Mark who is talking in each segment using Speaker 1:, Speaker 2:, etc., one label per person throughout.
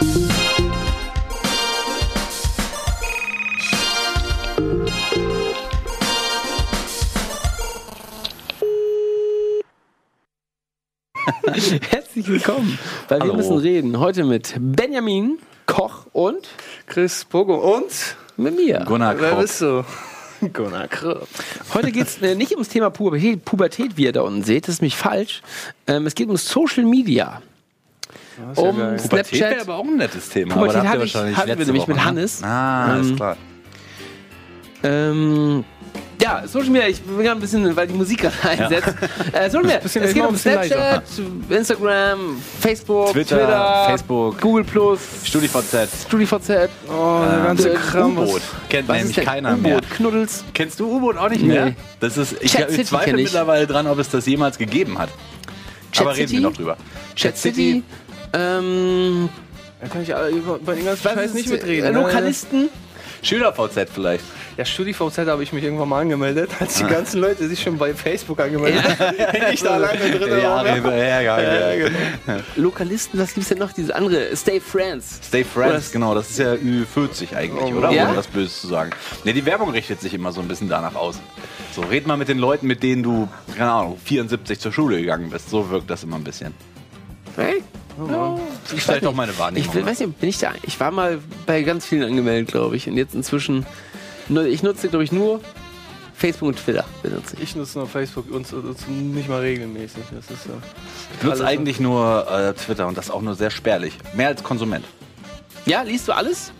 Speaker 1: Herzlich willkommen bei Wir
Speaker 2: Hallo.
Speaker 1: müssen reden. Heute mit Benjamin Koch und
Speaker 3: Chris Bogo und
Speaker 1: mit mir.
Speaker 2: Gunnar
Speaker 3: wer bist du? Gunnar Kropp.
Speaker 1: Heute geht es nicht ums Thema Pubertät, Pubertät, wie ihr da unten seht. Das ist nämlich falsch. Ähm, es geht um Social Media. Um
Speaker 2: Pubertät
Speaker 1: Snapchat.
Speaker 2: wäre aber auch ein nettes Thema.
Speaker 1: Pubertät
Speaker 2: aber
Speaker 1: ich-
Speaker 2: wahrscheinlich
Speaker 1: hatten wir nämlich
Speaker 2: Woche,
Speaker 1: mit
Speaker 2: ne?
Speaker 1: Hannes.
Speaker 2: Ah, alles
Speaker 1: Ähm,
Speaker 2: klar.
Speaker 1: Ähm, ja, Social Media, ich bin gerade ein bisschen, weil die Musik gerade einsetzt. Äh, Social Media,
Speaker 3: bisschen-
Speaker 1: es
Speaker 3: ich
Speaker 1: geht um Snapchat, Instagram, Facebook,
Speaker 2: Twitter,
Speaker 1: Twitter,
Speaker 2: Facebook,
Speaker 1: Google Plus,
Speaker 2: StudiVZ.
Speaker 1: StudiVZ,
Speaker 3: Oh, der ganze Kram.
Speaker 2: U-Boot. Kennt
Speaker 1: was
Speaker 2: nämlich
Speaker 1: ist
Speaker 2: keiner mehr.
Speaker 1: U-Boot, Knuddels.
Speaker 2: Kennst du U-Boot auch nicht mehr?
Speaker 1: Nee.
Speaker 2: Das ist, ich
Speaker 1: Chat City
Speaker 2: zweifle
Speaker 1: ich.
Speaker 2: mittlerweile dran, ob es das jemals gegeben hat.
Speaker 1: Chat
Speaker 2: aber reden
Speaker 1: City?
Speaker 2: wir noch drüber.
Speaker 1: Chat City, ähm,
Speaker 3: Da kann ich bei den ganzen
Speaker 1: was
Speaker 3: Scheiß
Speaker 1: ist,
Speaker 3: nicht mitreden. ne?
Speaker 1: Lokalisten.
Speaker 2: SchülerVZ vielleicht.
Speaker 3: Ja, StudiVZ habe ich mich irgendwann mal angemeldet, als die ganzen Leute sich schon bei Facebook angemeldet haben. Häng ich da alleine drin. Ja,
Speaker 2: hinterher, ja,
Speaker 3: ja,
Speaker 2: ja.
Speaker 3: genau.
Speaker 1: Lokalisten, was gibt's denn noch? Dieses andere, Stay Friends.
Speaker 2: Stay Friends,
Speaker 1: Oder-
Speaker 2: genau, das ist ja Ü40 eigentlich,
Speaker 3: Oh,
Speaker 2: oder?
Speaker 1: ja?
Speaker 2: Ohne das böse zu sagen. Ne, die Werbung richtet sich immer so ein bisschen danach aus. So, red mal mit den Leuten, mit denen du, keine Ahnung, 74 zur Schule gegangen bist. So wirkt das immer ein bisschen.
Speaker 1: Hey?
Speaker 2: Ich stelle doch meine Wahrnehmung.
Speaker 1: Ich will- weiß nicht, bin ich da? Ich war mal bei ganz vielen angemeldet, glaube ich. Und jetzt inzwischen, nur- ich nutze, glaube ich, nur Facebook und Twitter. Benutze ich.
Speaker 3: Ich nutze nur Facebook und, und nicht mal regelmäßig. Das ist so.
Speaker 2: Ich nutze eigentlich nur äh, Twitter und das auch nur sehr spärlich. Mehr als Konsument.
Speaker 1: Ja, liest du alles?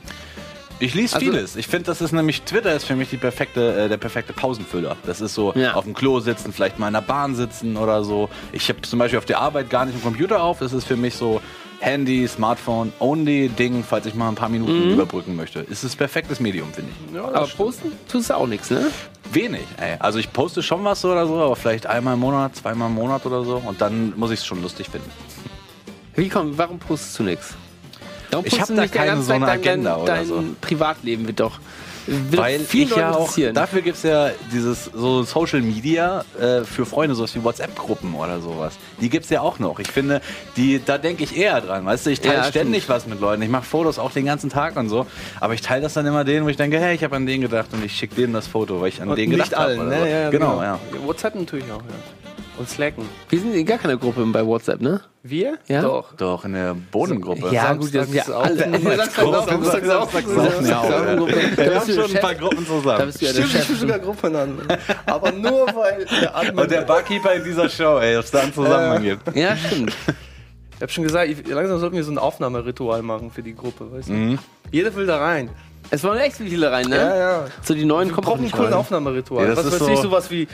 Speaker 2: Ich lese
Speaker 1: Also-
Speaker 2: vieles. Ich finde, das ist nämlich, Twitter ist für mich die perfekte, äh, der perfekte Pausenfüller. Das ist so
Speaker 1: Ja.
Speaker 2: auf dem Klo sitzen, vielleicht mal in der Bahn sitzen oder so. Ich habe zum Beispiel auf der Arbeit gar nicht den Computer auf. Das ist für mich so Handy, Smartphone, only Ding, falls ich mal ein paar Minuten
Speaker 1: Mhm.
Speaker 2: überbrücken möchte. Ist das perfektes Medium, finde ich.
Speaker 3: Ja,
Speaker 1: Aber
Speaker 3: stimmt.
Speaker 1: posten tust du auch nichts, ne?
Speaker 2: Wenig, ey. Also ich poste schon was oder so, aber vielleicht einmal im Monat, zweimal im Monat oder so. Und dann muss ich es schon lustig finden.
Speaker 1: Wie komm, warum postest du nichts? Warum
Speaker 2: Ich
Speaker 1: postest
Speaker 2: hab
Speaker 1: du
Speaker 2: da keine so eine
Speaker 1: Zeit dein,
Speaker 2: Agenda
Speaker 1: dein,
Speaker 2: oder so.
Speaker 1: Privatleben wird doch, wird
Speaker 2: Weil
Speaker 1: viel
Speaker 2: ich ja auch, dafür gibt es ja dieses so Social Media äh, für Freunde, sowas wie WhatsApp-Gruppen oder sowas. Die gibt es ja auch noch. Ich finde, die, da denke ich eher dran. Weißt du, ich teile
Speaker 1: Ja,
Speaker 2: ständig was mit Leuten. Ich mache Fotos auch den ganzen Tag und so. Aber ich teile das dann immer denen, wo ich denke, hey, ich habe an den gedacht und ich schicke denen das Foto, weil ich an
Speaker 3: Und
Speaker 2: den
Speaker 3: nicht
Speaker 2: gedacht habe.
Speaker 3: ne?
Speaker 2: so.
Speaker 3: Ja, ja,
Speaker 2: genau, ja.
Speaker 3: WhatsApp natürlich auch, ja. Und Slacken.
Speaker 1: Wir sind in gar keiner Gruppe bei WhatsApp, ne?
Speaker 3: Wir?
Speaker 1: Ja?
Speaker 3: Doch.
Speaker 2: Doch, in der Bodengruppe.
Speaker 1: Ja, gut, das sind ja
Speaker 3: Samstags
Speaker 1: alle.
Speaker 3: auch.
Speaker 1: Da
Speaker 2: Wir haben schon ein paar Gruppen
Speaker 1: Da
Speaker 2: zusammen.
Speaker 1: bist du ja der
Speaker 3: Stimmt, ich bin sogar Gruppen an. Aber nur weil der Admin.
Speaker 2: Und der Barkeeper in dieser Show, ey, ob es da einen Zusammenhang gibt.
Speaker 1: Ja, stimmt.
Speaker 3: Ich hab schon gesagt, ich, langsam sollten wir so ein Aufnahmeritual machen für die Gruppe, weißt du?
Speaker 2: Mhm.
Speaker 3: Jeder will da rein.
Speaker 1: Es wollen echt viele rein, ne?
Speaker 3: Ja, ja.
Speaker 1: So die neuen
Speaker 3: Wir
Speaker 1: kommen auch
Speaker 3: brauchen einen
Speaker 1: nicht
Speaker 3: coolen
Speaker 1: rein.
Speaker 3: Aufnahmeritual.
Speaker 2: Ja, das
Speaker 3: Was
Speaker 2: ist
Speaker 3: weiß ich,
Speaker 2: so-
Speaker 3: sowas wie,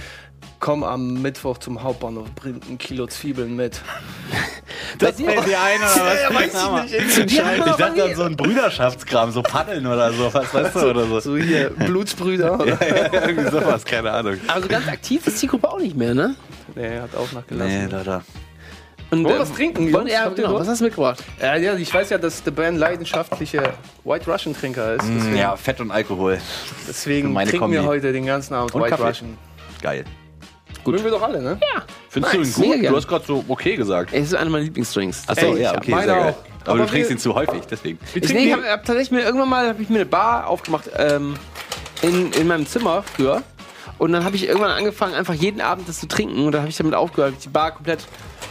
Speaker 3: komm am Mittwoch zum Hauptbahnhof, bring ein Kilo Zwiebeln mit.
Speaker 2: Das fällt dir ein, oder was?
Speaker 3: Ja, weiß ich nicht.
Speaker 1: Die
Speaker 2: Ich
Speaker 1: aber
Speaker 2: dachte
Speaker 1: nie-
Speaker 2: an so ein Brüderschaftskram, so Paddeln oder so, was weißt du, oder so.
Speaker 3: So hier, Blutsbrüder.
Speaker 2: Ja, irgendwie sowas, keine Ahnung.
Speaker 1: Also ganz aktiv ist die Gruppe auch nicht mehr, ne?
Speaker 3: Nee, hat auch nachgelassen.
Speaker 2: Nee, da, da.
Speaker 1: Und,
Speaker 3: Wollen wir was trinken, Jungs?
Speaker 1: ja, genau. Was hast du mitgebracht?
Speaker 3: Ja, ja, ich weiß ja, dass der Ben leidenschaftlicher White Russian Trinker ist.
Speaker 2: Mm, Ja, Fett und Alkohol.
Speaker 3: deswegen trinken wir
Speaker 2: Kombi.
Speaker 3: heute den ganzen Abend
Speaker 2: Und
Speaker 3: White
Speaker 2: Kaffee.
Speaker 3: Russian.
Speaker 2: Geil.
Speaker 3: Gut. Mögen wir doch alle, ne?
Speaker 1: Ja.
Speaker 2: Findest
Speaker 1: Nice,
Speaker 2: du ihn
Speaker 1: mega
Speaker 2: gut?
Speaker 1: gern.
Speaker 2: Du hast gerade so okay gesagt.
Speaker 1: Es ist einer meiner Lieblingsdrinks.
Speaker 2: Achso,
Speaker 3: Ey,
Speaker 2: ja, okay,
Speaker 3: meine
Speaker 2: sehr geil.
Speaker 3: auch.
Speaker 2: Aber,
Speaker 3: Aber
Speaker 2: du trinkst ihn zu häufig, deswegen.
Speaker 1: Ich, nee, ich habe hab tatsächlich mir irgendwann mal hab ich mir eine Bar aufgemacht ähm, in, in meinem Zimmer früher. Und dann habe ich irgendwann angefangen, einfach jeden Abend das zu trinken. Und dann habe ich damit aufgehört, hab ich die Bar komplett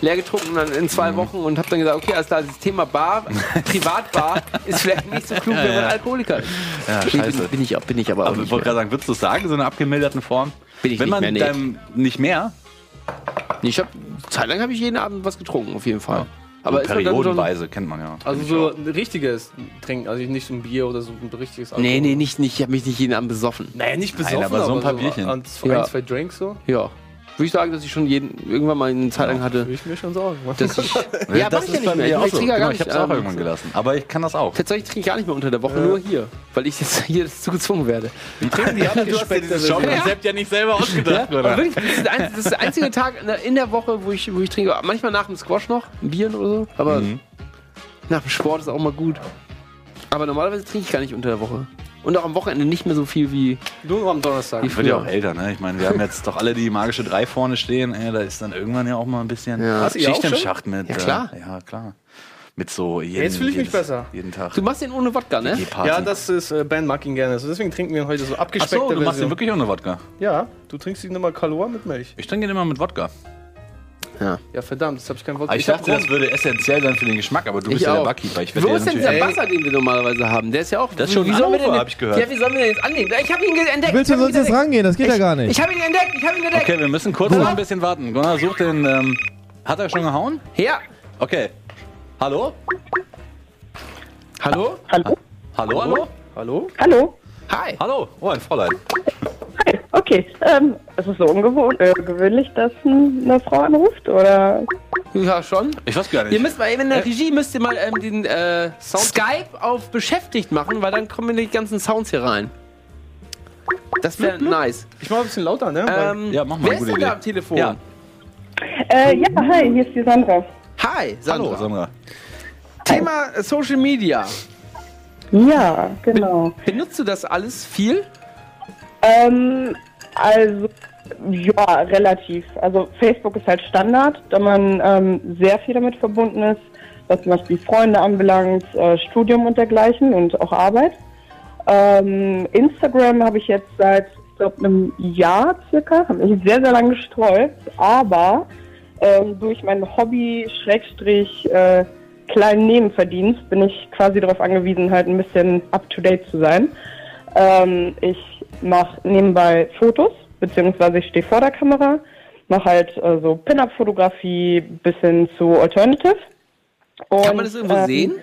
Speaker 1: leer getrunken dann in zwei Wochen und habe dann gesagt, okay, alles klar, das Thema Bar, Privatbar ist vielleicht nicht so klug, wenn man Alkoholiker ist.
Speaker 2: Ja,
Speaker 1: Nee,
Speaker 2: scheiße.
Speaker 1: bin, bin ich, auch- bin ich aber auch
Speaker 2: Aber ich wollte gerade sagen, würdest du es sagen, so eine abgemilderten Form?
Speaker 1: Bin ich
Speaker 2: Wenn
Speaker 1: nicht
Speaker 2: man
Speaker 1: mehr, nee.
Speaker 2: nicht mehr,
Speaker 1: Nee, Ich hab, Zeit lang habe ich jeden Abend was getrunken, auf jeden Fall. Aber
Speaker 2: aber
Speaker 1: dann schon,
Speaker 2: periodenweise, kennt man ja.
Speaker 3: Also so ein richtiges Trinken, also nicht so ein Bier oder so ein richtiges Alkohol.
Speaker 1: Nee, nee, nicht, nicht. Ich habe mich nicht jeden Abend besoffen.
Speaker 3: Nee, nicht besoffen,
Speaker 2: aber so ein paar Bierchen.
Speaker 3: An zwei,
Speaker 1: Ja.
Speaker 3: ein, zwei Drinks so.
Speaker 1: Ja. Würde ich sagen, dass ich schon jeden, irgendwann mal eine Zeit lang hatte.
Speaker 3: Würde ich mir schon sagen.
Speaker 1: Dass ich, ja,
Speaker 2: das
Speaker 1: mach ich
Speaker 2: ist
Speaker 1: ja
Speaker 2: bei
Speaker 1: nicht mehr.
Speaker 2: mir auch
Speaker 1: Ich
Speaker 2: so.
Speaker 1: trinke ja
Speaker 2: Genau,
Speaker 1: gar
Speaker 2: ich habe es auch irgendwann gelassen. Aber ich kann das auch.
Speaker 1: Tatsächlich trinke ich gar nicht mehr unter der Woche, nur hier. Weil ich jetzt hier dazu gezwungen werde.
Speaker 3: Wir trinken die abgespeckte Version.
Speaker 2: Shop-Konzept ja nicht selber ausgedacht,
Speaker 1: Aber wirklich, das, ist der das einzige Tag in der, in der Woche, wo ich, wo ich trinke. Manchmal nach dem Squash noch, ein Bier oder so. Aber
Speaker 2: Mhm.
Speaker 1: nach dem Sport ist auch mal gut. Aber normalerweise trinke ich gar nicht unter der Woche. Und auch am Wochenende nicht mehr so viel wie.
Speaker 3: Nur am Donnerstag.
Speaker 1: Wie
Speaker 2: Ich wird ja auch älter, ne? Ich meine, wir haben jetzt doch alle die magische Drei vorne stehen. Ey, da ist dann irgendwann ja auch mal ein bisschen
Speaker 1: Ja.
Speaker 3: Hast du ja
Speaker 2: Schicht
Speaker 3: auch
Speaker 2: im
Speaker 3: schon?
Speaker 2: Schacht mit.
Speaker 1: Ja, klar.
Speaker 2: Äh, ja, klar. Mit so jeden,
Speaker 3: Jetzt fühle ich mich
Speaker 2: jedes-
Speaker 3: besser.
Speaker 2: Jeden Tag.
Speaker 1: Du machst den ohne Wodka, ne?
Speaker 3: Ja, das ist, äh, Ben mag ihn gerne. Also deswegen trinken wir ihn heute so
Speaker 2: Ach
Speaker 3: abgespeckte
Speaker 2: so, du machst den wirklich ohne Wodka.
Speaker 3: Ja, du trinkst ihn immer Kalor mit Milch.
Speaker 2: Ich trinke den immer mit Wodka.
Speaker 1: Ja.
Speaker 3: Ja, verdammt, jetzt habe ich kein Wort.
Speaker 2: Aber ich,
Speaker 3: hab
Speaker 2: dachte, das würde essentiell sein für den Geschmack, aber du bist
Speaker 1: Ich
Speaker 2: ja der. Barkeeper. Ich
Speaker 1: Wo ist denn dieser. Wasser, den wir normalerweise haben? Der ist ja auch.
Speaker 2: Das ist schon
Speaker 1: wie sollen wir denn-
Speaker 2: hab ich gehört.
Speaker 1: Ja, wie sollen wir den jetzt annehmen? Ich habe ihn entdeckt.
Speaker 4: Willst
Speaker 1: ich
Speaker 4: du sonst jetzt rangehen? Das geht ja gar nicht.
Speaker 1: Ich habe ihn entdeckt. Ich habe ihn entdeckt.
Speaker 2: Okay, wir müssen kurz noch ein bisschen warten. Gunnar, such den... Ähm, hat er schon gehauen?
Speaker 1: Ja.
Speaker 2: Okay. Hallo?
Speaker 1: Hallo?
Speaker 5: Hallo?
Speaker 2: Hallo, hallo?
Speaker 3: Hallo?
Speaker 5: Hallo?
Speaker 1: Hi.
Speaker 2: Hallo? Oh, ein Fräulein.
Speaker 5: Okay, ähm, es ist so ungewohnt, äh, gewöhnlich, dass ein- eine Frau anruft, oder?
Speaker 1: Ja, schon.
Speaker 2: Ich weiß gar
Speaker 1: Ihr
Speaker 2: nicht.
Speaker 1: müsst mal eben in der Regie müsst ihr mal ähm, den äh, Skype auf beschäftigt machen, weil dann kommen die ganzen Sounds hier rein. Das wäre nice.
Speaker 3: Ich mach ein bisschen lauter, ne?
Speaker 1: Ähm,
Speaker 2: Ja, mach mal,
Speaker 1: wer ist denn da am Telefon?
Speaker 2: Ja.
Speaker 5: Äh, ja, hi, hier ist die Sandra.
Speaker 1: Hi, Sandra.
Speaker 2: Hallo, Sandra.
Speaker 1: Thema Social Media.
Speaker 5: Ja, genau.
Speaker 1: Benutzt du das alles viel?
Speaker 5: Ähm, also, ja, relativ. Also, Facebook ist halt Standard, da man ähm, sehr viel damit verbunden ist, was zum Beispiel Freunde anbelangt, äh, Studium und dergleichen und auch Arbeit. Ähm, Instagram habe ich jetzt seit, ich glaube, einem Jahr circa, habe ich sehr, sehr lange gestreut, aber ähm, durch mein Hobby, Schrägstrich, äh, kleinen Nebenverdienst, bin ich quasi darauf angewiesen, halt ein bisschen up-to-date zu sein. Ähm, ich mache nebenbei Fotos, beziehungsweise ich stehe vor der Kamera, mache halt äh, so Pin-Up-Fotografie bis hin zu Alternative. Und,
Speaker 1: Kann man das irgendwo
Speaker 5: ähm,
Speaker 1: sehen?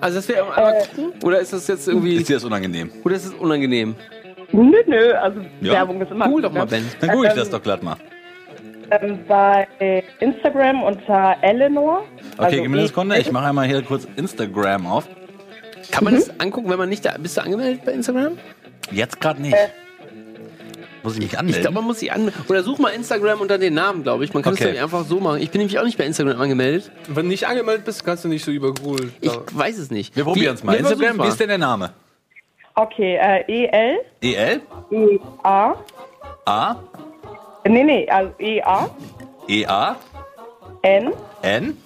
Speaker 1: Also, wir einmal gucken? Oder ist das jetzt irgendwie.
Speaker 2: Ist dir das unangenehm?
Speaker 1: Oder ist es unangenehm?
Speaker 5: Nö, nö, also
Speaker 2: Ja.
Speaker 5: Werbung ist immer
Speaker 1: Cool
Speaker 5: gut,
Speaker 1: doch mal,
Speaker 5: ne?
Speaker 1: Ben.
Speaker 2: Dann gucke ich
Speaker 5: Ähm,
Speaker 2: das doch glatt mal.
Speaker 5: Ähm, bei Instagram unter Eleanor.
Speaker 2: Okay,
Speaker 5: also
Speaker 2: gib mir eine
Speaker 5: E-
Speaker 2: Sekunde. Ich mache einmal hier kurz Instagram auf.
Speaker 1: Kann man das angucken, wenn man nicht da. Bist du angemeldet bei Instagram?
Speaker 2: Jetzt gerade nicht. Muss ich mich
Speaker 1: Ich
Speaker 2: anmelden?
Speaker 1: glaube, man muss sich an. Oder such mal Instagram unter den Namen, glaube ich. Man kann es
Speaker 2: Okay.
Speaker 1: einfach so machen. Ich bin nämlich auch nicht bei Instagram angemeldet.
Speaker 3: Wenn du nicht angemeldet bist, kannst du nicht so über Google.
Speaker 1: Ich weiß es nicht.
Speaker 2: wir probieren es mal. Instagram, wie ist denn der Name?
Speaker 5: Okay, äh, E-L,
Speaker 2: EL?
Speaker 5: E-A.
Speaker 2: A?
Speaker 5: Nee, nee, also E-A,
Speaker 2: EA?
Speaker 5: N,
Speaker 2: N?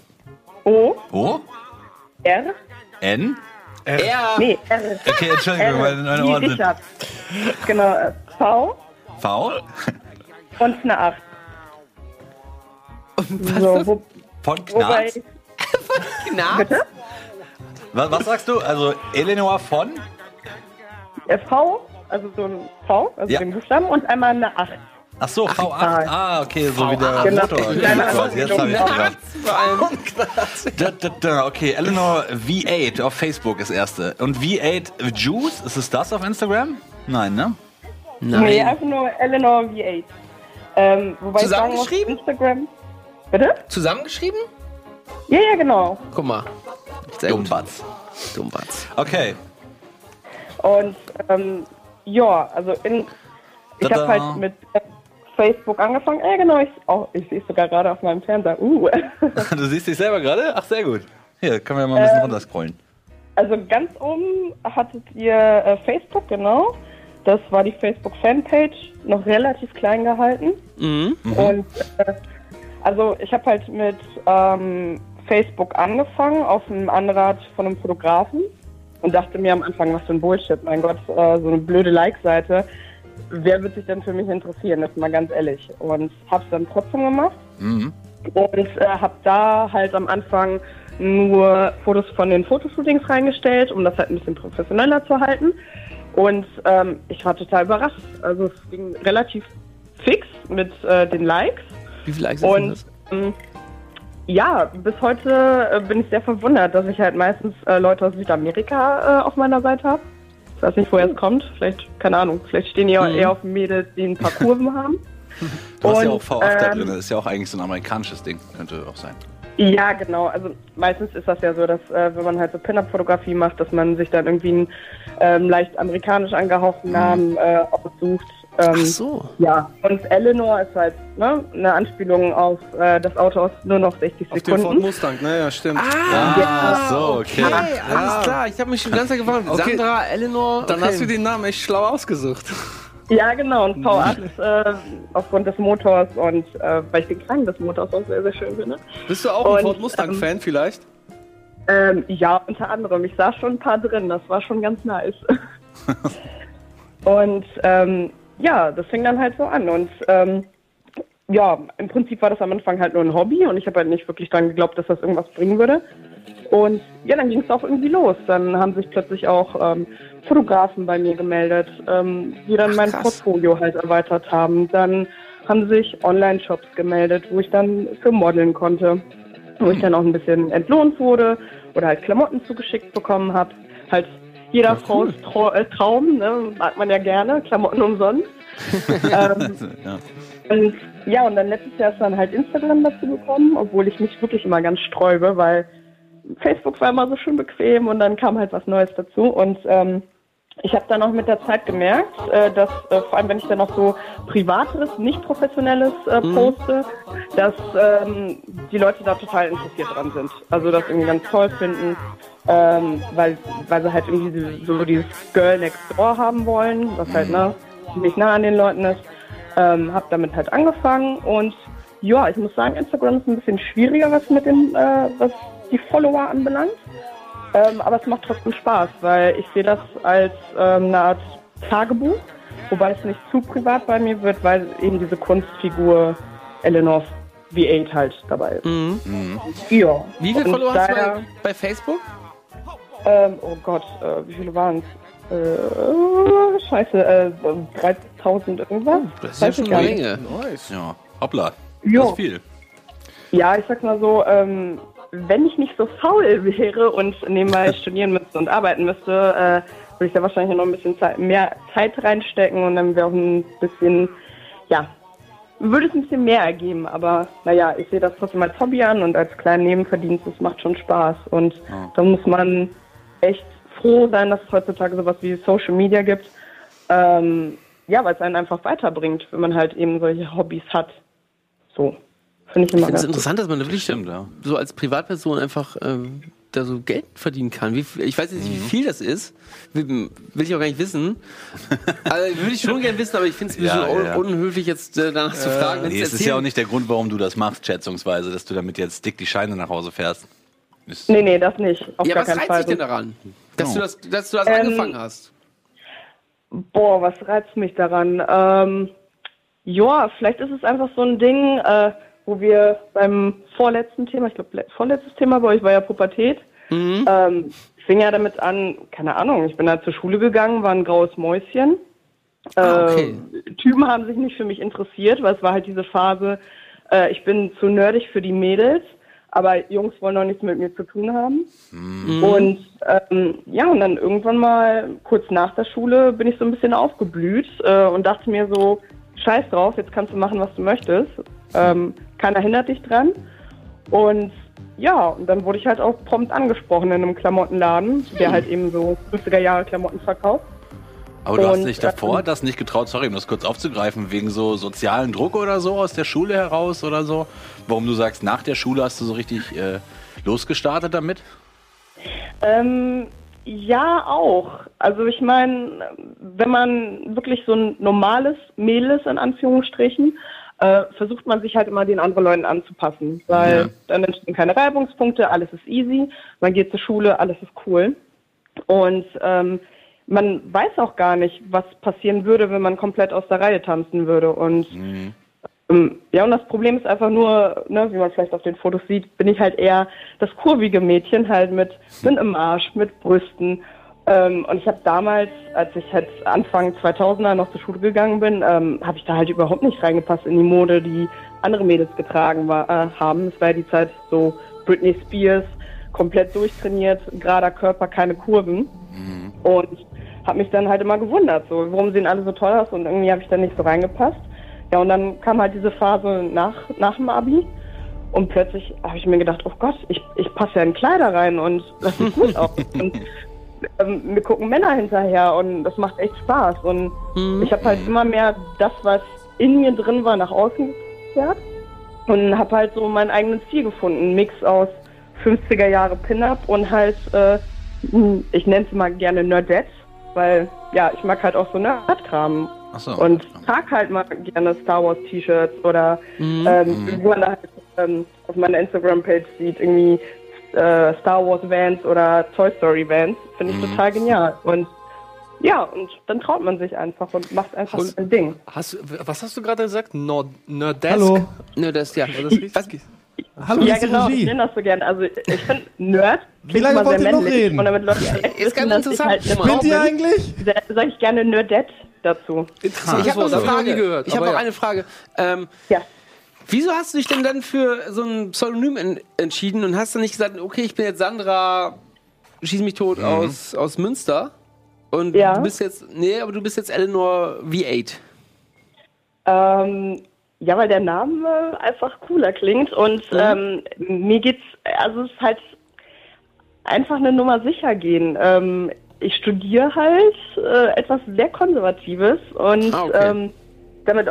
Speaker 5: O,
Speaker 2: O?
Speaker 5: R.
Speaker 2: N?
Speaker 1: Mal. Ja.
Speaker 5: Nee, R.
Speaker 2: Okay, Entschuldigung, meine, meine
Speaker 5: Wie
Speaker 2: Ohren sind.
Speaker 5: Genau, äh, V
Speaker 2: V?
Speaker 5: und eine 8.
Speaker 1: Was
Speaker 5: So, wo,
Speaker 2: Von Knarz?
Speaker 1: das? Knarz?
Speaker 5: bitte?
Speaker 2: Was, was sagst du? Also Eleanor von?
Speaker 5: Äh, V, also so ein V, also
Speaker 2: Ja.
Speaker 5: den Buchstaben und einmal eine 8.
Speaker 2: Ach so, V8. Ah, okay, so wie der
Speaker 5: Genau.
Speaker 2: Motor. Quasi, Jetzt habe ich gedacht. Da, da, da, okay, Eleanor V8 auf Facebook ist erste. Und V8 Juice, ist es das auf Instagram? Nein, ne?
Speaker 5: Nee, einfach nur Eleanor V8. Ähm, wobei ich sagen muss,
Speaker 1: Zusammengeschrieben?
Speaker 5: Instagram. Bitte?
Speaker 1: Zusammengeschrieben?
Speaker 5: Ja, ja, genau.
Speaker 1: Guck mal. Sehr gut.
Speaker 2: Dummbatz.
Speaker 1: Dummbatz.
Speaker 2: Okay.
Speaker 5: Und ähm, ja, also in, ich habe halt mit äh, Facebook angefangen. Ja, genau, ich, oh, ich sehe es sogar gerade auf meinem Fernseher. Uh.
Speaker 2: Du siehst dich selber gerade? Ach, sehr gut. Hier, können wir mal ein bisschen
Speaker 5: Ähm,
Speaker 2: runterscrollen.
Speaker 5: Also ganz oben hattet ihr äh, Facebook, genau. Das war die Facebook-Fanpage, noch relativ klein gehalten.
Speaker 1: Mhm.
Speaker 5: Und äh, also ich habe halt mit ähm, Facebook angefangen auf einem Anrat von einem Fotografen und dachte mir am Anfang, was für ein Bullshit, mein Gott, äh, so eine blöde Like-Seite. Wer wird sich denn für mich interessieren, das ist mal ganz ehrlich. Und hab's dann trotzdem gemacht
Speaker 2: Mhm.
Speaker 5: und äh, habe da halt am Anfang nur Fotos von den Fotoshootings reingestellt, um das halt ein bisschen professioneller zu halten. Und ähm, ich war total überrascht. Also es ging relativ fix mit äh, den Likes.
Speaker 1: Wie viele Likes sind
Speaker 5: Und
Speaker 1: das?
Speaker 5: ähm, ja, bis heute äh, bin ich sehr verwundert, dass ich halt meistens äh, Leute aus Südamerika äh, auf meiner Seite habe. Ich weiß nicht, woher es kommt. Vielleicht, keine Ahnung, vielleicht stehen die ja
Speaker 1: Mhm.
Speaker 5: eher auf Mädels, die ein paar Kurven haben.
Speaker 2: Du hast ja
Speaker 5: und,
Speaker 2: auch V8 da
Speaker 5: ähm,
Speaker 2: drin. Das ist ja auch eigentlich so ein amerikanisches Ding. Könnte auch sein.
Speaker 5: Ja, genau. Also meistens ist das ja so, dass äh, wenn man halt so Pin-Up-Fotografie macht, dass man sich dann irgendwie einen ähm, leicht amerikanisch angehauchten Namen äh, aussucht. Ähm,
Speaker 1: Ach so.
Speaker 5: Ja, und Eleanor ist halt ne, eine Anspielung auf äh, das Auto aus nur noch 60
Speaker 3: Auf den Ford
Speaker 5: Sekunden.
Speaker 3: Mustang, ne? Ja, stimmt.
Speaker 2: Ah, so, okay.
Speaker 1: Hey, alles klar. Ich habe mich schon ganz Zeit gefragt.
Speaker 3: Okay.
Speaker 1: Sandra, Eleanor.
Speaker 3: Dann
Speaker 1: okay.
Speaker 3: hast du den Namen echt schlau ausgesucht.
Speaker 5: Ja, genau. Und V8 äh, aufgrund des Motors und äh, weil ich den Klang des Motors auch sehr, sehr schön finde.
Speaker 3: Bist du auch ein
Speaker 5: Und,
Speaker 3: Ford Mustang-Fan vielleicht?
Speaker 5: Ähm, ja, unter anderem. Ich sah schon ein paar drin, das war schon ganz nice. und ähm, ja, das fing dann halt so an. Und ähm, ja, im Prinzip war das am Anfang halt nur ein Hobby und ich habe halt nicht wirklich dran geglaubt, dass das irgendwas bringen würde. Und ja, dann ging es auch irgendwie los. Dann haben sich plötzlich auch ähm, Fotografen bei mir gemeldet, ähm, die dann
Speaker 1: Ach,
Speaker 5: mein
Speaker 1: krass.
Speaker 5: Portfolio halt erweitert haben. Dann haben sich Online-Shops gemeldet, wo ich dann für modeln konnte, wo ich dann auch ein bisschen entlohnt wurde oder halt Klamotten zugeschickt bekommen habe. Halt jeder Trau äh, Traum, ne? mag man ja gerne, Klamotten umsonst. ähm,
Speaker 2: Ja.
Speaker 5: und ja, und dann letztes Jahr ist dann halt Instagram dazu gekommen, obwohl ich mich wirklich immer ganz sträube, weil Facebook war immer so schön bequem und dann kam halt was Neues dazu. Und ähm, ich habe dann auch mit der Zeit gemerkt, äh, dass äh, vor allem wenn ich dann noch so privateres, nicht professionelles äh, poste, dass ähm, die Leute da total interessiert dran sind. Also das irgendwie ganz toll finden, ähm, weil, weil sie halt irgendwie diese- so dieses Girl Next Door haben wollen, was halt ne, ziemlich nah an den Leuten ist. Ähm, hab damit halt angefangen und ja, ich muss sagen, Instagram ist ein bisschen schwieriger, was mit dem, äh, was die Follower anbelangt. Ähm, aber es macht trotzdem Spaß, weil ich sehe das als ähm, eine Art Tagebuch, wobei es nicht zu privat bei mir wird, weil eben diese Kunstfigur Eleanor V8 halt dabei ist. Ja.
Speaker 1: Wie viele
Speaker 5: Und
Speaker 1: Follower hast du bei, bei Facebook?
Speaker 5: Ähm, oh Gott, äh, wie viele waren es? Äh, scheiße, äh, 3000 irgendwas?
Speaker 1: Das ist ja schon
Speaker 5: ich
Speaker 1: eine. Menge.
Speaker 2: ja. Hoppla.
Speaker 5: Jo.
Speaker 2: Das ist viel.
Speaker 5: Ja, ich sag mal so, ähm, wenn ich nicht so faul wäre und nebenbei studieren müsste und arbeiten müsste, äh, würde ich da wahrscheinlich noch ein bisschen Zeit, mehr Zeit reinstecken und dann wäre auch ein bisschen, ja, würde es ein bisschen mehr ergeben. Aber naja, ich sehe das trotzdem als Hobby an und als kleinen Nebenverdienst, das macht schon Spaß. Und da muss man echt froh sein, dass es heutzutage sowas wie Social Media gibt. Ähm, ja, weil es einen einfach weiterbringt, wenn man halt eben solche Hobbys hat. So. Finde ich
Speaker 1: Ich
Speaker 5: immer
Speaker 1: finde es interessant, dass man da wirklich
Speaker 2: Stimmt, ja.
Speaker 1: so als Privatperson einfach ähm, da so Geld verdienen kann. Wie, ich weiß jetzt nicht,
Speaker 2: Mhm.
Speaker 1: wie viel das ist. Will, will ich auch gar nicht wissen. Also würde ich schon gerne wissen, aber ich finde es ein bisschen
Speaker 2: Ja, ja, ja.
Speaker 1: un- unhöflich, jetzt äh, danach zu fragen. Wenn's
Speaker 2: Nee, es ist ja auch nicht der Grund, warum du das machst, schätzungsweise, dass du damit jetzt dick die Scheine nach Hause fährst. Ist,
Speaker 5: Nee, nee, das nicht. Auf
Speaker 1: Ja,
Speaker 5: gar
Speaker 1: was
Speaker 5: keinen
Speaker 1: reizt
Speaker 5: Fall.
Speaker 1: dich denn daran? Dass
Speaker 2: Oh.
Speaker 1: du das, dass du das
Speaker 5: Ähm,
Speaker 1: angefangen hast.
Speaker 5: Boah, was reizt mich daran? Ähm, ja, vielleicht ist es einfach so ein Ding, äh, wo wir beim vorletzten Thema, ich glaube, vorletztes Thema bei euch war ja Pubertät. Ähm, fing ja damit an, keine Ahnung, ich bin da zur Schule gegangen, war ein graues Mäuschen.
Speaker 1: Ah, okay.
Speaker 5: Äh, Typen haben sich nicht für mich interessiert, weil es war halt diese Phase, äh, ich bin zu nerdig für die Mädels, aber Jungs wollen noch nichts mit mir zu tun haben. Und ähm, ja, und dann irgendwann mal, kurz nach der Schule, bin ich so ein bisschen aufgeblüht äh, und dachte mir so, scheiß drauf, jetzt kannst du machen, was du möchtest. Ähm, keiner hindert dich dran. Und ja, und dann wurde ich halt auch prompt angesprochen in einem Klamottenladen, der halt eben so 50er Jahre Klamotten verkauft.
Speaker 2: Aber du hast
Speaker 5: und,
Speaker 2: dich davor
Speaker 5: ähm,
Speaker 2: das nicht getraut, sorry, um das kurz aufzugreifen, wegen so sozialen Druck oder so aus der Schule heraus oder so? Warum du sagst, nach der Schule hast du so richtig äh, losgestartet damit?
Speaker 5: Ähm, ja, auch. Also ich meine, wenn man wirklich so ein normales Mädel ist, in Anführungsstrichen, äh, versucht man sich halt immer den anderen Leuten anzupassen. Weil
Speaker 2: Ja.
Speaker 5: dann entstehen keine Reibungspunkte, alles ist easy, man geht zur Schule, alles ist cool. Und ähm, man weiß auch gar nicht, was passieren würde, wenn man komplett aus der Reihe tanzen würde. Und ähm, ja, und das Problem ist einfach nur, ne, wie man vielleicht auf den Fotos sieht, bin ich halt eher das kurvige Mädchen halt mit, mit einem Arsch, mit Brüsten. Ähm, und ich habe damals, als ich halt Anfang 2000er noch zur Schule gegangen bin, ähm, habe ich da halt überhaupt nicht reingepasst in die Mode, die andere Mädels getragen war, äh, haben. Es war ja die Zeit so Britney Spears, komplett durchtrainiert, gerader Körper, keine Kurven. Und habe mich dann halt immer gewundert, so, warum sehen alle so toll aus und irgendwie habe ich da nicht so reingepasst. Ja, und dann kam halt diese Phase nach, nach dem Abi und plötzlich habe ich mir gedacht, oh Gott, ich, ich passe ja in Kleider rein und das sieht gut aus. Und ähm, mir gucken Männer hinterher und das macht echt Spaß. Und ich habe halt immer mehr das, was in mir drin war, nach außen gekehrt und habe halt so meinen eigenen Stil gefunden. Ein Mix aus 50er Jahre Pin-Up und halt, äh, ich nenne es mal gerne Nerdettes, weil ja, ich mag halt auch so Nerdkram.
Speaker 2: Ach so.
Speaker 5: Und trag halt mal gerne Star Wars T-Shirts oder ähm, wie man da halt ähm, auf meiner Instagram-Page sieht, irgendwie äh, Star Wars Vans oder Toy Story Vans. Finde ich total genial. Und ja, und dann traut man sich einfach und macht einfach
Speaker 3: Und-
Speaker 5: sein Ding.
Speaker 3: Hast, du- was hast du gerade gesagt? Nord, Nerdesk?
Speaker 4: Hallo,
Speaker 1: Ne, das ja. Was?
Speaker 4: Hallo,
Speaker 5: Ja, genau, ich nenne das so gerne. Also ich finde Nerd
Speaker 4: Wie lange wollt ihr noch reden?
Speaker 5: Und damit Leute direkt
Speaker 1: Ist ganz
Speaker 5: wissen,
Speaker 1: interessant.
Speaker 5: halt
Speaker 4: Spinnt ihr
Speaker 5: bin,
Speaker 4: eigentlich?
Speaker 5: sage ich gerne Nerdette dazu.
Speaker 3: Interessantes
Speaker 1: Ich habe noch
Speaker 3: Wort,
Speaker 1: eine
Speaker 3: hab gehört.
Speaker 1: Ich habe
Speaker 3: aber
Speaker 1: noch
Speaker 3: ja.
Speaker 1: eine Frage. Ähm,
Speaker 5: Ja.
Speaker 1: wieso hast du dich denn dann für so ein Pseudonym en entschieden und hast dann nicht gesagt, okay, ich bin jetzt Sandra, schieß mich tot aus, aus Münster und
Speaker 5: Ja.
Speaker 1: du bist jetzt, nee, aber du bist jetzt Eleanor V8.
Speaker 5: Ähm, ja, weil der Name einfach cooler klingt und ähm, mir geht's, also es ist halt einfach eine Nummer sicher gehen. Ähm, ich studiere halt äh, etwas sehr Konservatives und
Speaker 1: Ah, okay.
Speaker 5: ähm, damit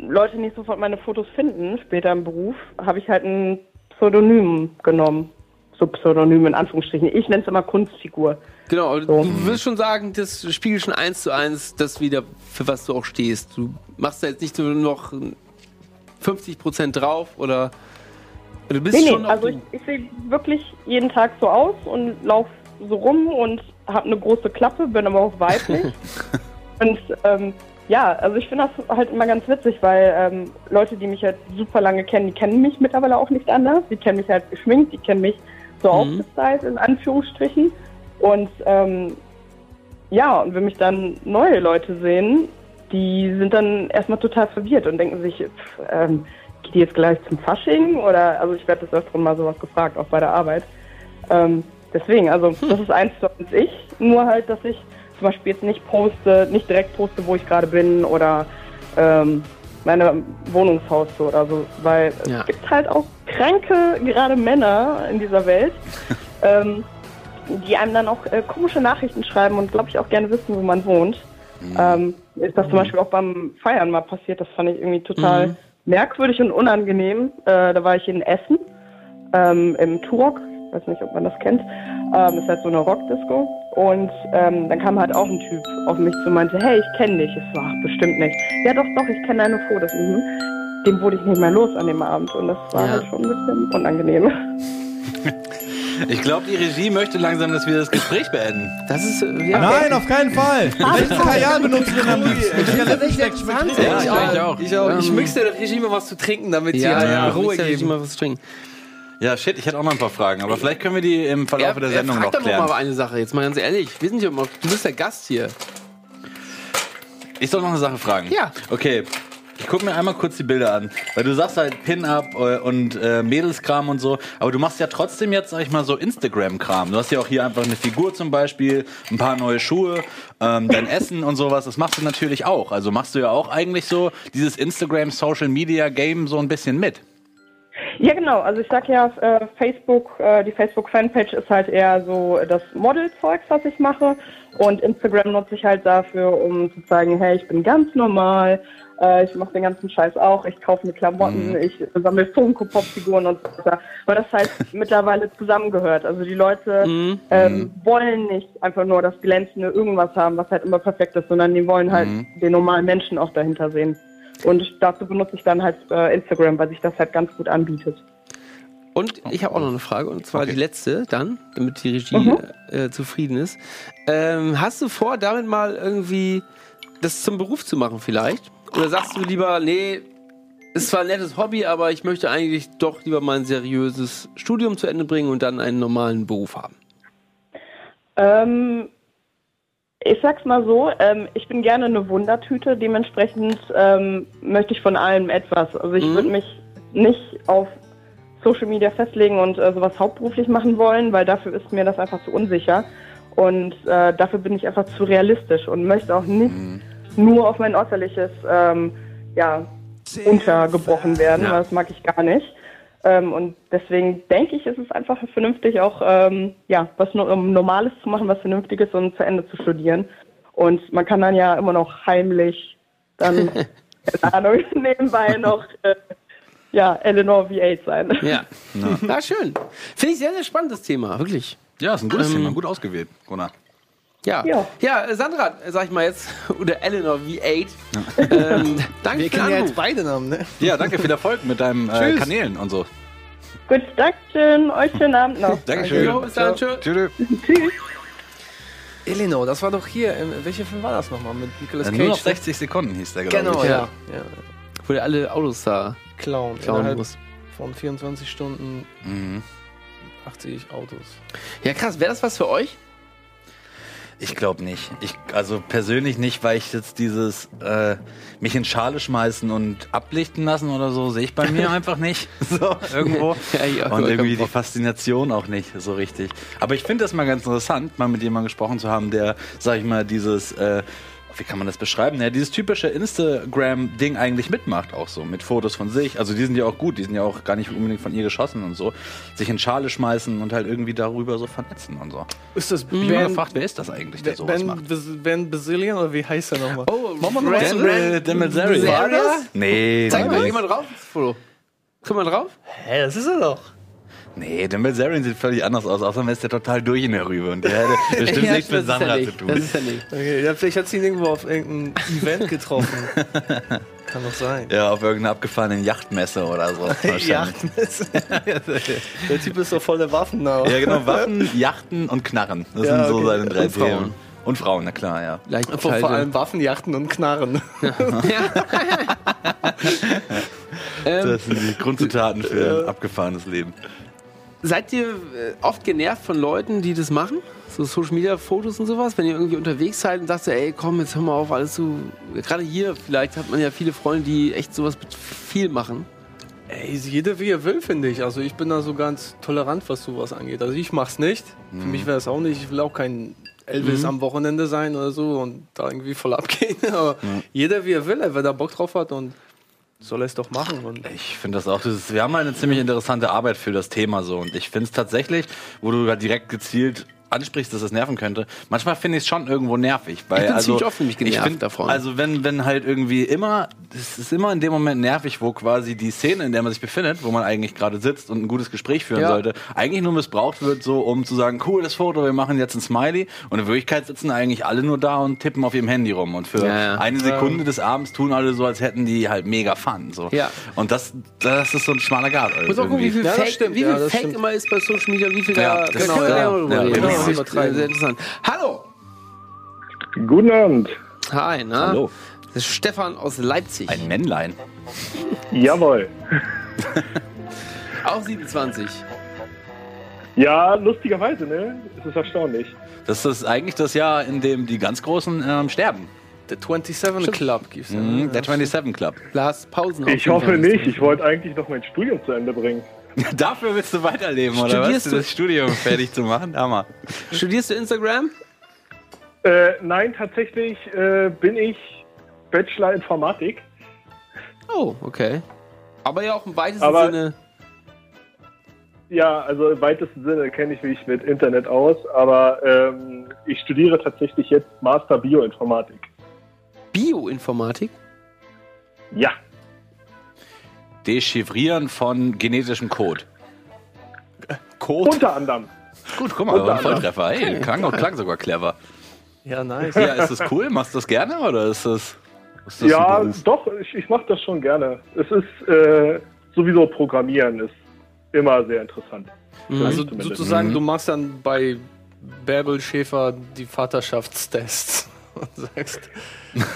Speaker 5: Leute nicht sofort meine Fotos finden, später im Beruf, habe ich halt ein Pseudonym genommen. So Pseudonym in Anführungsstrichen. Ich nenne es immer Kunstfigur.
Speaker 1: Genau,
Speaker 5: So.
Speaker 1: du willst schon sagen, das spiegelt schon eins zu eins das wieder, für was du auch stehst. Du machst da jetzt nicht nur noch 50% drauf oder du bist
Speaker 5: Nee, nee,
Speaker 1: schon noch
Speaker 5: also ich, ich sehe wirklich jeden Tag so aus und laufe so rum und habe eine große Klappe, bin aber auch weiblich. und ähm, ja, also ich finde das halt immer ganz witzig, weil ähm, Leute, die mich halt super lange kennen, die kennen mich mittlerweile auch nicht anders. Die kennen mich halt geschminkt, die kennen mich so
Speaker 1: Mhm.
Speaker 5: aufgestylt, in Anführungsstrichen. Und ähm, ja, und wenn mich dann neue Leute sehen, die sind dann erstmal total verwirrt und denken sich, pff, ähm, geht die jetzt gleich zum Fasching? Oder, also ich werde das öfter mal sowas gefragt, auch bei der Arbeit. Ähm, deswegen, also das ist eins zu eins ich, nur halt, dass ich zum Beispiel jetzt nicht poste, nicht direkt poste, wo ich gerade bin oder ähm, meine Wohnungshaustour oder so, weil
Speaker 1: Ja.
Speaker 5: es gibt halt auch kranke, gerade Männer in dieser Welt, ähm, die einem dann auch äh, komische Nachrichten schreiben und glaube ich auch gerne wissen, wo man wohnt. Ähm, ist das zum Beispiel auch beim Feiern mal passiert, das fand ich irgendwie total merkwürdig und unangenehm. Äh, da war ich in Essen ähm, im Turok, ich weiß nicht, ob man das kennt. Ähm, ist halt so eine Rockdisco. Und ähm, dann kam halt auch ein Typ auf mich zu und meinte, hey, ich kenne dich. Ich so, ach, bestimmt nicht. Ja, doch, doch, ich kenne deine Fotos. Mhm. Dem wurde ich nicht mehr los an dem Abend und das war
Speaker 1: Ja.
Speaker 5: halt schon ein bisschen unangenehm.
Speaker 2: Ich glaube, die Regie möchte langsam, dass wir das Gespräch beenden.
Speaker 1: Das ist, äh, ja.
Speaker 4: Nein, auf keinen Fall. Welches Kajal benutzt du denn am liebsten? Ich kann nicht schmeckt.
Speaker 2: Ja,
Speaker 3: ich,
Speaker 2: ich
Speaker 3: auch.
Speaker 2: eigentlich auch.
Speaker 3: Ich auch. Ich
Speaker 1: Ähm,
Speaker 3: mixe der Regie mal was zu trinken, damit sie
Speaker 1: Ja,
Speaker 3: halt
Speaker 1: ja,
Speaker 3: Ruhe
Speaker 1: ich
Speaker 3: geben.
Speaker 1: mal was trinken.
Speaker 2: Ja, shit, ich hätte auch noch ein paar Fragen, aber vielleicht können wir die im Verlauf der Sendung
Speaker 1: frag
Speaker 2: noch
Speaker 1: doch noch
Speaker 2: klären.
Speaker 1: mal eine Sache, jetzt mal ganz ehrlich. Wir sind ja immer, du bist der Gast hier.
Speaker 2: Ich soll noch eine Sache fragen.
Speaker 1: Ja.
Speaker 2: Okay. Ich gucke mir einmal kurz die Bilder an, weil du sagst halt Pin-Up äh, und äh, Mädelskram und so, aber du machst ja trotzdem jetzt, sag ich mal, so Instagram-Kram. Du hast ja auch hier einfach eine Figur zum Beispiel, ein paar neue Schuhe, ähm, dein Essen und sowas, das machst du natürlich auch. Also machst du ja auch eigentlich so dieses Instagram-Social-Media-Game so ein bisschen mit.
Speaker 5: Ja, genau. Also ich sag ja, äh, Facebook, äh, die Facebook-Fanpage ist halt eher so das Model-Zeugs, was ich mache. Und Instagram nutze ich halt dafür, um zu zeigen, hey, ich bin ganz normal, äh, ich mache den ganzen Scheiß auch, ich kaufe mir Klamotten, ich sammle Funko-Pop-Figuren und so weiter. Weil das halt mittlerweile zusammengehört. Also die Leute ähm, wollen nicht einfach nur das glänzende irgendwas haben, was halt immer perfekt ist, sondern die wollen halt den normalen Menschen auch dahinter sehen. Und dazu benutze ich dann halt äh, Instagram, weil sich das halt ganz gut anbietet.
Speaker 1: Und ich habe auch noch eine Frage, und zwar
Speaker 2: Okay.
Speaker 1: die letzte dann, damit die Regie
Speaker 5: Mhm.
Speaker 1: äh, zufrieden ist. Ähm, hast du vor, damit mal irgendwie das zum Beruf zu machen vielleicht? Oder sagst du lieber, nee, ist zwar ein nettes Hobby, aber ich möchte eigentlich doch lieber mal ein seriöses Studium zu Ende bringen und dann einen normalen Beruf haben?
Speaker 5: Ähm, ich sag's mal so, ähm, ich bin gerne eine Wundertüte, dementsprechend ähm, möchte ich von allem etwas. Also ich
Speaker 1: Mhm.
Speaker 5: würde mich nicht auf Social Media festlegen und äh, sowas hauptberuflich machen wollen, weil dafür ist mir das einfach zu unsicher. Und äh, dafür bin ich einfach zu realistisch und möchte auch nicht nur auf mein Äußerliches ähm, ja, untergebrochen werden,
Speaker 1: Ja.
Speaker 5: das mag ich gar nicht. Ähm, und deswegen denke ich, ist es einfach vernünftig, auch ähm, ja, was no um Normales zu machen, was Vernünftiges und zu Ende zu studieren. Und man kann dann ja immer noch heimlich dann, keine Ahnung, nebenbei noch äh, ja, Eleanor V8 sein.
Speaker 1: Ja. ja. schön. Finde ich sehr, sehr spannend, das Thema, wirklich.
Speaker 2: Ja, ist ein gutes
Speaker 1: Ähm,
Speaker 2: Thema, gut ausgewählt, Gunnar.
Speaker 1: Ja. Ja,
Speaker 5: Ja.
Speaker 1: äh, Sandra, äh, sag ich mal jetzt, oder Eleanor V8. Ähm, danke
Speaker 3: Wir
Speaker 1: für
Speaker 3: kennen ja jetzt beide Namen, ne?
Speaker 2: Ja, danke, viel Erfolg mit deinen äh. Kanälen und so.
Speaker 5: Gut, Dankeschön. Euch schönen Abend noch.
Speaker 2: Dankeschön.
Speaker 1: Jo, bis dann, tschö.
Speaker 2: Tschüss.
Speaker 5: Tschüss.
Speaker 3: Eleanor, das war doch hier. welcher Film war das nochmal? Mit Nicolas
Speaker 2: Äh,
Speaker 3: Cage?
Speaker 2: Nur noch
Speaker 3: ne?
Speaker 2: 60 Sekunden hieß der, glaube
Speaker 3: Genau,
Speaker 2: ich.
Speaker 3: ja. ja.
Speaker 1: Wo der alle Autos da
Speaker 3: Clown.
Speaker 1: klauen
Speaker 3: Innerhalb
Speaker 1: muss.
Speaker 3: von 24 Stunden
Speaker 2: Mhm.
Speaker 3: 80 Autos.
Speaker 1: Ja, krass. Wäre das was für euch?
Speaker 2: Ich glaube nicht. Ich, also persönlich nicht, weil ich jetzt dieses äh, mich in Schale schmeißen und ablichten lassen oder so, sehe ich bei mir einfach nicht. So, irgendwo.
Speaker 1: Ja, auch
Speaker 2: und irgendwie die. Faszination auch nicht so richtig. Aber ich finde das mal ganz interessant, mal mit jemandem gesprochen zu haben, der, sag ich mal, dieses, äh, wie kann man das beschreiben? Ja, dieses typische Instagram-Ding eigentlich mitmacht, auch so, mit Fotos von sich. Also die sind ja auch gut, die sind ja auch gar nicht unbedingt von ihr geschossen und so. Sich in Schale schmeißen und halt irgendwie darüber so vernetzen und so.
Speaker 3: Ist das
Speaker 2: Ich mal gefragt, wer ist das eigentlich, der sowas
Speaker 3: Ben,
Speaker 2: macht?
Speaker 3: Ben Bazillion oder wie heißt er nochmal?
Speaker 1: Oh,
Speaker 3: wir noch zurück?
Speaker 2: Äh, Dan Bilzerian.
Speaker 1: War das?
Speaker 2: Nee,
Speaker 1: Zeig mal, mal drauf, das Foto. Guck mal drauf.
Speaker 3: Hä, das ist er doch.
Speaker 2: Nee, Dan Bilzerian sieht völlig anders aus, außerdem ist der total durch in der Rübe und der hätte bestimmt
Speaker 1: Ja,
Speaker 2: nichts mit Sandra
Speaker 1: ja
Speaker 2: zu
Speaker 1: nicht.
Speaker 2: tun.
Speaker 1: Das ist ja nicht.
Speaker 3: Okay, ja, vielleicht hat sie ihn irgendwo auf irgendeinem Event getroffen. Kann doch sein.
Speaker 2: Ja, auf irgendeiner abgefahrenen Yachtmesse oder so.
Speaker 3: Yachtmesse. Der Typ ist doch voller Waffen now.
Speaker 2: Ja, genau, Waffen, Yachten und Knarren. Das
Speaker 3: Ja,
Speaker 2: sind so
Speaker 3: okay.
Speaker 2: seine drei
Speaker 1: Und Frauen.
Speaker 2: Themen. Und Frauen, na klar, ja.
Speaker 1: Leicht
Speaker 3: Vor, vor allem Waffen, Yachten und Knarren.
Speaker 1: ähm,
Speaker 2: Das sind die Grundzutaten für ein abgefahrenes Leben.
Speaker 1: Seid ihr äh, oft genervt von Leuten, die das machen? So Social Media Fotos und sowas? Wenn ihr irgendwie unterwegs seid und sagt, ey, komm, jetzt hör mal auf, alles so. Gerade hier, vielleicht hat man ja viele Freunde, die echt sowas mit viel machen.
Speaker 3: Ey, jeder wie er will, finde ich. Also ich bin da so ganz tolerant, was sowas angeht. Also ich mach's nicht. Für mich wäre es auch nicht. Ich will auch kein Elvis am Wochenende sein oder so und da irgendwie voll abgehen. Aber jeder wie er will, wer da Bock drauf hat und soll er es doch machen. Und
Speaker 2: Ich finde das auch, das ist, wir haben eine ziemlich interessante Arbeit für das Thema so und ich finde es tatsächlich, wo du da direkt gezielt ansprichst, dass das nerven könnte. Manchmal finde ich es schon irgendwo nervig, weil
Speaker 1: Ich bin
Speaker 2: also
Speaker 1: ziemlich oft nämlich genervt
Speaker 2: ich find,
Speaker 1: davon.
Speaker 2: Also wenn wenn halt irgendwie immer, es ist immer in dem Moment nervig, wo quasi die Szene, in der man sich befindet, wo man eigentlich gerade sitzt und ein gutes Gespräch führen
Speaker 1: Ja.
Speaker 2: sollte, eigentlich nur missbraucht wird, so um zu sagen, cool das Foto, wir machen jetzt ein Smiley und in Wirklichkeit sitzen eigentlich alle nur da und tippen auf ihrem Handy rum und für
Speaker 1: Ja, ja.
Speaker 2: eine Sekunde des Abends tun alle so, als hätten die halt mega Fun so.
Speaker 1: Ja.
Speaker 2: Und das das ist so ein schmaler Grad.
Speaker 1: Muss auch gucken, wie viel Fake,
Speaker 3: stimmt,
Speaker 1: wie viel Fake immer ist bei Social Media wie viel
Speaker 2: Ja,
Speaker 1: da.
Speaker 3: genau,
Speaker 2: genau.
Speaker 1: Das ist
Speaker 3: Übertreiben.
Speaker 1: sehr interessant. Hallo!
Speaker 6: Guten Abend.
Speaker 1: Hi, na?
Speaker 2: Hallo.
Speaker 1: Das ist Stefan aus Leipzig.
Speaker 2: Ein Männlein.
Speaker 6: Jawohl.
Speaker 1: Auch 27.
Speaker 6: Ja, lustigerweise, ne? Es ist erstaunlich.
Speaker 2: Das ist eigentlich das Jahr, in dem die ganz Großen ähm, sterben.
Speaker 3: der 27 Club gibt's ja.
Speaker 2: Mhm, der 27 Club.
Speaker 1: Lars Pausen.
Speaker 6: Ich hoffe nicht. Ich wollte eigentlich noch mein Studium zu Ende bringen.
Speaker 2: Dafür willst du weiterleben, oder
Speaker 1: Studierst
Speaker 2: was?
Speaker 1: du-
Speaker 2: Das Studium fertig zu machen? Hammer.
Speaker 1: Studierst du Instagram?
Speaker 6: Äh, nein, tatsächlich äh, bin ich Bachelor Informatik.
Speaker 1: Oh, okay. Aber ja auch im weitesten
Speaker 6: Aber-
Speaker 1: Sinne.
Speaker 6: Ja, also im weitesten Sinne kenne ich mich mit Internet aus, aber ähm, ich studiere tatsächlich jetzt Master Bioinformatik.
Speaker 1: Bioinformatik?
Speaker 6: Ja,
Speaker 2: Dechiffrieren von genetischem Code. Code?
Speaker 6: unter anderem.
Speaker 2: Gut, guck mal, ein Volltreffer. Hey, klang, klang sogar clever.
Speaker 3: Ja, nice.
Speaker 2: Ja, ist das cool? Machst du das gerne oder ist das, ist das
Speaker 6: Ja, doch, ich, ich mache das schon gerne. Es ist äh, sowieso Programmieren ist immer sehr interessant. Für
Speaker 3: Also sozusagen, du machst dann bei Bärbel Schäfer die Vaterschaftstests und sagst,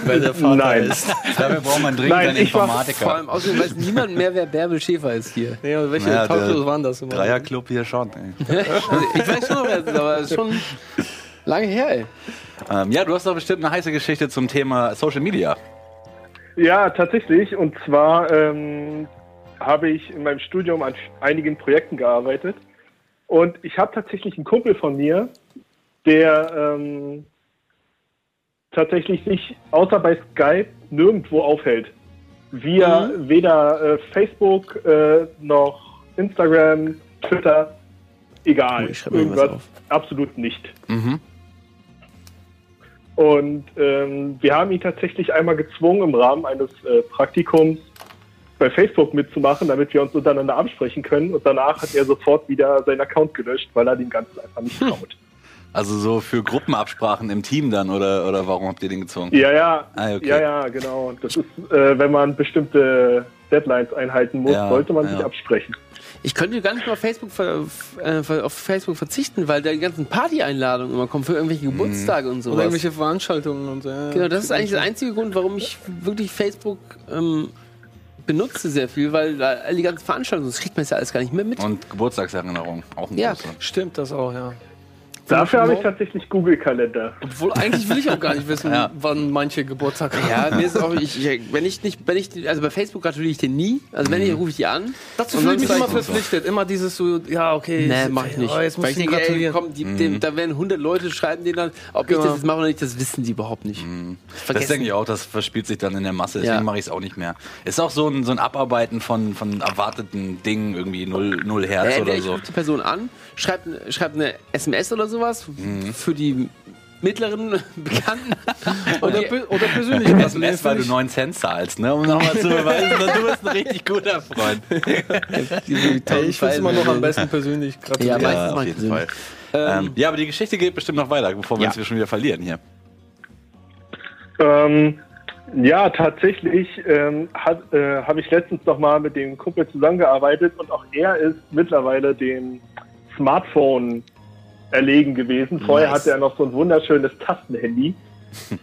Speaker 3: wer der Vater
Speaker 6: Nein.
Speaker 3: ist.
Speaker 2: Dafür braucht man dringend
Speaker 6: Nein,
Speaker 2: einen
Speaker 6: ich mach-
Speaker 1: Vor
Speaker 2: Informatiker.
Speaker 1: allem außerdem weiß niemand mehr, wer Bärbel Schäfer ist hier.
Speaker 3: Nee, und welche
Speaker 2: Naja,
Speaker 3: Talkshows waren das? immer?
Speaker 2: Dreierclub hier schon. Ey.
Speaker 1: Also ich weiß schon noch, wer es ist, aber es ist schon lange her, ey.
Speaker 2: Ähm, ja, du hast doch bestimmt eine heiße Geschichte zum Thema Social Media.
Speaker 6: Ja, tatsächlich. Und zwar ähm, habe ich in meinem Studium an einigen Projekten gearbeitet. Und ich habe tatsächlich einen Kumpel von mir, der ähm, tatsächlich sich außer bei Skype nirgendwo aufhält. Wir weder äh, Facebook äh, noch Instagram, Twitter, egal.
Speaker 1: Oh,
Speaker 6: Irgendwas absolut nicht.
Speaker 2: Mhm.
Speaker 6: Und ähm, wir haben ihn tatsächlich einmal gezwungen, im Rahmen eines äh, Praktikums bei Facebook mitzumachen, damit wir uns untereinander absprechen können. Und danach hat er sofort wieder seinen Account gelöscht, weil er dem Ganzen einfach nicht traut.
Speaker 2: Also so für Gruppenabsprachen im Team dann oder, oder warum habt ihr den gezwungen?
Speaker 6: Ja, ja,
Speaker 2: Ah, okay.
Speaker 6: ja, ja, genau. Das ist, äh, wenn man bestimmte Deadlines einhalten muss,
Speaker 2: Ja,
Speaker 6: sollte man
Speaker 2: ja.
Speaker 6: sich absprechen.
Speaker 1: Ich könnte gar nicht mehr auf Facebook, ver, äh, auf Facebook verzichten, weil da die ganzen Party-Einladungen immer kommen für irgendwelche Geburtstage und sowas.
Speaker 3: Oder irgendwelche Veranstaltungen und so. Ja,
Speaker 1: Genau, das ist eigentlich der einzige Grund, warum ich wirklich Facebook ähm, benutze sehr viel, weil da all die ganzen Veranstaltungen, das kriegt man jetzt ja alles gar nicht mehr mit.
Speaker 2: Und Geburtstagserinnerung, auch ein
Speaker 1: Ja.
Speaker 2: großer.
Speaker 3: Stimmt das auch, ja.
Speaker 6: Dafür habe ich tatsächlich Google-Kalender.
Speaker 3: Obwohl eigentlich will ich auch gar nicht wissen,
Speaker 2: Ja.
Speaker 3: wann manche Geburtstag haben.
Speaker 1: Ja, mir ist auch, ich, ich, wenn ich nicht, wenn ich, also bei Facebook gratuliere ich denen nie. Also wenn ich, rufe ich die an.
Speaker 3: Dazu fühle ich mich immer
Speaker 1: ich-
Speaker 3: verpflichtet. Immer dieses so, ja, okay.
Speaker 1: Nee,
Speaker 3: jetzt-
Speaker 1: mach ich nicht.
Speaker 3: Oh, jetzt muss ich
Speaker 1: ich denke, ey,
Speaker 3: gratulieren.
Speaker 1: komm, die, dem, da werden 100 Leute schreiben denen dann, ob ich
Speaker 3: Genau.
Speaker 1: das jetzt mache oder nicht, das wissen die überhaupt nicht.
Speaker 2: Das
Speaker 1: Vergessen.
Speaker 2: denke ich auch, das verspielt sich dann in der Masse, deswegen
Speaker 1: Ja.
Speaker 2: mache ich es auch nicht mehr. Ist auch so ein, so ein Abarbeiten von, von erwarteten Dingen, irgendwie null, null Herz
Speaker 1: entweder
Speaker 2: oder
Speaker 1: ich
Speaker 2: so.
Speaker 1: rufe die Person an, schreibt, schreibt eine SMS oder sowas
Speaker 2: Mhm.
Speaker 1: für die mittleren Bekannten.
Speaker 3: Oder, oder persönlich.
Speaker 2: SMS, weil du 9 Cent zahlst, ne? um nochmal zu beweisen, dass du bist ein richtig guter Freund.
Speaker 3: Ich finde es immer noch am besten persönlich
Speaker 1: Ja,
Speaker 2: Ja, auf
Speaker 1: ich
Speaker 2: jeden Fall.
Speaker 1: persönlich.
Speaker 2: Ähm, ja, aber die Geschichte geht bestimmt noch weiter, bevor wir
Speaker 1: Ja.
Speaker 2: uns hier schon wieder verlieren hier.
Speaker 6: Ähm, ja, tatsächlich ähm, äh, habe ich letztens noch mal mit dem Kumpel zusammengearbeitet und auch er ist mittlerweile dem Smartphone erlegen gewesen. Vorher
Speaker 1: Nice.
Speaker 6: hatte er noch so ein wunderschönes Tastenhandy.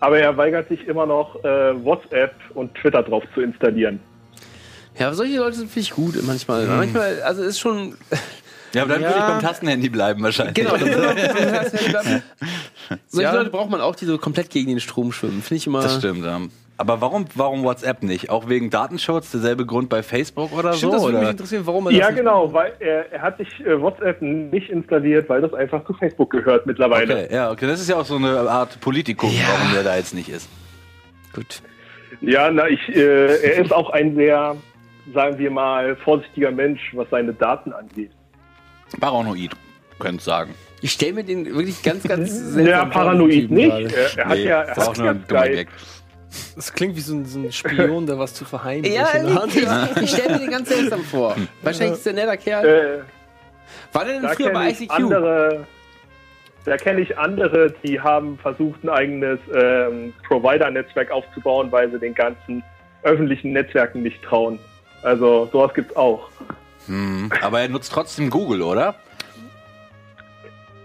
Speaker 6: Aber er weigert sich immer noch, äh, WhatsApp und Twitter drauf zu installieren.
Speaker 1: Ja, aber solche Leute finde ich gut manchmal.
Speaker 2: Mhm.
Speaker 1: Manchmal, also ist schon.
Speaker 2: Ja, aber dann
Speaker 1: Ja.
Speaker 2: würde ich beim Tastenhandy bleiben wahrscheinlich.
Speaker 1: Genau, das ist auch- solche
Speaker 3: Ja.
Speaker 1: Leute braucht man auch, die so komplett gegen den Strom schwimmen. Finde ich immer.
Speaker 2: Das stimmt, ja. Aber warum, warum WhatsApp nicht? Auch wegen Datenschutz? Derselbe Grund bei Facebook oder
Speaker 3: Stimmt,
Speaker 2: so?
Speaker 3: das würde mich interessieren, warum er das
Speaker 6: Ja,
Speaker 3: nicht
Speaker 6: genau, weil er, er hat sich äh, WhatsApp nicht installiert, weil das einfach zu Facebook gehört mittlerweile.
Speaker 2: Okay, ja, okay. Das ist ja auch so eine Art Politikum,
Speaker 1: Ja.
Speaker 2: warum der da jetzt nicht ist.
Speaker 1: Gut.
Speaker 6: Ja, na, ich, äh, er ist auch ein sehr, sagen wir mal, vorsichtiger Mensch, was seine Daten angeht.
Speaker 2: Paranoid, könnt sagen.
Speaker 1: Ich stelle mir den wirklich ganz, ganz
Speaker 6: Ja, paranoid nicht. Er, er hat
Speaker 2: Nee,
Speaker 6: ja, er
Speaker 2: das war auch
Speaker 6: hat
Speaker 2: nur
Speaker 6: ja Skype.
Speaker 3: Das klingt wie so ein, so ein Spion, der was zu verheimlichen
Speaker 1: Ja,
Speaker 3: hat.
Speaker 1: ich, ich stelle mir den ganz seltsam vor. Wahrscheinlich ist der netter Kerl.
Speaker 6: Äh,
Speaker 1: War der denn
Speaker 6: da
Speaker 1: früher bei
Speaker 6: kenne ich
Speaker 1: ICQ?
Speaker 6: andere, da kenne ich andere, die haben versucht, ein eigenes ähm, Provider-Netzwerk aufzubauen, weil sie den ganzen öffentlichen Netzwerken nicht trauen. Also sowas gibt's auch.
Speaker 2: Hm. Aber er nutzt trotzdem Google, oder?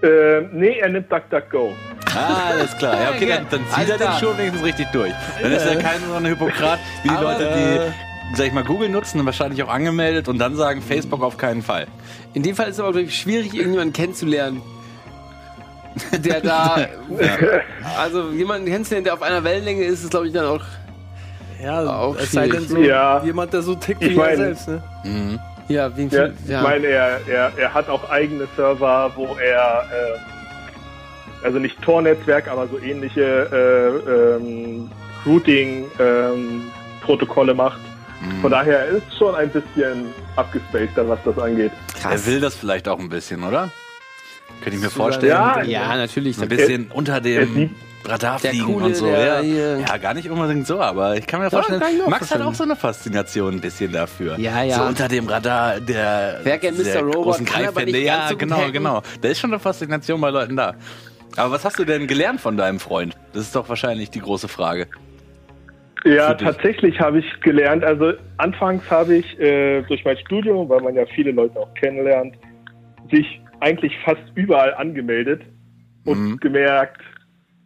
Speaker 6: Ähm, nee, er nimmt DuckDuckGo.
Speaker 2: Ah, alles klar. Ja, okay, dann, dann zieht er den schon wenigstens richtig durch. Dann ist er kein so ein Hypokrat wie die
Speaker 1: Aber,
Speaker 2: Leute, die, sag ich mal, Google nutzen und wahrscheinlich auch angemeldet und dann sagen Facebook auf keinen Fall.
Speaker 1: In dem Fall ist es aber wirklich schwierig, irgendjemanden kennenzulernen. Der da. Also jemanden kennenzulernen, der auf einer Wellenlänge ist, ist glaube ich dann auch.
Speaker 3: Ja,
Speaker 1: Auch
Speaker 3: es sei denn so
Speaker 6: Ja.
Speaker 3: jemand, der so tickt
Speaker 6: Ich
Speaker 3: wie er
Speaker 6: mein-
Speaker 3: selbst. Ne?
Speaker 2: Mhm.
Speaker 1: Ja, wie
Speaker 6: Ja,
Speaker 1: viel,
Speaker 6: Ich meine, er, er, er hat auch eigene Server, wo er, ähm, also nicht Tor-Netzwerk, aber so ähnliche äh, ähm, Routing-Protokolle macht. Von daher er ist schon ein bisschen abgespaceder, was das angeht.
Speaker 2: Er will das vielleicht auch ein bisschen, oder? Könnte ich mir vorstellen.
Speaker 6: Ja,
Speaker 1: Ja, natürlich.
Speaker 2: ein bisschen unter
Speaker 6: er
Speaker 2: dem Radar
Speaker 1: Der
Speaker 2: fliegen
Speaker 1: Coole,
Speaker 2: und so.
Speaker 1: der
Speaker 2: Ja. ja, gar nicht unbedingt so, aber ich kann mir vorstellen,
Speaker 1: auch
Speaker 2: Max hat auch so eine Faszination ein bisschen dafür.
Speaker 1: Ja, ja.
Speaker 2: So unter dem Radar der,
Speaker 1: Wer kennt
Speaker 2: der
Speaker 1: Mr. Robot,
Speaker 2: großen Greifhände. Ja, genau, genau. Da ist schon eine Faszination bei Leuten da. Aber was hast du denn gelernt von deinem Freund? Das ist doch wahrscheinlich die große Frage.
Speaker 6: Ja, tatsächlich habe ich gelernt. Also anfangs habe ich äh, durch mein Studium, weil man ja viele Leute auch kennenlernt, sich eigentlich fast überall angemeldet und
Speaker 2: Mhm.
Speaker 6: gemerkt,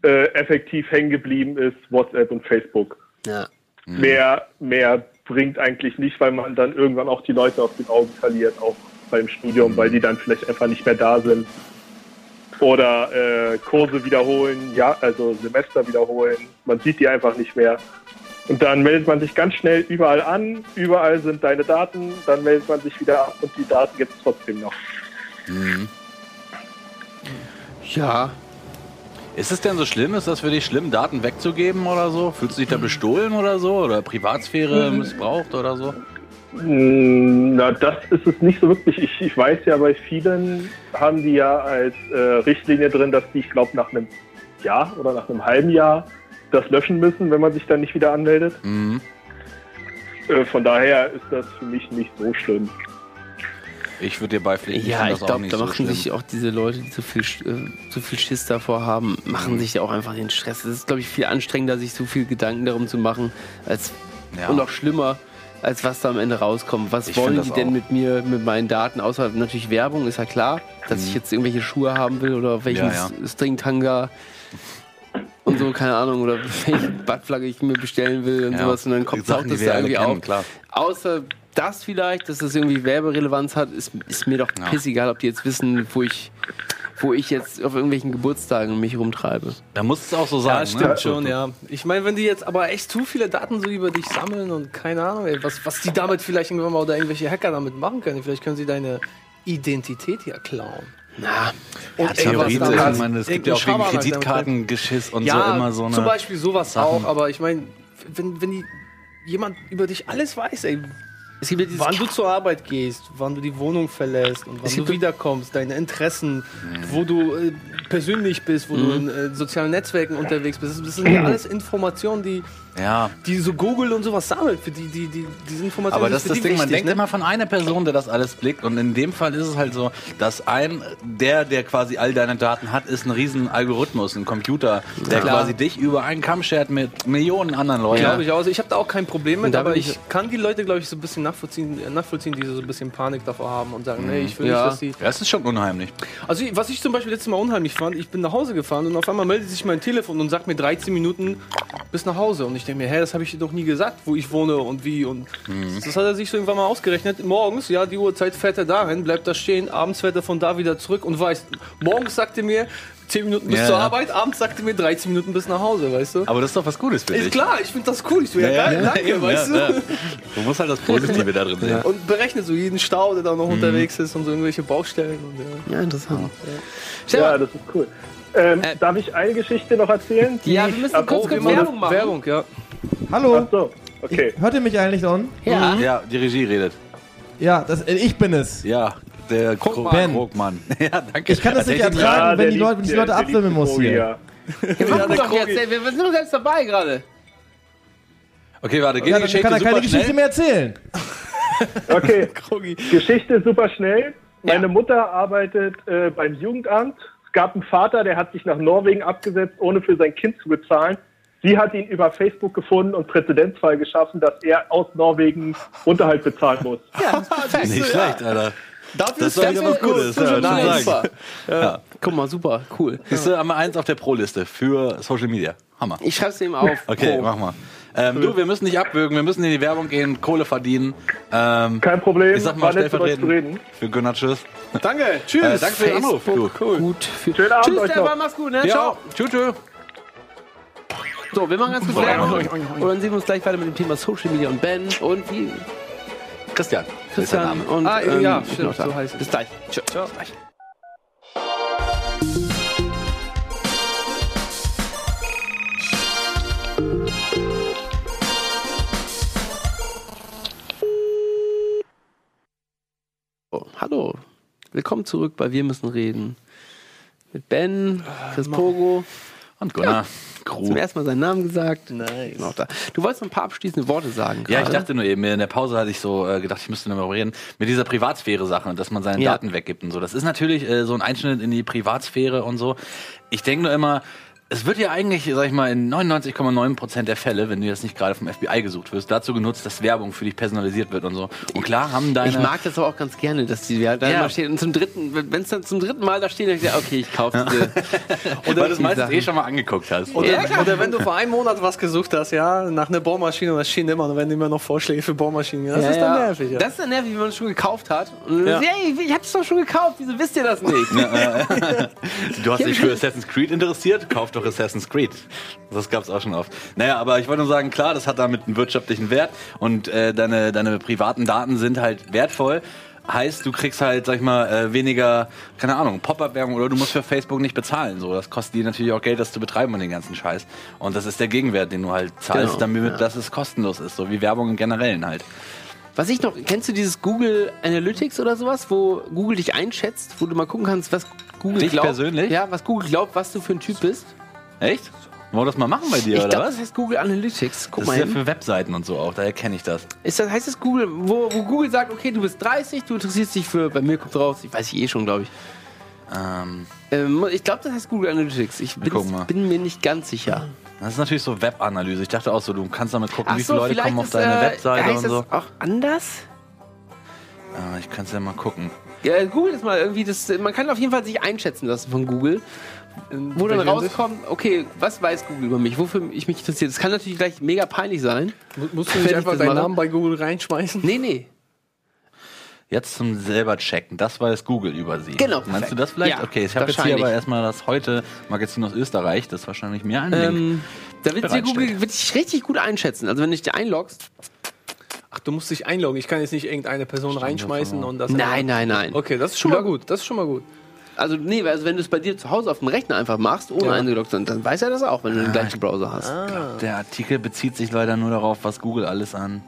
Speaker 6: äh, effektiv hängen geblieben ist WhatsApp und Facebook.
Speaker 1: Ja.
Speaker 6: Mehr, mehr bringt eigentlich nicht, weil man dann irgendwann auch die Leute aus den Augen verliert, auch beim Studium, weil die dann vielleicht einfach nicht mehr da sind. Oder äh, Kurse wiederholen, ja, also Semester wiederholen. Man sieht die einfach nicht mehr. Und dann meldet man sich ganz schnell überall an, überall sind deine Daten, dann meldet man sich wieder ab und die Daten gibt es trotzdem noch.
Speaker 1: Ja.
Speaker 2: Ist es denn so schlimm? Ist das für dich schlimm, Daten wegzugeben oder so? Fühlst du dich da bestohlen oder so? Oder Privatsphäre missbraucht oder so?
Speaker 6: Mm, Na, das ist es nicht so wirklich. Ich, ich weiß ja, bei vielen haben die ja als äh, Richtlinie drin, dass die, ich glaube, nach einem Jahr oder nach einem halben Jahr das löschen müssen, wenn man sich dann nicht wieder anmeldet.
Speaker 2: Mhm.
Speaker 6: Äh, von daher ist das für mich nicht so schlimm.
Speaker 2: Ich würde dir beipflichten.
Speaker 1: Ja, ich
Speaker 2: das auch
Speaker 1: glaube, da
Speaker 2: so
Speaker 1: machen
Speaker 2: schlimm.
Speaker 1: sich auch diese Leute, die zu viel, äh, zu viel Schiss davor haben, machen sich ja auch einfach den Stress. Es ist, glaube ich, viel anstrengender, sich so viel Gedanken darum zu machen, als
Speaker 2: Ja.
Speaker 1: und auch schlimmer, als was da am Ende rauskommt. Was
Speaker 2: Ich
Speaker 1: wollen die denn
Speaker 2: auch.
Speaker 1: mit mir, mit meinen Daten? Außer natürlich Werbung, ist ja klar, dass ich jetzt irgendwelche Schuhe haben will oder welchen
Speaker 2: Mhm. Ja, ja.
Speaker 1: Stringtanga und so, keine Ahnung, oder welche Buttflagge ich mir bestellen will und
Speaker 2: Ja.
Speaker 1: sowas. Und dann kommt
Speaker 2: Sachen,
Speaker 1: taucht
Speaker 2: die
Speaker 1: das da irgendwie
Speaker 2: kennen,
Speaker 1: auf.
Speaker 2: klar.
Speaker 1: Außer das vielleicht, dass das irgendwie Werberelevanz hat, ist, ist mir doch pissegal, ob die jetzt wissen, wo ich, wo ich jetzt auf irgendwelchen Geburtstagen mich rumtreibe.
Speaker 2: Da muss es auch so sein.
Speaker 3: Ja, stimmt
Speaker 2: ne?
Speaker 3: schon, ja. Ich meine, wenn die jetzt aber echt zu viele Daten so über dich sammeln und keine Ahnung, ey, was, was die damit vielleicht irgendwann mal oder irgendwelche Hacker damit machen können, vielleicht können sie deine Identität ja klauen.
Speaker 1: Na,
Speaker 3: Und
Speaker 2: Ja, Theoretisch,
Speaker 3: irgendwas
Speaker 2: ich meine, es gibt ja auch wegen Kreditkartengeschiss und
Speaker 3: ja,
Speaker 2: so immer so eine.
Speaker 3: zum Beispiel sowas
Speaker 2: Sachen.
Speaker 3: auch, aber ich meine, wenn, wenn die, jemand über dich alles weiß, ey,
Speaker 1: es gibt ja dieses
Speaker 3: wann du zur Arbeit gehst, wann du die Wohnung verlässt und wann du wiederkommst, deine Interessen, wo du äh, persönlich bist, wo du in äh, sozialen Netzwerken unterwegs bist, das sind ja alles Informationen, die,
Speaker 2: Ja.
Speaker 3: die so Google und sowas sammelt, für die, die, die diese Informationen
Speaker 2: Aber das ist das
Speaker 3: die
Speaker 2: Ding, man
Speaker 3: wichtig,
Speaker 2: denkt
Speaker 3: ne?
Speaker 2: immer von einer Person, der das alles blickt. Und in dem Fall ist es halt so, dass ein, der, der quasi all deine Daten hat, ist ein riesen Algorithmus, ein Computer, der quasi dich über einen Kamm schert mit Millionen anderen Leuten.
Speaker 3: Glaube ich auch. Also ich habe da auch kein Problem mit, aber ich,
Speaker 1: ich-
Speaker 3: kann die Leute, glaube ich, so ein bisschen nachvollziehen, äh, nachvollziehen, die so ein bisschen Panik davor haben und sagen, nee, ich will
Speaker 1: Ja.
Speaker 3: nicht, dass die.
Speaker 2: Ja, es ist schon unheimlich.
Speaker 3: Also was ich zum Beispiel letztes Mal unheimlich fand, ich bin nach Hause gefahren und auf einmal meldet sich mein Telefon und sagt mir 13 Minuten bis nach Hause. Und ich denke mir, hä, das habe ich dir doch nie gesagt, wo ich wohne und wie. Und das hat er sich so irgendwann mal ausgerechnet. Morgens, ja, die Uhrzeit fährt er dahin, bleibt da stehen, abends fährt er von da wieder zurück und weiß, morgens sagt er mir 10 Minuten bis
Speaker 2: Ja,
Speaker 3: zur
Speaker 2: ja.
Speaker 3: Arbeit, abends sagt er mir 13 Minuten bis nach Hause, weißt du?
Speaker 2: Aber das ist doch was Gutes für dich.
Speaker 3: Ist klar, ich finde das cool. Ich so, ja, geil, danke,
Speaker 2: eben,
Speaker 3: weißt
Speaker 2: ja,
Speaker 3: du?
Speaker 2: ja. Du musst halt das Positive da drin sehen.
Speaker 3: Und berechnet so jeden Stau, der da noch unterwegs ist und so irgendwelche Baustellen. Und, ja.
Speaker 1: ja, interessant.
Speaker 6: Ja, das ist cool. Ähm,
Speaker 1: Äh,
Speaker 6: darf ich eine Geschichte noch erzählen?
Speaker 1: Ja,
Speaker 6: ich
Speaker 1: wir müssen
Speaker 6: ab-
Speaker 1: kurz-
Speaker 6: oh,
Speaker 1: kurz
Speaker 6: wir-
Speaker 1: Werbung machen.
Speaker 3: Werbung, ja.
Speaker 4: Hallo,
Speaker 6: Ach so, okay.
Speaker 4: hört ihr mich eigentlich on?
Speaker 1: ja.
Speaker 2: Ja, die Regie redet.
Speaker 4: Ja, das, äh, ich bin es.
Speaker 2: Ja, der Krogmann.
Speaker 4: Ben.
Speaker 2: Krogmann. Ja, danke.
Speaker 4: Ich kann das nicht ertragen, wenn
Speaker 6: der
Speaker 4: die Leute, wenn ich die Leute
Speaker 6: liebt
Speaker 4: muss hier.
Speaker 6: ja.
Speaker 1: Ja, mach
Speaker 3: der
Speaker 1: doch jetzt, ey, wir wir sind doch selbst dabei gerade.
Speaker 2: Okay, warte, geht
Speaker 4: Ja,
Speaker 2: die Geschichte
Speaker 4: kann er keine Geschichte mehr erzählen.
Speaker 6: Okay,
Speaker 3: Krogi.
Speaker 6: Geschichte super schnell. Meine
Speaker 1: Ja.
Speaker 6: Mutter arbeitet äh, beim Jugendamt. Es gab einen Vater, der hat sich nach Norwegen abgesetzt, ohne für sein Kind zu bezahlen. Sie hat ihn über Facebook gefunden und Präzedenzfall geschaffen, dass er aus Norwegen Unterhalt bezahlen muss.
Speaker 1: Ja, perfekt.
Speaker 2: Nicht schlecht, Alter.
Speaker 3: Dafür
Speaker 2: Das ist doch wieder was Gutes. Ja,
Speaker 1: Ja,
Speaker 2: schon sagen.
Speaker 1: super. Ja. Guck mal, super, cool.
Speaker 2: Siehst du, haben wir eins auf der Pro-Liste für Social Media. Hammer.
Speaker 1: Ich schreib's ihm auf.
Speaker 2: Okay,
Speaker 1: Pro.
Speaker 2: mach mal. Ähm, du, wir müssen nicht abwürgen, wir müssen in die Werbung gehen, Kohle verdienen. Ähm,
Speaker 6: Kein Problem,
Speaker 2: ich sag mal
Speaker 6: war nett mit euch zu
Speaker 2: stellvertretend
Speaker 6: reden.
Speaker 2: für Gunnar Tschüss.
Speaker 3: Danke, tschüss.
Speaker 2: Äh, danke für den Anruf. Du.
Speaker 1: Facebook gut. Für
Speaker 6: Schönen Abend
Speaker 1: Tschüss,
Speaker 6: euch
Speaker 1: Stefan,
Speaker 6: noch.
Speaker 1: mach's gut, ne?
Speaker 2: Ja,
Speaker 1: Ciao.
Speaker 2: tschüss, tschüss.
Speaker 1: So, wir machen ganz kurz Werbung. Und dann sehen wir uns gleich weiter mit dem Thema Social Media und Ben und wie
Speaker 2: Christian.
Speaker 1: Christian und
Speaker 3: Ah,
Speaker 1: ähm,
Speaker 3: ja,
Speaker 1: bin
Speaker 3: stimmt, so heißt es.
Speaker 1: Bis gleich. Tschüss. Bis gleich. Oh, hallo, willkommen zurück bei Wir müssen reden. Mit Ben, Chris Pogo.
Speaker 2: Und Gunnar. Crew.
Speaker 1: Zum ersten Mal seinen Namen gesagt.
Speaker 3: Nice.
Speaker 1: Du wolltest noch ein paar abschließende Worte sagen.
Speaker 2: Ja, ich dachte nur eben, in der Pause hatte ich so äh, gedacht, ich müsste mal reden, mit dieser Privatsphäre-Sache und dass man seine
Speaker 1: Ja.
Speaker 2: Daten weggibt und so. Das ist natürlich äh, so ein Einschnitt in die Privatsphäre und so. Ich denke nur immer, es wird ja eigentlich, sag ich mal, in 99,9% der Fälle, wenn du jetzt nicht gerade vom FBI gesucht wirst, dazu genutzt, dass Werbung für dich personalisiert wird und so. Und klar haben deine...
Speaker 1: Ich mag das aber auch ganz gerne, dass die ja, da
Speaker 2: Ja.
Speaker 1: immer steht. Und zum dritten, wenn es dann zum dritten Mal da steht, dann ich, okay, ich kaufe diese.
Speaker 2: oder weil du es meistens
Speaker 1: Sachen.
Speaker 2: eh schon mal angeguckt hast.
Speaker 3: Oder,
Speaker 1: Ja, klar.
Speaker 3: oder wenn du vor einem Monat was gesucht hast, ja, nach einer Bohrmaschine und das schien immer, dann werden immer noch Vorschläge für Bohrmaschinen. Das
Speaker 1: Ja,
Speaker 3: ist dann nervig, ja.
Speaker 1: Das ist dann nervig, wenn man es schon gekauft hat. Und
Speaker 3: Ja.
Speaker 1: hey, ich hab's doch schon gekauft, wieso wisst ihr das nicht?
Speaker 2: Du hast dich für Assassin's Creed interessiert? Kauf doch Assassin's Creed. Das gab's auch schon oft. Naja, aber ich wollte nur sagen, klar, das hat damit einen wirtschaftlichen Wert und äh, deine, deine privaten Daten sind halt wertvoll. Heißt, du kriegst halt, sag ich mal, äh, weniger, keine Ahnung, Pop-Up-Werbung oder du musst für Facebook nicht bezahlen. So, das kostet dir natürlich auch Geld, das zu betreiben und den ganzen Scheiß. Und das ist der Gegenwert, den du halt zahlst,
Speaker 1: Genau,
Speaker 2: damit
Speaker 1: ja.
Speaker 2: dass es kostenlos ist, so wie Werbung im Generellen halt.
Speaker 1: Was ich noch, kennst du dieses Google Analytics oder sowas, wo Google dich einschätzt, wo du mal gucken kannst, was Google
Speaker 2: Dich
Speaker 1: glaubt?
Speaker 2: persönlich?
Speaker 1: Ja, was Google glaubt, was du für ein Typ bist.
Speaker 2: Echt? Wollen wir das mal machen bei dir,
Speaker 1: ich
Speaker 2: oder
Speaker 1: glaube,
Speaker 2: was?
Speaker 1: das heißt Google Analytics. Guck
Speaker 2: Das
Speaker 1: mal
Speaker 2: ist ja
Speaker 1: hin.
Speaker 2: für Webseiten und so auch, daher kenne ich das.
Speaker 1: Ist das, heißt das Google, wo, wo Google sagt, okay, du bist 30, du interessierst dich für, bei mir kommt raus, ich weiß ich eh schon, glaube ich.
Speaker 2: Ähm,
Speaker 1: Ähm, ich glaube, das heißt Google Analytics. Ich bin, mir nicht ganz sicher.
Speaker 2: das ist natürlich so Webanalyse. Ich dachte auch so, du kannst damit gucken,
Speaker 1: Ach
Speaker 2: wie
Speaker 1: so,
Speaker 2: viele Leute
Speaker 1: vielleicht
Speaker 2: kommen auf
Speaker 1: ist,
Speaker 2: deine
Speaker 1: äh,
Speaker 2: Webseite und so.
Speaker 1: das auch anders?
Speaker 2: Ah, ich kann es ja mal gucken.
Speaker 1: Ja, Google ist mal irgendwie das. Man kann auf jeden Fall sich einschätzen lassen von Google, wo dann rauskommt, okay, was weiß Google über mich, wofür ich mich interessiere. Das kann natürlich gleich mega peinlich sein.
Speaker 3: Mu- Musst du nicht
Speaker 1: ich
Speaker 3: einfach deinen
Speaker 1: mache.
Speaker 3: Namen bei Google reinschmeißen?
Speaker 1: Nee, nee.
Speaker 2: Jetzt zum selber checken. Das weiß Google über sie.
Speaker 1: Genau,
Speaker 2: Meinst
Speaker 1: perfekt.
Speaker 2: du das vielleicht?
Speaker 1: Ja,
Speaker 2: okay, ich habe jetzt hier aber erstmal das heute Magazin aus Österreich. Das ist wahrscheinlich mehr ein Link.
Speaker 1: Ähm, da wird dir. Google wird dich richtig gut einschätzen. Also wenn du dich einloggst.
Speaker 3: Ach, du musst dich einloggen. Ich kann jetzt nicht irgendeine Person reinschmeißen und das.
Speaker 1: Nein, nein, nein.
Speaker 3: Okay, das ist schon mal gut. Das ist schon mal gut.
Speaker 1: Also nee, also wenn du es bei dir zu Hause auf dem Rechner einfach machst, ohne
Speaker 3: Ja.
Speaker 1: eingeloggt zu sein, dann weiß er das auch, wenn du den gleichen Browser hast.
Speaker 2: Der Artikel bezieht sich leider nur darauf, was Google alles an.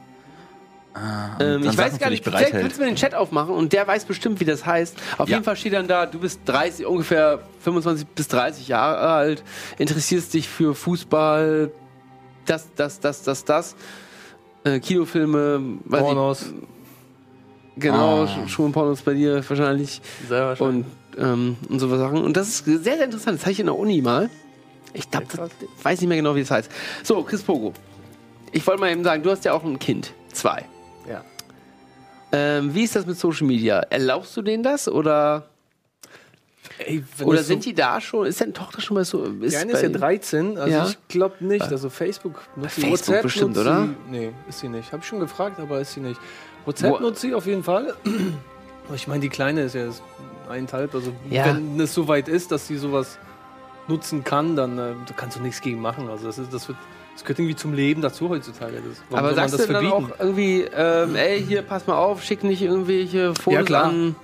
Speaker 2: Ah,
Speaker 1: Ähm, ich weiß gar nicht, vielleicht kannst du mir den Chat aufmachen und der weiß bestimmt, wie das heißt. Auf
Speaker 2: Ja.
Speaker 1: jeden Fall steht dann da, du bist 30, ungefähr 25 bis 30 Jahre alt, interessierst dich für Fußball, das, das, das, das, das, äh, Kinofilme, weiß
Speaker 3: Pornos.
Speaker 1: Ich, genau,
Speaker 2: Ah.
Speaker 1: Sch- Schuhe und Pornos bei dir wahrscheinlich
Speaker 3: Sehr wahrscheinlich.
Speaker 1: und, ähm, und so Sachen. Und das ist sehr, sehr interessant. Das habe ich in der Uni mal. Ich glaube, das weiß nicht mehr genau, wie es heißt. So, Chris Pogo. Ich wollte mal eben sagen, du hast ja auch ein Kind. Zwei.
Speaker 3: Ja.
Speaker 1: Ähm, wie ist das mit Social Media? Erlaubst du denen das oder,
Speaker 3: Ey,
Speaker 1: oder
Speaker 3: das
Speaker 1: sind
Speaker 3: so,
Speaker 1: die da schon? Ist deine Tochter schon mal so? Ist
Speaker 3: Die eine ist ja
Speaker 1: bei-
Speaker 3: 13, also
Speaker 1: Ja.
Speaker 3: ich glaube nicht. Also Facebook nutzt sie.
Speaker 1: Facebook
Speaker 3: WhatsApp
Speaker 1: bestimmt,
Speaker 3: nutzt
Speaker 1: oder?
Speaker 3: Sie, nee, ist sie nicht. Habe ich schon gefragt, aber ist sie nicht. WhatsApp
Speaker 1: Wo-
Speaker 3: nutzt sie auf jeden Fall. Ich meine, die Kleine ist ja eineinhalb. Also
Speaker 1: Ja.
Speaker 3: wenn es soweit ist, dass sie sowas nutzen kann, dann äh, da kannst du nichts gegen machen. Also das, ist, das, wird, das gehört irgendwie zum Leben dazu heutzutage. Das, warum
Speaker 1: Aber
Speaker 3: soll man
Speaker 1: sagst du dann auch irgendwie, ähm, ey, hier, pass mal auf, schick nicht irgendwelche Fotos
Speaker 3: Ja, klar.
Speaker 1: an.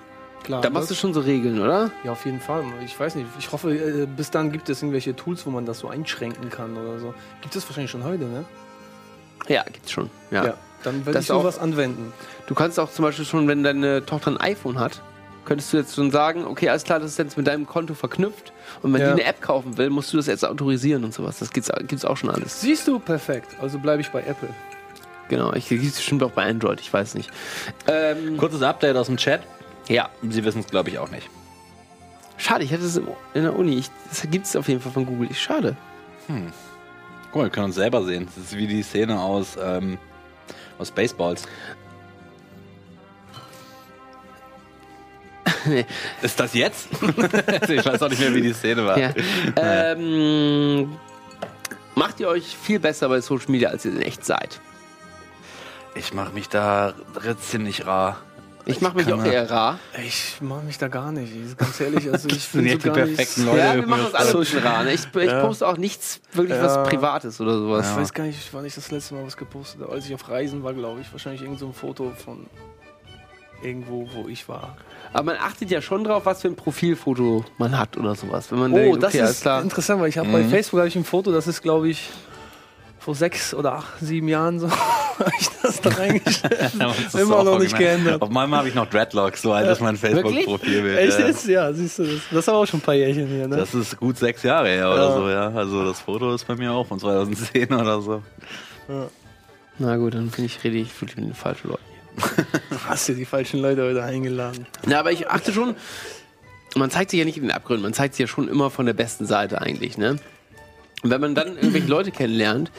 Speaker 3: Klar,
Speaker 1: Da machst du
Speaker 3: das-
Speaker 1: schon so Regeln, oder?
Speaker 3: Ja, auf jeden Fall. Ich weiß nicht. Ich hoffe, äh, bis dann gibt es irgendwelche Tools, wo man das so einschränken kann oder so. Gibt es wahrscheinlich schon heute, ne?
Speaker 1: Ja, gibt's schon. Ja.
Speaker 3: Dann werde
Speaker 1: Das
Speaker 3: ich sowas anwenden.
Speaker 1: Du kannst auch zum Beispiel schon, wenn deine Tochter ein iPhone hat, könntest du jetzt schon sagen, okay, alles klar, das ist jetzt mit deinem Konto verknüpft. Und wenn
Speaker 3: Ja.
Speaker 1: die eine App kaufen will, musst du das jetzt autorisieren und sowas. Das gibt's, gibt's auch schon alles.
Speaker 3: Siehst du, perfekt. Also bleibe ich bei Apple.
Speaker 1: Genau, ich gibt's bestimmt auch bei Android, ich weiß nicht. Ähm,
Speaker 2: Kurzes Update aus dem Chat.
Speaker 1: ja,
Speaker 2: Sie wissen es, glaube ich, auch nicht.
Speaker 1: schade, ich hatte es im- in der Uni. Ich, das gibt's auf jeden Fall von Google. Ich, schade.
Speaker 2: Guck mal, wir können uns selber sehen. Das ist wie die Szene aus, ähm, aus Baseballs. ist das jetzt? ich weiß auch nicht mehr, wie die Szene war.
Speaker 1: Ja. ähm, macht ihr euch viel besser bei Social Media, als ihr in echt seid?
Speaker 2: Ich mache mich da ziemlich rar.
Speaker 1: Ich mache mich auch eher rar.
Speaker 3: Ich mache mich da gar nicht. Ich- Ganz ehrlich, also ich bin so
Speaker 2: die
Speaker 3: gar
Speaker 2: perfekten
Speaker 3: nicht,
Speaker 2: Leute.
Speaker 1: ja, wir machen uns alle
Speaker 2: so
Speaker 1: rar. Ne? Ich, ich
Speaker 3: Ja.
Speaker 1: poste auch nichts wirklich
Speaker 3: Ja.
Speaker 1: was Privates oder sowas.
Speaker 3: Ich weiß gar nicht, wann ich das letzte Mal was gepostet habe. Als ich auf Reisen war, glaube ich. Wahrscheinlich irgend so ein Foto von irgendwo, wo ich war.
Speaker 1: Aber man achtet ja schon drauf, was für ein Profilfoto man hat oder sowas. Wenn man
Speaker 3: Oh,
Speaker 1: denkt,
Speaker 3: das
Speaker 1: okay, alles
Speaker 3: ist
Speaker 1: klar.
Speaker 3: interessant, weil ich habe bei Facebook habe ich ein Foto, das ist glaube ich vor sechs oder acht, sieben Jahren so, habe ich das da reingestellt.
Speaker 2: Das
Speaker 3: Immer noch nicht geändert.
Speaker 2: Auf meinem habe ich noch Dreadlocks, so alt ist mein Facebook-Profilbild.
Speaker 3: Echt
Speaker 2: Ja.
Speaker 3: jetzt? Ja, siehst du, das, das ist aber auch schon ein paar Jährchen hier, ne?
Speaker 2: Das ist gut sechs Jahre her oder
Speaker 3: Ja.
Speaker 2: so, ja. Also das Foto ist bei mir auch von 2010 oder so.
Speaker 1: Na gut, dann bin ich rede ich wirklich mit den falschen Leuten.
Speaker 3: Hast du die falschen Leute heute eingeladen?
Speaker 1: Ja, aber ich achte schon, man zeigt sich ja nicht in den Abgründen, man zeigt sich ja schon immer von der besten Seite eigentlich, ne? Und wenn man dann irgendwelche Leute kennenlernt,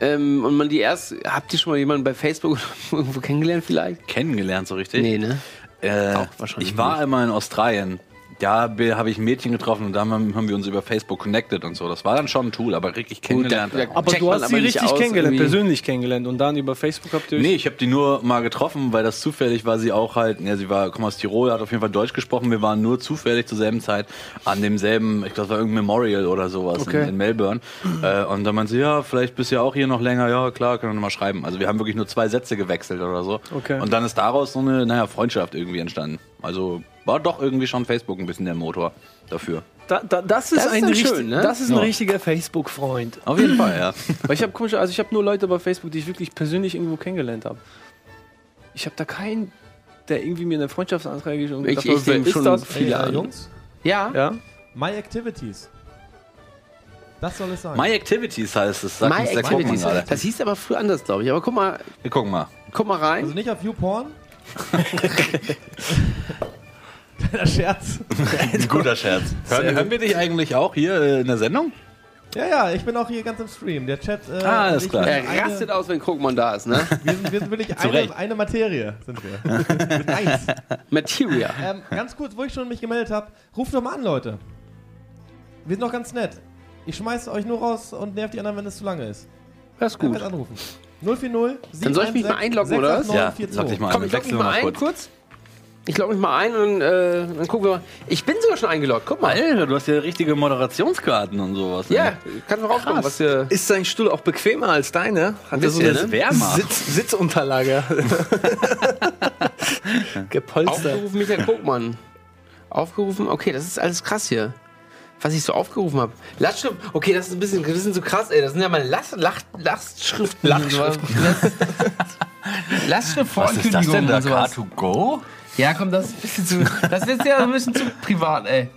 Speaker 1: ähm, und man die erst, habt ihr schon mal jemanden bei Facebook irgendwo kennengelernt vielleicht?
Speaker 2: Kennengelernt so richtig?
Speaker 1: Nee, ne?
Speaker 2: Äh,
Speaker 1: Auch wahrscheinlich
Speaker 2: ich war
Speaker 1: nicht.
Speaker 2: einmal in Australien. Da be- habe ich ein Mädchen getroffen und da haben wir uns über Facebook connected und so. Das war dann schon ein Tool, aber richtig kennengelernt.
Speaker 1: da- da-
Speaker 3: Aber du hast
Speaker 1: aber
Speaker 3: sie richtig kennengelernt,
Speaker 1: irgendwie.
Speaker 3: persönlich kennengelernt und dann über Facebook habt ihr euch...
Speaker 2: Nee, ich habe die nur mal getroffen, weil das zufällig war sie auch halt, ja, sie war, kommt aus Tirol, hat auf jeden Fall Deutsch gesprochen. Wir waren nur zufällig zur selben Zeit an demselben, ich glaube, es war irgendein Memorial oder sowas
Speaker 3: Okay.
Speaker 2: in, in Melbourne. Äh, und dann meinte sie, ja, vielleicht bist du ja auch hier noch länger. Ja, klar, können wir noch mal schreiben. Also wir haben wirklich nur zwei Sätze gewechselt oder so.
Speaker 3: Okay.
Speaker 2: Und dann ist daraus so eine, naja, Freundschaft irgendwie entstanden. Also war doch irgendwie schon Facebook ein bisschen der Motor dafür.
Speaker 3: Da, da, das ist,
Speaker 1: Das
Speaker 3: ein, richtig,
Speaker 1: schön, ne?
Speaker 3: das ist ein
Speaker 2: Ja.
Speaker 3: richtiger Facebook-Freund.
Speaker 2: Auf jeden Fall, ja.
Speaker 3: Weil ich habe komisch, also ich habe nur Leute bei Facebook, die ich wirklich persönlich irgendwo kennengelernt habe. Ich habe da keinen, der irgendwie mir eine Freundschaftsanfrage geschickt und
Speaker 1: Ich- ich
Speaker 3: hat,
Speaker 1: denk
Speaker 3: ist
Speaker 1: schon
Speaker 3: das?
Speaker 1: viele
Speaker 4: Hey. Jungs,
Speaker 1: Ja?
Speaker 3: Ja?
Speaker 4: My Activities. Das soll es sein.
Speaker 2: My Activities heißt es,
Speaker 1: My Activities.
Speaker 2: gerade.
Speaker 1: Das hieß aber früher anders, glaube ich. Aber guck mal,
Speaker 2: Wir gucken mal.
Speaker 1: guck mal rein.
Speaker 4: also nicht auf YouPorn. Kleiner Scherz.
Speaker 2: Ein guter Scherz. Hören, hören wir dich eigentlich auch hier äh, in der Sendung?
Speaker 4: Ja, ja, ich bin auch hier ganz im Stream. Der Chat. Äh,
Speaker 2: Ah, alles klar.
Speaker 1: Er
Speaker 4: eine-
Speaker 1: rastet aus, wenn Krogmann da ist, ne?
Speaker 4: Wir sind, wir sind wirklich eine, eine Materie, sind wir. Wir sind eins.
Speaker 1: Materia.
Speaker 4: Ähm, ganz kurz, wo ich schon mich gemeldet habe, ruft doch mal an, Leute. Wir sind doch ganz nett. Ich schmeiße euch nur raus und nerv die anderen, wenn es zu lange ist.
Speaker 1: Das ist gut.
Speaker 4: anrufen. 040
Speaker 1: Dann soll ich mich mal einloggen, oder was?
Speaker 2: Ja,
Speaker 4: 689
Speaker 2: sag dich mal.
Speaker 1: Komm, ich logge
Speaker 2: Wechseln
Speaker 1: mich mal ein,
Speaker 2: kurz.
Speaker 1: kurz. Ich logge mich mal ein und äh, dann gucken wir mal. Ich bin sogar schon eingeloggt, guck mal.
Speaker 2: Alter, du hast ja richtige Moderationskarten und sowas. ne?
Speaker 1: Ja, kannst du raufkommen,
Speaker 2: Krass.
Speaker 1: was hier.
Speaker 3: Ist dein Stuhl auch bequemer als deine? Hat er so
Speaker 2: bisschen,
Speaker 3: eine
Speaker 2: ne? Wärmer.
Speaker 3: Sitz, Sitzunterlage? Gepolstert.
Speaker 1: Aufgerufen, Michael Krogmann. Aufgerufen, okay, das ist alles krass hier. Was ich so aufgerufen habe. Lastschrift, okay, das ist ein bisschen, das sind so krass, ey. Das sind ja meine Last, Last, Lastschriften. Lastschriften. Lastschrift
Speaker 2: Was ist das denn da?
Speaker 1: und sowas.
Speaker 2: Car2Go?
Speaker 1: Ja, komm, das ist ein bisschen zu, das ist ja ein bisschen zu privat, ey.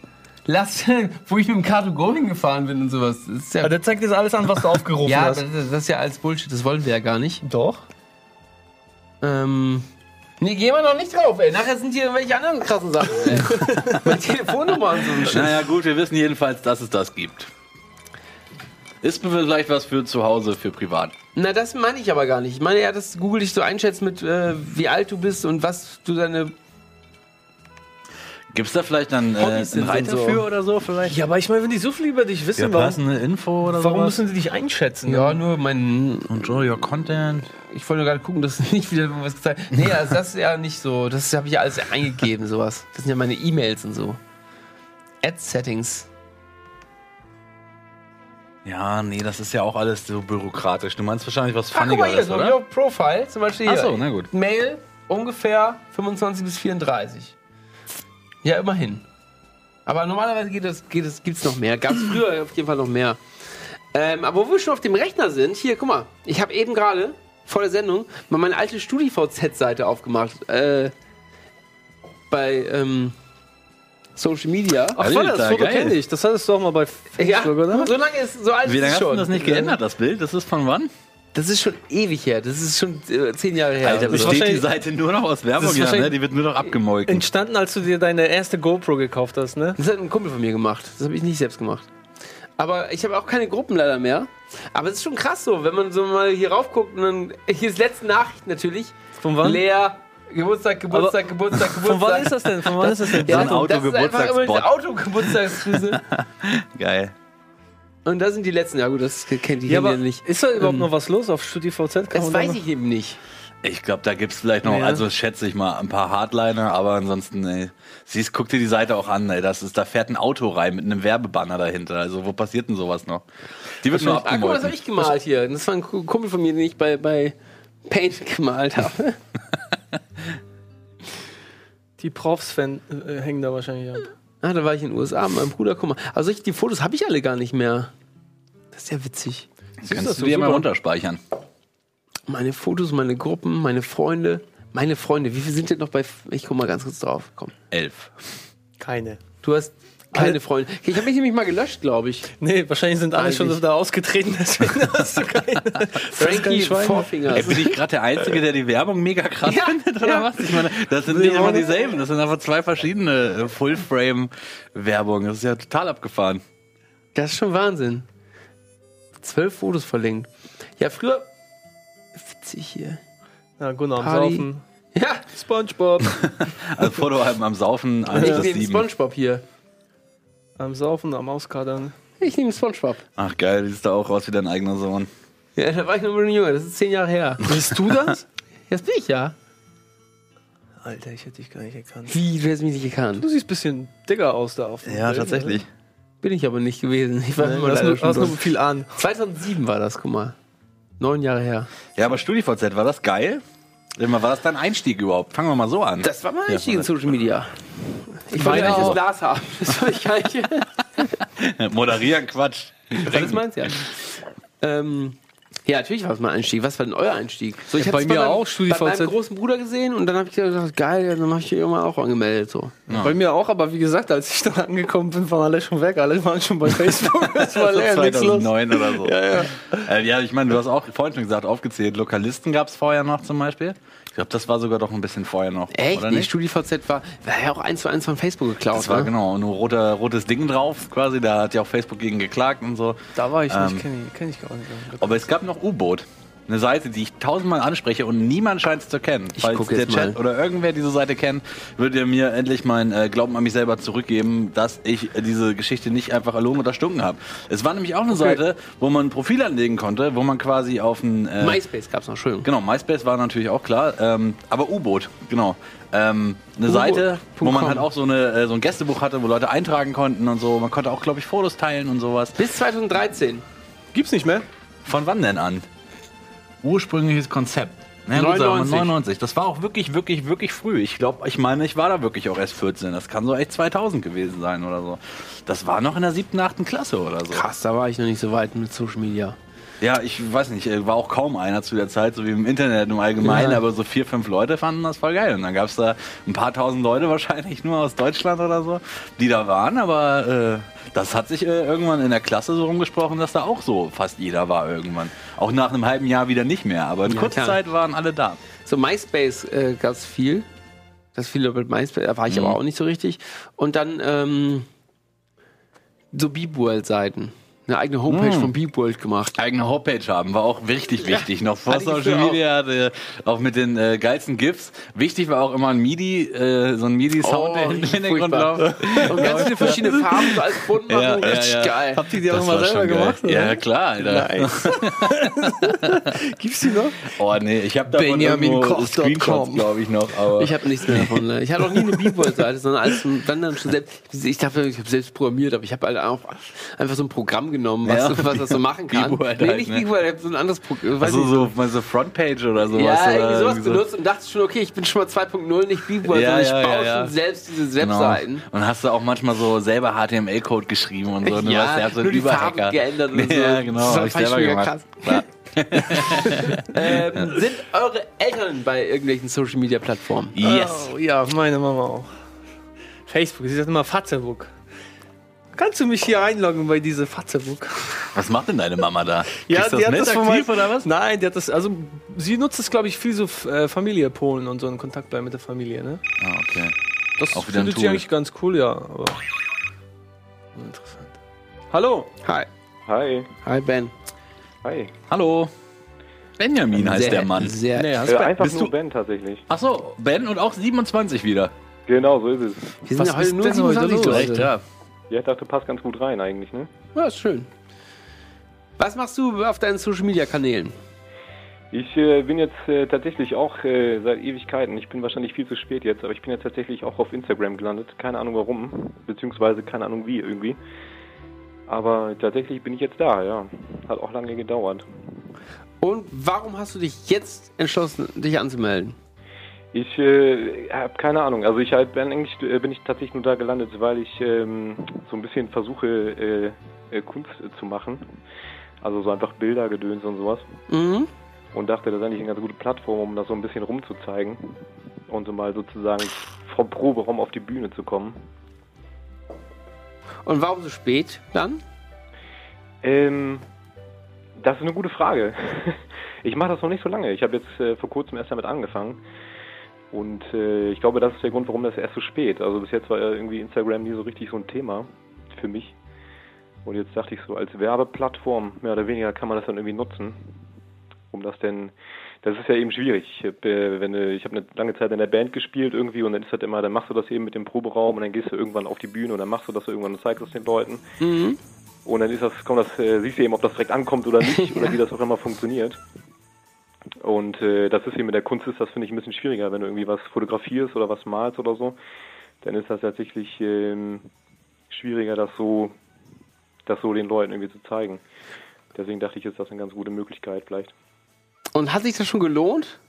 Speaker 1: Last, wo ich mit dem Car2Go hingefahren bin und sowas. Das ist ja,
Speaker 3: Ja, der zeigt jetzt alles an, was du aufgerufen
Speaker 1: ja
Speaker 3: hast.
Speaker 1: das, das ist ja alles Bullshit, das wollen wir ja gar nicht.
Speaker 3: Doch.
Speaker 1: Ähm. Nee, gehen wir noch nicht drauf, ey. Nachher sind hier irgendwelche anderen krassen Sachen, ey. Meine Telefonnummer und so ein Shit.
Speaker 2: Naja, gut, wir wissen jedenfalls, dass es das gibt. Ist vielleicht was für zu Hause, für privat.
Speaker 1: Na, das meine ich aber gar nicht. Ich meine ja, dass Google dich so einschätzt mit, äh, wie alt du bist und was du deine.
Speaker 2: Gibt es da vielleicht dann äh, einen Reiter
Speaker 1: und so.
Speaker 2: für oder so? Vielleicht?
Speaker 3: Ja, aber ich meine, wenn die so viel über dich
Speaker 2: Ja,
Speaker 3: wissen, warum,
Speaker 2: passende Info oder
Speaker 3: warum
Speaker 2: sowas?
Speaker 3: müssen sie dich einschätzen?
Speaker 1: Ja, nur mein.
Speaker 2: Control your content.
Speaker 1: Ich wollte nur gerade gucken, dass nicht wieder irgendwas gezeigt Nee, also das ist ja nicht so. Das habe ich ja alles eingegeben, sowas. Das sind ja meine E-Mails und so. Ad-Settings.
Speaker 2: Ja, nee, das ist ja auch alles so bürokratisch. Du meinst wahrscheinlich was
Speaker 1: Ach, guck mal hier,
Speaker 2: Funnigeres,
Speaker 1: so
Speaker 2: oder?
Speaker 1: Your Profile, zum Beispiel hier.
Speaker 2: Ach so, na gut.
Speaker 1: Mail ungefähr 25 bis 34. Ja, immerhin. Aber normalerweise geht es, geht es, gibt's noch mehr. Gab es früher auf jeden Fall noch mehr. Ähm, aber wo wir schon auf dem Rechner sind, hier, guck mal. Ich habe eben gerade vor der Sendung mal meine alte StudiVZ-Seite aufgemacht. Äh, bei ähm, Social Media.
Speaker 3: Ach, voll, das Foto kenne ich. Das hattest du auch mal bei
Speaker 1: ja,
Speaker 3: Facebook, oder?
Speaker 1: so lange ist, so alt
Speaker 2: Wie
Speaker 1: ist
Speaker 2: lange
Speaker 1: es
Speaker 2: hast du
Speaker 1: schon.
Speaker 2: das nicht geändert, das Bild? Das ist von wann?
Speaker 1: Das ist schon ewig her. Das ist schon äh, zehn Jahre her.
Speaker 2: Alter,
Speaker 1: oder so.
Speaker 2: besteht die
Speaker 3: wahrscheinlich-
Speaker 2: Seite nur noch aus Werbung, ja, ne? Die wird nur noch abgemolken.
Speaker 3: Entstanden, als du dir deine erste GoPro gekauft hast, ne?
Speaker 1: Das hat ein Kumpel von mir gemacht. Das habe ich nicht selbst gemacht. Aber ich habe auch keine Gruppen leider mehr. Aber es ist schon krass so, wenn man so mal hier raufguckt und dann. Hier ist letzte Nachricht natürlich.
Speaker 3: Von wann?
Speaker 1: Leer. Geburtstag, Geburtstag, Geburtstag, Geburtstag.
Speaker 3: Von wann ist das denn? Von wann ist das denn?
Speaker 1: Ja,
Speaker 2: ein
Speaker 1: das, das ist einfach immer diese. Autogeburtstagsgrüße.
Speaker 2: Geil.
Speaker 1: Und da sind die letzten. Ja gut, das kennt die
Speaker 3: Ja, aber
Speaker 1: ja nicht.
Speaker 3: ist da überhaupt
Speaker 1: Ähm,
Speaker 3: noch was los auf StudiVZ? Kann
Speaker 1: Das
Speaker 3: da
Speaker 1: weiß ich eben nicht.
Speaker 2: Ich glaube, da gibt's vielleicht noch,
Speaker 3: Ja.
Speaker 2: also schätze ich mal, ein paar Hardliner, aber ansonsten, ey, siehst, guck dir die Seite auch an, ey, das ist, da fährt ein Auto rein mit einem Werbebanner dahinter. Also, wo passiert denn sowas noch? Die wird nur
Speaker 1: Ah, guck mal, das habe ich gemalt hier. Das war ein Kumpel von mir, den ich bei, bei Paint gemalt habe.
Speaker 3: Die Profs-Fan äh, hängen da wahrscheinlich ab.
Speaker 1: Ah, da war ich in den USA mit meinem Bruder. Guck mal. Also ich, die Fotos habe ich alle gar nicht mehr. Das ist ja witzig.
Speaker 2: Kannst
Speaker 3: das
Speaker 2: du dir mal runterspeichern.
Speaker 1: Meine Fotos, meine Gruppen, meine Freunde. Meine Freunde. Wie viele sind denn noch bei... Ich guck mal ganz kurz drauf. Komm.
Speaker 2: Elf.
Speaker 3: Keine.
Speaker 1: Du hast keine Freunde. Ich habe mich nämlich mal gelöscht, glaube ich.
Speaker 3: Nee, wahrscheinlich sind alle
Speaker 1: Eigentlich.
Speaker 3: schon da ausgetreten, deswegen hast du keine.
Speaker 1: Frankie
Speaker 3: Schwein.
Speaker 1: Vorfinger.
Speaker 2: Ey, bin ich gerade der Einzige, der die Werbung mega krass
Speaker 1: Ja,
Speaker 2: findet, oder
Speaker 1: ja.
Speaker 2: was? Ich meine, das sind nicht immer dieselben, das sind einfach zwei verschiedene äh, Full-Frame-Werbungen. Das ist ja total abgefahren.
Speaker 1: Das ist schon Wahnsinn. Zwölf Fotos verlinkt. Ja, früher... Witzig hier.
Speaker 3: Ja, Gunnar am
Speaker 1: Party.
Speaker 3: Saufen.
Speaker 1: Ja,
Speaker 3: Spongebob.
Speaker 2: Also Fotoalben am Saufen, eins
Speaker 1: ich
Speaker 2: sieben.
Speaker 1: Spongebob hier.
Speaker 3: Am Saufen, am Auskadern.
Speaker 1: Ich nehme Spongebob.
Speaker 2: Ach geil, siehst du auch aus wie dein eigener Sohn.
Speaker 1: Ja, da war ich noch ein bisschen jünger. Das ist zehn Jahre her.
Speaker 3: Bist du das?
Speaker 1: Jetzt bin ich ja.
Speaker 3: Alter, ich hätte dich gar nicht erkannt.
Speaker 1: Wie, du hast mich nicht gekannt.
Speaker 3: Du siehst ein bisschen dicker aus da auf dem
Speaker 2: Ja,
Speaker 3: Bild,
Speaker 2: tatsächlich.
Speaker 1: Bin ich aber nicht gewesen. Ich war
Speaker 3: oder?
Speaker 1: immer
Speaker 3: Du nur, nur
Speaker 1: durch.
Speaker 3: viel an.
Speaker 1: 2007 war das, guck mal. Neun Jahre her.
Speaker 2: Ja, aber StudiVZ, war das geil? War das dein Einstieg überhaupt? Fangen wir mal so an.
Speaker 1: Das war mein
Speaker 2: Ja,
Speaker 1: Einstieg in Social Media. Ich wollte eigentlich das. Glas haben. Das war ich gar nicht.
Speaker 2: Moderieren, Quatsch.
Speaker 1: Das meinst ja. Ähm, ja, natürlich war es mein Einstieg. Was war denn euer Einstieg? So, ich
Speaker 3: Ja, bei mir
Speaker 1: meinem-
Speaker 3: auch, StudiVZ.
Speaker 1: Bei meinem großen Bruder gesehen und dann habe ich gedacht, geil, dann habe ich hier irgendwann auch angemeldet. So.
Speaker 3: Bei mir auch, aber wie gesagt, als ich dann angekommen bin, waren alle schon weg. Alle waren schon bei Facebook. Das war leer, nichts los.
Speaker 2: 2009 oder so.
Speaker 3: Ja, ja.
Speaker 2: Äh, ja, ich meine, du hast auch vorhin schon gesagt, aufgezählt, Lokalisten gab es vorher noch zum Beispiel. Ich glaube, das war sogar doch ein bisschen vorher noch.
Speaker 1: Echt?
Speaker 2: Oder
Speaker 1: Nee,
Speaker 2: nicht?
Speaker 1: StudiVZ war, war ja auch eins zu eins von Facebook geklaut.
Speaker 2: Das war
Speaker 1: ne?
Speaker 2: genau, nur roter, rotes Ding drauf quasi. Da hat ja auch Facebook gegen geklagt und so.
Speaker 3: Da war ich
Speaker 2: Ähm,
Speaker 3: nicht, kenne ich, kenn ich gar nicht.
Speaker 2: Aber es gab noch U-Boot. Eine Seite, die ich tausendmal anspreche und niemand scheint es zu kennen.
Speaker 1: Ich
Speaker 2: Falls der Chat
Speaker 1: mal.
Speaker 2: oder irgendwer diese Seite kennt, würdet ihr mir endlich mein äh, Glauben an mich selber zurückgeben, dass ich äh, diese Geschichte nicht einfach erlogen oder stunken habe. Es war nämlich auch eine Seite, wo man ein Profil anlegen konnte, wo man quasi auf ein... Äh,
Speaker 1: MySpace gab's noch, Entschuldigung.
Speaker 2: Genau, MySpace war natürlich auch klar, ähm, aber U-Boot, genau. Ähm, eine Seite, wo man halt auch so, eine, äh, so ein Gästebuch hatte, wo Leute eintragen konnten und so. Man konnte auch, glaube ich, Fotos teilen und sowas.
Speaker 1: Bis 2013.
Speaker 3: Gibt's nicht mehr?
Speaker 2: Von wann denn an? Ursprüngliches Konzept. Na gut, sagen wir
Speaker 1: 99.
Speaker 2: 99. Das war auch wirklich, wirklich, wirklich früh. Ich glaube, ich meine, ich war da wirklich auch erst 14. Das kann so echt 2000 gewesen sein oder so. Das war noch in der siebten, achten Klasse oder so.
Speaker 1: Krass, da war ich noch nicht so weit mit Social Media.
Speaker 2: Ja, ich weiß nicht, war auch kaum einer zu der Zeit, so wie im Internet im Allgemeinen,
Speaker 1: Ja.
Speaker 2: aber so vier, fünf Leute fanden das voll geil. Und dann gab es da ein paar tausend Leute wahrscheinlich nur aus Deutschland oder so, die da waren, aber äh, das hat sich äh, irgendwann in der Klasse so rumgesprochen, dass da auch so fast jeder war irgendwann. Auch nach einem halben Jahr wieder nicht mehr, aber in
Speaker 1: Ja,
Speaker 2: kurzer. Zeit waren alle da.
Speaker 1: So MySpace äh, gab's viel. Das viele mit MySpace, da war ich
Speaker 2: Mhm.
Speaker 1: aber auch nicht so richtig. Und dann ähm, so Beepworld-Seiten. Eine eigene Homepage
Speaker 2: Mhm.
Speaker 1: von Beepworld gemacht.
Speaker 2: Eigene Homepage haben war auch richtig wichtig. Noch vor Social. Media, hatte, auch mit den äh, geilsten GIFs. Wichtig war auch immer ein MIDI, äh, so ein MIDI-Sound, der im Hintergrund läuft.
Speaker 1: Und ganz viele verschiedene Farben, so als bunt machen.
Speaker 2: Ja, ja,
Speaker 1: richtig
Speaker 2: ja.
Speaker 1: geil.
Speaker 3: Habt ihr die auch
Speaker 2: Das
Speaker 3: mal selber gemacht? Oder?
Speaker 2: Ja, klar, Alter.
Speaker 3: Nice. Gibt's die noch?
Speaker 2: Oh nee, ich habe davon
Speaker 3: Benjaminkoch.com.
Speaker 2: irgendwo Screenshots, glaube ich noch. Aber
Speaker 1: Ich habe nichts mehr davon. ne? Ich hatte auch nie eine Beepworld-Seite, sondern alles wenn dann schon selbst. Ich dachte, ich habe selbst programmiert, aber ich habe halt auch einfach so ein Programm genommen, was,
Speaker 2: Ja.
Speaker 1: was das so machen kann.
Speaker 2: Beepworld
Speaker 1: nee,
Speaker 2: halt,
Speaker 1: nicht
Speaker 2: ne?
Speaker 1: Ich habe so ein anderes Programm.
Speaker 2: also so, mal so Frontpage oder sowas.
Speaker 1: Ja, irgendwie sowas
Speaker 2: irgendwie so.
Speaker 1: benutzt und dachte schon, okay, ich bin schon mal 2.0, nicht Beepworld,
Speaker 2: Ja,
Speaker 1: sondern ich
Speaker 2: ja,
Speaker 1: baue
Speaker 2: ja, ja.
Speaker 1: schon selbst diese
Speaker 2: Genau.
Speaker 1: Webseiten.
Speaker 2: Und hast du auch manchmal so selber HTML-Code geschrieben und so. ne?
Speaker 1: Ja,
Speaker 2: der hat so ein
Speaker 1: nur die
Speaker 2: Überhacker.
Speaker 1: Farben geändert und so.
Speaker 2: Ja, genau.
Speaker 1: Das
Speaker 2: hab ich
Speaker 1: ich
Speaker 2: selber gemacht.
Speaker 1: krass. Ähm, sind eure Eltern bei irgendwelchen Social Media Plattformen?
Speaker 2: Yes.
Speaker 3: Oh, ja, meine Mama auch. Facebook, sie sagt immer Fatzebook. Kannst du mich hier einloggen bei diese Fatzebook?
Speaker 2: Was macht denn deine Mama da?
Speaker 3: Ja, die
Speaker 2: das
Speaker 3: hat das von
Speaker 2: aktiv oder was?
Speaker 3: Nein, die hat das, also sie nutzt es, glaube ich, viel so äh, Familie Polen und so in Kontakt bleiben mit der Familie, ne?
Speaker 2: Ah, okay.
Speaker 3: Das
Speaker 2: Auch wieder
Speaker 3: findet sie eigentlich ganz cool, ja. Aber interessant. Hallo.
Speaker 1: Hi.
Speaker 7: Hi.
Speaker 1: Hi, Ben.
Speaker 7: Hi.
Speaker 2: Hallo. Benjamin heißt
Speaker 1: sehr,
Speaker 2: der Mann.
Speaker 1: Sehr,
Speaker 3: Nee, hast
Speaker 7: Äh, einfach
Speaker 2: bist
Speaker 7: nur
Speaker 2: du-
Speaker 7: Ben tatsächlich.
Speaker 2: Ach so, Ben und auch 27 wieder.
Speaker 7: Genau, so ist es.
Speaker 1: Wir sind
Speaker 3: Was
Speaker 1: ja heute nur
Speaker 3: denn heute
Speaker 1: 27
Speaker 3: los?
Speaker 1: Leute.
Speaker 2: Echt, ja.
Speaker 7: Ja, ich dachte, passt ganz gut rein eigentlich, ne?
Speaker 1: Ja, ist schön. Was machst du auf deinen Social Media Kanälen?
Speaker 7: Ich äh, bin jetzt äh, tatsächlich auch äh, seit Ewigkeiten, ich bin wahrscheinlich viel zu spät jetzt, aber ich bin jetzt tatsächlich auch auf Instagram gelandet. Keine Ahnung warum, beziehungsweise keine Ahnung wie irgendwie. Aber tatsächlich bin ich jetzt da, ja. Hat auch lange gedauert.
Speaker 1: Und warum hast du dich jetzt entschlossen, dich anzumelden?
Speaker 7: Ich äh, habe keine Ahnung. Also ich halt bin eigentlich äh, bin ich tatsächlich nur da gelandet, weil ich ähm, so ein bisschen versuche äh, äh, Kunst zu machen. Also so einfach Bilder, Gedöns und sowas.
Speaker 1: Mhm.
Speaker 7: Und dachte, das ist eigentlich eine ganz gute Plattform, um das so ein bisschen rumzuzeigen. Und so mal sozusagen vom Proberaum auf die Bühne zu kommen.
Speaker 1: Und warum so spät dann?
Speaker 7: Ähm, das ist eine gute Frage. Ich mache das noch nicht so lange. Ich habe jetzt äh, vor kurzem erst damit angefangen. Und äh, ich glaube, das ist der Grund, warum das erst so spät. Also bis jetzt war ja irgendwie Instagram nie so richtig so ein Thema für mich. Und jetzt dachte ich so, als Werbeplattform, mehr oder weniger, kann man das dann irgendwie nutzen. Um das denn, das ist ja eben schwierig. Ich habe äh, ich hab eine lange Zeit in der Band gespielt irgendwie und dann ist das immer, dann machst du das eben mit dem Proberaum und dann gehst du irgendwann auf die Bühne und dann machst du das irgendwann und zeigst es den Leuten.
Speaker 1: Mhm.
Speaker 7: Und dann ist das, kommt das, äh, siehst du eben, ob das direkt ankommt oder nicht, oder wie das auch immer funktioniert. Und äh, das ist eben mit der Kunst ist das, finde ich, ein bisschen schwieriger, wenn du irgendwie was fotografierst oder was malst oder so, dann ist das tatsächlich ähm, schwieriger, das so, das so den Leuten irgendwie zu zeigen. Deswegen dachte ich, ist das eine ganz gute Möglichkeit vielleicht.
Speaker 1: Und hat sich das schon gelohnt?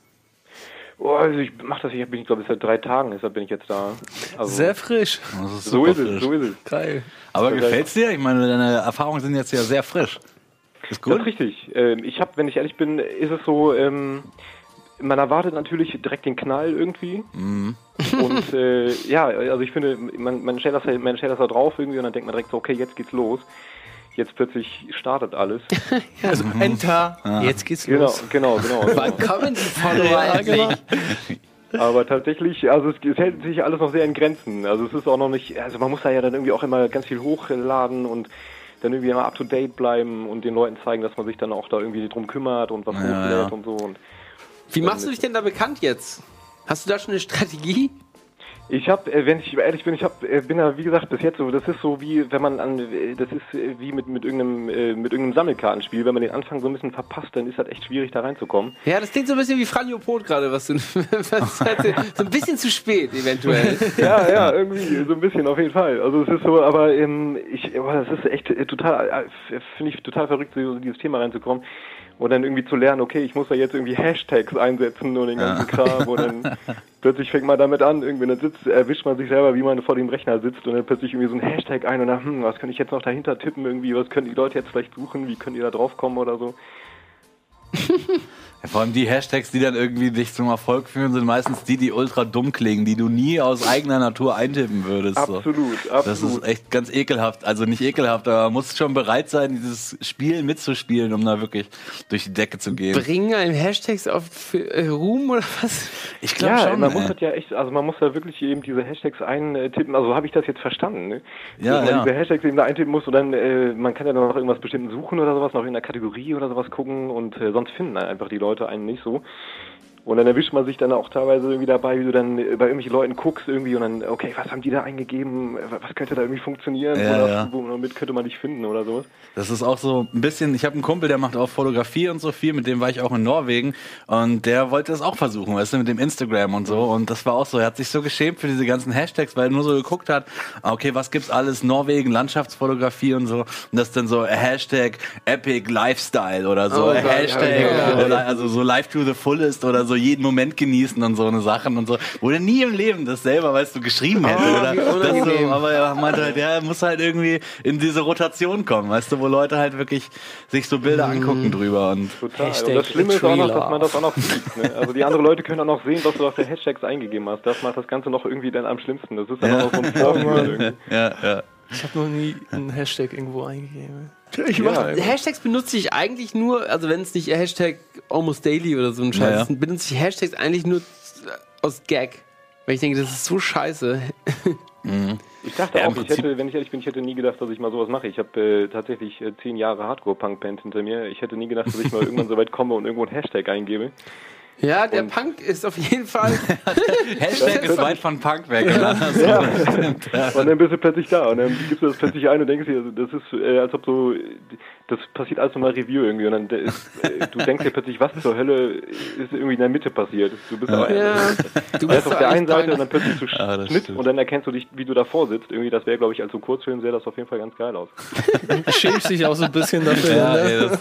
Speaker 7: Oh, also ich mache das, ich bin, ich glaube, seit drei Tagen, deshalb bin ich jetzt da. Also,
Speaker 3: Sehr frisch.
Speaker 2: Das ist
Speaker 7: so ist es,
Speaker 2: frisch.
Speaker 7: so ist es.
Speaker 3: Geil.
Speaker 2: Aber
Speaker 7: Das
Speaker 2: gefällt's dir? Ich meine, deine Erfahrungen sind jetzt ja sehr frisch. Ist
Speaker 7: Das ist
Speaker 2: gut?
Speaker 7: richtig. Ähm, ich habe, wenn ich ehrlich bin, ist es so, ähm, man erwartet natürlich direkt den Knall irgendwie.
Speaker 2: Mhm.
Speaker 7: Und äh, ja, also ich finde, man, man, stellt das, halt- man stellt das da drauf irgendwie und dann denkt man direkt so, okay, jetzt geht's los. jetzt plötzlich startet alles.
Speaker 3: Also Enter, jetzt geht's
Speaker 7: Genau,
Speaker 3: los.
Speaker 7: genau, genau. genau.
Speaker 1: Wann kommen die Follower endlich?
Speaker 7: Aber tatsächlich, also es, es hält sich alles noch sehr in Grenzen. Also es ist auch noch nicht, also man muss da ja dann irgendwie auch immer ganz viel hochladen und dann irgendwie immer up to date bleiben und den Leuten zeigen, dass man sich dann auch da irgendwie drum kümmert und was
Speaker 2: Ja,
Speaker 7: hochlädt
Speaker 2: ja.
Speaker 7: und so. Und
Speaker 1: Wie machst du dich denn da bekannt jetzt? Hast du da schon eine Strategie?
Speaker 7: Ich habe, äh, wenn ich ehrlich bin, ich hab, äh, bin ja wie gesagt bis jetzt so. Das ist so wie, wenn man an, das ist äh, wie mit mit irgendeinem mit irgendeinem Sammelkartenspiel. Wenn man den Anfang so ein bisschen verpasst, dann ist das echt schwierig da reinzukommen.
Speaker 1: Ja, das klingt so ein bisschen wie Franjo Pot gerade, was du. Was so ein bisschen zu spät, eventuell.
Speaker 7: ja, ja, irgendwie so ein bisschen auf jeden Fall. Also es ist so, aber ähm, ich, aber das ist echt äh, total, äh, finde ich total verrückt, so in dieses Thema reinzukommen und dann irgendwie zu lernen, okay, ich muss da jetzt irgendwie Hashtags einsetzen und den ganzen Kram und dann plötzlich fängt man damit an, irgendwie dann sitzt, erwischt man sich selber, wie man vor dem Rechner sitzt und dann plötzlich irgendwie so ein Hashtag ein und dann, hm, was könnte ich jetzt noch dahinter tippen irgendwie, was können die Leute jetzt vielleicht suchen, wie können die da drauf kommen oder so.
Speaker 2: Vor allem die Hashtags, die dann irgendwie dich zum Erfolg führen, sind meistens die, die ultra dumm klingen, die du nie aus eigener Natur eintippen würdest. So.
Speaker 7: Absolut, absolut.
Speaker 2: Das ist echt ganz ekelhaft. Also nicht ekelhaft, aber man muss schon bereit sein, dieses Spiel mitzuspielen, um da wirklich durch die Decke zu gehen.
Speaker 1: Bringen einem Hashtags auf für, äh, Ruhm oder was?
Speaker 2: Ich
Speaker 7: ja, man
Speaker 2: ey.
Speaker 7: muss das ja echt, also man muss da wirklich eben diese Hashtags eintippen, also so habe ich das jetzt verstanden, ne?
Speaker 2: Ja,
Speaker 7: Dass man
Speaker 2: ja.
Speaker 7: diese Hashtags eben da eintippen muss und dann, äh, man kann ja dann noch irgendwas bestimmten suchen oder sowas, noch in der Kategorie oder sowas gucken und äh, sonst finden einfach die Leute einen nicht so. Und dann erwischt man sich dann auch teilweise irgendwie dabei, wie du dann äh, bei irgendwelchen Leuten guckst irgendwie und dann, okay, was haben die da eingegeben, Äh, was könnte da irgendwie funktionieren,
Speaker 2: Ja,
Speaker 7: oder
Speaker 2: ja.
Speaker 7: womit könnte man dich finden oder sowas.
Speaker 2: Das ist auch so ein bisschen, ich habe einen Kumpel, der macht auch Fotografie und so viel, mit dem war ich auch in Norwegen und der wollte das auch versuchen, weißt du, mit dem Instagram und so und das war auch so, er hat sich so geschämt für diese ganzen Hashtags, weil er nur so geguckt hat, okay, was gibt's alles, Norwegen, Landschaftsfotografie und so. Und das ist dann so Hashtag Epic Lifestyle oder so,
Speaker 1: Oh
Speaker 2: Hashtag,
Speaker 1: ja, ja,
Speaker 2: äh, also so Life to the fullest oder so jeden Moment genießen und so eine Sachen und so, wo der nie im Leben das selber, weißt du, geschrieben hätte
Speaker 1: Oh,
Speaker 2: oder so, aber er meinte halt, der muss halt irgendwie in diese Rotation kommen, weißt du, wo Leute halt wirklich sich so Bilder angucken drüber und
Speaker 7: Total.
Speaker 3: Hashtag
Speaker 7: und das Schlimme ist auch noch, dass man das auch noch sieht. Ne? Also die anderen Leute können auch noch sehen, was du auf der Hashtags eingegeben hast. Das macht das Ganze noch irgendwie dann am schlimmsten. Das ist dann auch noch so ein irgendwie.
Speaker 2: ja, ja.
Speaker 3: Ich habe noch nie einen Hashtag irgendwo eingegeben.
Speaker 1: Ich
Speaker 7: Ja,
Speaker 1: Hashtags benutze ich eigentlich nur, also wenn es nicht Hashtag almost daily oder so ein Scheiß
Speaker 2: Ja, ja.
Speaker 1: ist, benutze ich Hashtags eigentlich nur aus Gag. Weil ich denke, das ist so scheiße.
Speaker 7: Ich dachte
Speaker 2: Ja,
Speaker 7: auch, ich hätte, wenn ich ehrlich bin, ich hätte nie gedacht, dass ich mal sowas mache. Ich habe äh, tatsächlich äh, zehn Jahre Hardcore-Punk-Band hinter mir. Ich hätte nie gedacht, dass ich mal irgendwann so weit komme und irgendwo einen Hashtag eingebe.
Speaker 1: Ja, der
Speaker 7: Und-
Speaker 1: Punk ist auf jeden Fall.
Speaker 2: Hashtag ist weit von Punk weg. oder?
Speaker 7: Ja. und dann bist du plötzlich da und dann gibst du das plötzlich ein und denkst dir, also das ist, äh, als ob so, das passiert alles nochmal Review irgendwie und dann äh, du denkst dir plötzlich, was zur Hölle ist irgendwie in der Mitte passiert. Du bist aber
Speaker 1: ja, du bist
Speaker 7: auf der einen Seite und dann plötzlich zu
Speaker 2: Ah,
Speaker 7: Schnitt
Speaker 2: stimmt.
Speaker 7: und dann erkennst du dich, wie du davor sitzt. Irgendwie, das wäre, glaube ich, als so Kurzfilm sähe das auf jeden Fall ganz geil aus.
Speaker 3: Schämst dich auch so ein bisschen dafür.
Speaker 2: Ja,
Speaker 3: ne?
Speaker 2: ey, das,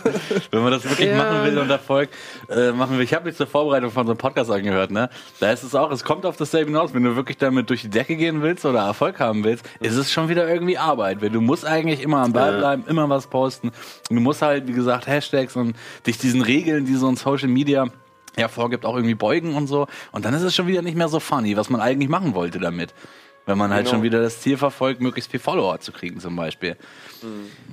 Speaker 2: wenn man das wirklich
Speaker 1: Ja.
Speaker 2: machen will und Erfolg äh, machen will. Ich habe jetzt zur Vorbereitung von so einem Podcast angehört, ne? Da ist es auch, es kommt auf dasselbe hinaus. Wenn du wirklich damit durch die Decke gehen willst oder Erfolg haben willst, ist es schon wieder irgendwie Arbeit. Weil du musst eigentlich immer am Ball bleiben, immer was posten. Du musst halt, wie gesagt, Hashtags und dich diesen Regeln, die so ein Social Media ja vorgibt, auch irgendwie beugen und so. Und dann ist es schon wieder nicht mehr so funny, was man eigentlich machen wollte damit. Wenn man halt
Speaker 7: Genau.
Speaker 2: schon wieder das Ziel verfolgt, möglichst viel Follower zu kriegen zum Beispiel.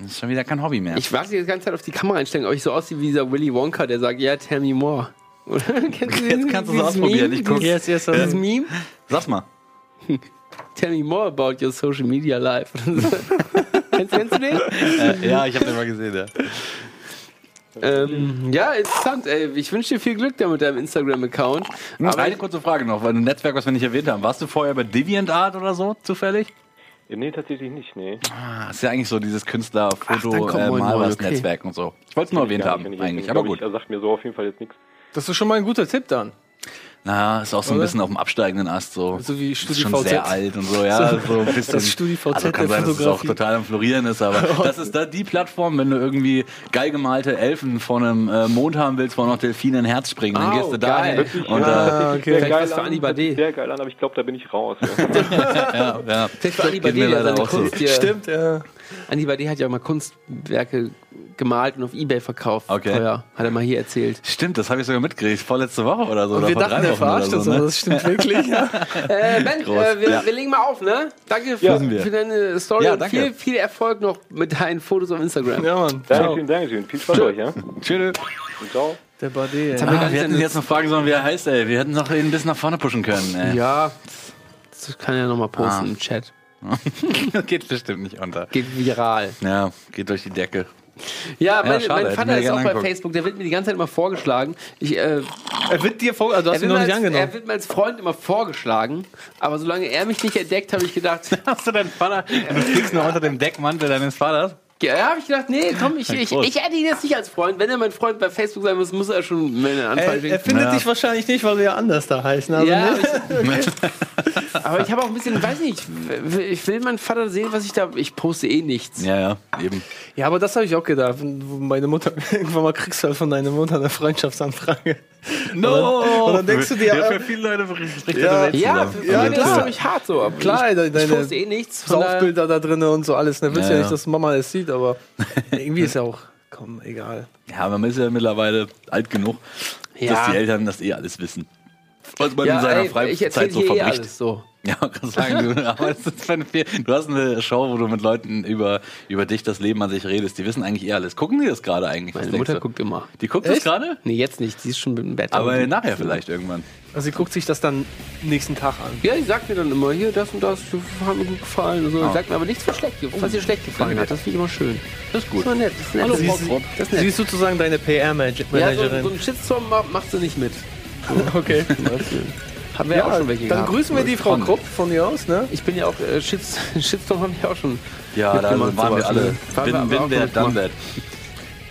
Speaker 2: Das ist schon wieder kein Hobby mehr.
Speaker 1: Ich warte die ganze Zeit auf die Kameraeinstellung, ob ich so aussehe wie dieser Willy Wonka, der sagt, ja, tell me more. Oder? Kennst du
Speaker 2: Jetzt kannst du es ausprobieren.
Speaker 1: Meme?
Speaker 2: Ich guck.
Speaker 3: Yes, yes,
Speaker 1: dieses Meme?
Speaker 2: Sag's mal.
Speaker 1: Tell me more about your social media life. kennst, du den?
Speaker 2: Äh, ja, ich habe den mal gesehen, ja.
Speaker 1: Ähm, ja, interessant, ey. Ich wünsche dir viel Glück da mit deinem Instagram-Account.
Speaker 2: Aber
Speaker 1: Aber
Speaker 2: eine kurze Frage noch, weil ein Netzwerk, was wir nicht erwähnt haben. Warst du vorher bei DeviantArt oder so, zufällig?
Speaker 7: Äh, Nee, tatsächlich nicht, nee.
Speaker 2: Ah, ist ja eigentlich so dieses Künstler,
Speaker 1: dann
Speaker 2: Foto,
Speaker 1: kommt
Speaker 2: äh, Malers-Netzwerk und so. Ich wollte es nur erwähnt haben,
Speaker 7: nicht,
Speaker 2: eigentlich, aber gut.
Speaker 7: Er sagt mir so auf jeden Fall jetzt nichts.
Speaker 3: Das ist schon mal ein guter Tipp dann.
Speaker 2: Na, ist auch so ein
Speaker 3: Oder?
Speaker 2: bisschen auf dem absteigenden Ast so.
Speaker 3: So wie
Speaker 2: ist schon
Speaker 3: StudiVZ.
Speaker 2: sehr alt und so, ja, so ein bisschen.
Speaker 3: Das StudiVZ
Speaker 2: also kann sein, dass es auch total am Florieren ist, aber das ist da die Plattform, wenn du irgendwie geil gemalte Elfen von einem äh, Mond haben willst, wo noch Delfine ein Herz springen, dann
Speaker 1: Oh,
Speaker 2: gehst du da
Speaker 1: geil.
Speaker 2: hin
Speaker 7: Wirklich,
Speaker 2: und
Speaker 7: ja,
Speaker 2: äh,
Speaker 3: okay.
Speaker 7: sehr geil an, Sehr geil an, aber ich glaube, da bin ich raus. Ja.
Speaker 2: ja, ja.
Speaker 1: Vielleicht für Anni
Speaker 2: Geht mir
Speaker 1: Bade, der
Speaker 2: leider
Speaker 1: seine
Speaker 2: auch so.
Speaker 1: Kunst hier.
Speaker 3: Stimmt, ja.
Speaker 1: Anni Bade hat ja auch mal Kunstwerke gemalt und auf Ebay verkauft.
Speaker 2: Okay.
Speaker 1: Teuer. Hat er mal hier erzählt.
Speaker 2: Stimmt, das habe ich sogar mitgekriegt. Vorletzte Woche oder so.
Speaker 3: Und
Speaker 2: oder
Speaker 3: wir
Speaker 2: vor
Speaker 3: dachten, der
Speaker 2: oder
Speaker 3: verarscht uns,
Speaker 2: so,
Speaker 3: aber
Speaker 2: ne?
Speaker 3: das stimmt wirklich. Ja.
Speaker 1: Äh, ben, äh, wir,
Speaker 2: ja.
Speaker 1: wir legen mal auf, ne? Danke für,
Speaker 2: wir.
Speaker 1: für deine Story
Speaker 2: Ja,
Speaker 1: und
Speaker 2: danke.
Speaker 1: viel, viel Erfolg noch mit deinen Fotos auf Instagram.
Speaker 3: ja, Mann.
Speaker 7: Dankeschön, Dankeschön. Viel Spaß euch, ja?
Speaker 2: Tschüss.
Speaker 7: Ciao.
Speaker 3: Der Bade, ey.
Speaker 1: haben wir
Speaker 2: Ah, wir hätten jetzt noch fragen sollen, wie er heißt, ey. Wir hätten noch ihn ein bisschen nach vorne pushen können, ey.
Speaker 1: Ja, das kann er nochmal posten
Speaker 2: Ah.
Speaker 1: im Chat.
Speaker 2: Geht bestimmt nicht unter.
Speaker 1: Geht viral.
Speaker 2: Ja, geht durch die Decke.
Speaker 1: Ja, mein,
Speaker 2: schade,
Speaker 1: mein Vater ist auch bei
Speaker 2: angeguckt.
Speaker 1: Facebook, der wird mir die ganze Zeit immer vorgeschlagen. Ich, äh,
Speaker 3: Er wird dir vor, also du hast
Speaker 1: er, wird
Speaker 3: noch
Speaker 1: mir
Speaker 3: nicht
Speaker 1: als, er
Speaker 3: angenommen.
Speaker 1: wird mir als Freund immer vorgeschlagen, aber solange er mich nicht entdeckt, habe ich gedacht,
Speaker 2: Hast du deinen Vater? Du fliegst noch unter dem Deckmantel deines Vaters?
Speaker 1: Ja, habe ich gedacht, nee, komm, ich, ich, ich hätte ihn jetzt nicht als Freund. Wenn er mein Freund bei Facebook sein muss, muss er schon einen Anfall
Speaker 3: Er, er findet
Speaker 2: Ja.
Speaker 3: dich wahrscheinlich nicht, weil wir ja anders da heißen. Also
Speaker 1: Ja,
Speaker 3: ne?
Speaker 1: ich, aber ich habe auch ein bisschen, weiß nicht, ich will meinen Vater sehen, was ich da. Ich poste eh nichts.
Speaker 2: Ja, ja, eben.
Speaker 3: ja, aber das habe ich auch gedacht. Meine Mutter, irgendwann mal kriegst du halt von deiner Mutter eine Freundschaftsanfrage.
Speaker 2: No!
Speaker 3: Und dann denkst du dir,
Speaker 2: für,
Speaker 3: äh,
Speaker 2: für viele Leute bricht
Speaker 3: Ja,
Speaker 1: Ja,
Speaker 3: Ja,
Speaker 1: für mich ist
Speaker 3: klar.
Speaker 1: das mich hart so. Aber
Speaker 3: Klar,
Speaker 1: ich,
Speaker 3: deine-
Speaker 1: ich poste eh nichts.
Speaker 3: Saufbilder da drin und so alles. Da willst du
Speaker 2: Ja,
Speaker 3: ja nicht,
Speaker 2: ja.
Speaker 3: dass Mama es sieht, aber irgendwie ist ja auch, komm, egal.
Speaker 2: Ja, man ist ja mittlerweile alt genug,
Speaker 1: Ja.
Speaker 2: dass die Eltern das eh alles wissen. Was man in
Speaker 1: ja,
Speaker 2: seiner
Speaker 1: ey, ich
Speaker 2: Freizeit
Speaker 1: erzähle
Speaker 2: so
Speaker 1: eh
Speaker 2: verbricht.
Speaker 1: so.
Speaker 2: Ja, man kann sagen, du, du hast eine Show, wo du mit Leuten über, über dich, das Leben an sich redest. Die wissen eigentlich eh alles. Gucken die das gerade eigentlich?
Speaker 1: Meine Mutter
Speaker 2: du?
Speaker 1: guckt immer.
Speaker 2: Die guckt das
Speaker 3: Echt?
Speaker 2: gerade?
Speaker 1: Nee, jetzt nicht. Die ist schon im Bett.
Speaker 2: Aber nachher vielleicht irgendwann.
Speaker 3: Also sie guckt sich das dann nächsten Tag an.
Speaker 1: Ja, die sagt mir dann immer, hier, das und das, das hat mir gut gefallen. Und so.
Speaker 2: Ah.
Speaker 1: Sagt mir aber nichts für schlecht, was ihr schlecht gefallen hat. Das finde ich immer schön.
Speaker 2: Das ist gut.
Speaker 1: Das ist immer nett. Das ist nett.
Speaker 2: Hallo,
Speaker 1: das,
Speaker 2: Frau
Speaker 1: ist, das ist
Speaker 3: Sie
Speaker 1: nett.
Speaker 3: ist sozusagen deine
Speaker 1: Ja, so,
Speaker 3: PR-Managerin.
Speaker 1: so einen Shitstorm ma- macht sie nicht mit.
Speaker 3: okay.
Speaker 1: Haben wir ja, auch schon welche
Speaker 3: dann
Speaker 1: gehabt.
Speaker 3: grüßen wir die Frau
Speaker 2: Spannend.
Speaker 3: Krupp von ihr aus, ne?
Speaker 1: Ich bin ja auch, äh, Shits, Shitstorm haben wir auch schon.
Speaker 2: Ja, da waren wir alle.
Speaker 1: ne?
Speaker 2: Bin,
Speaker 1: auch.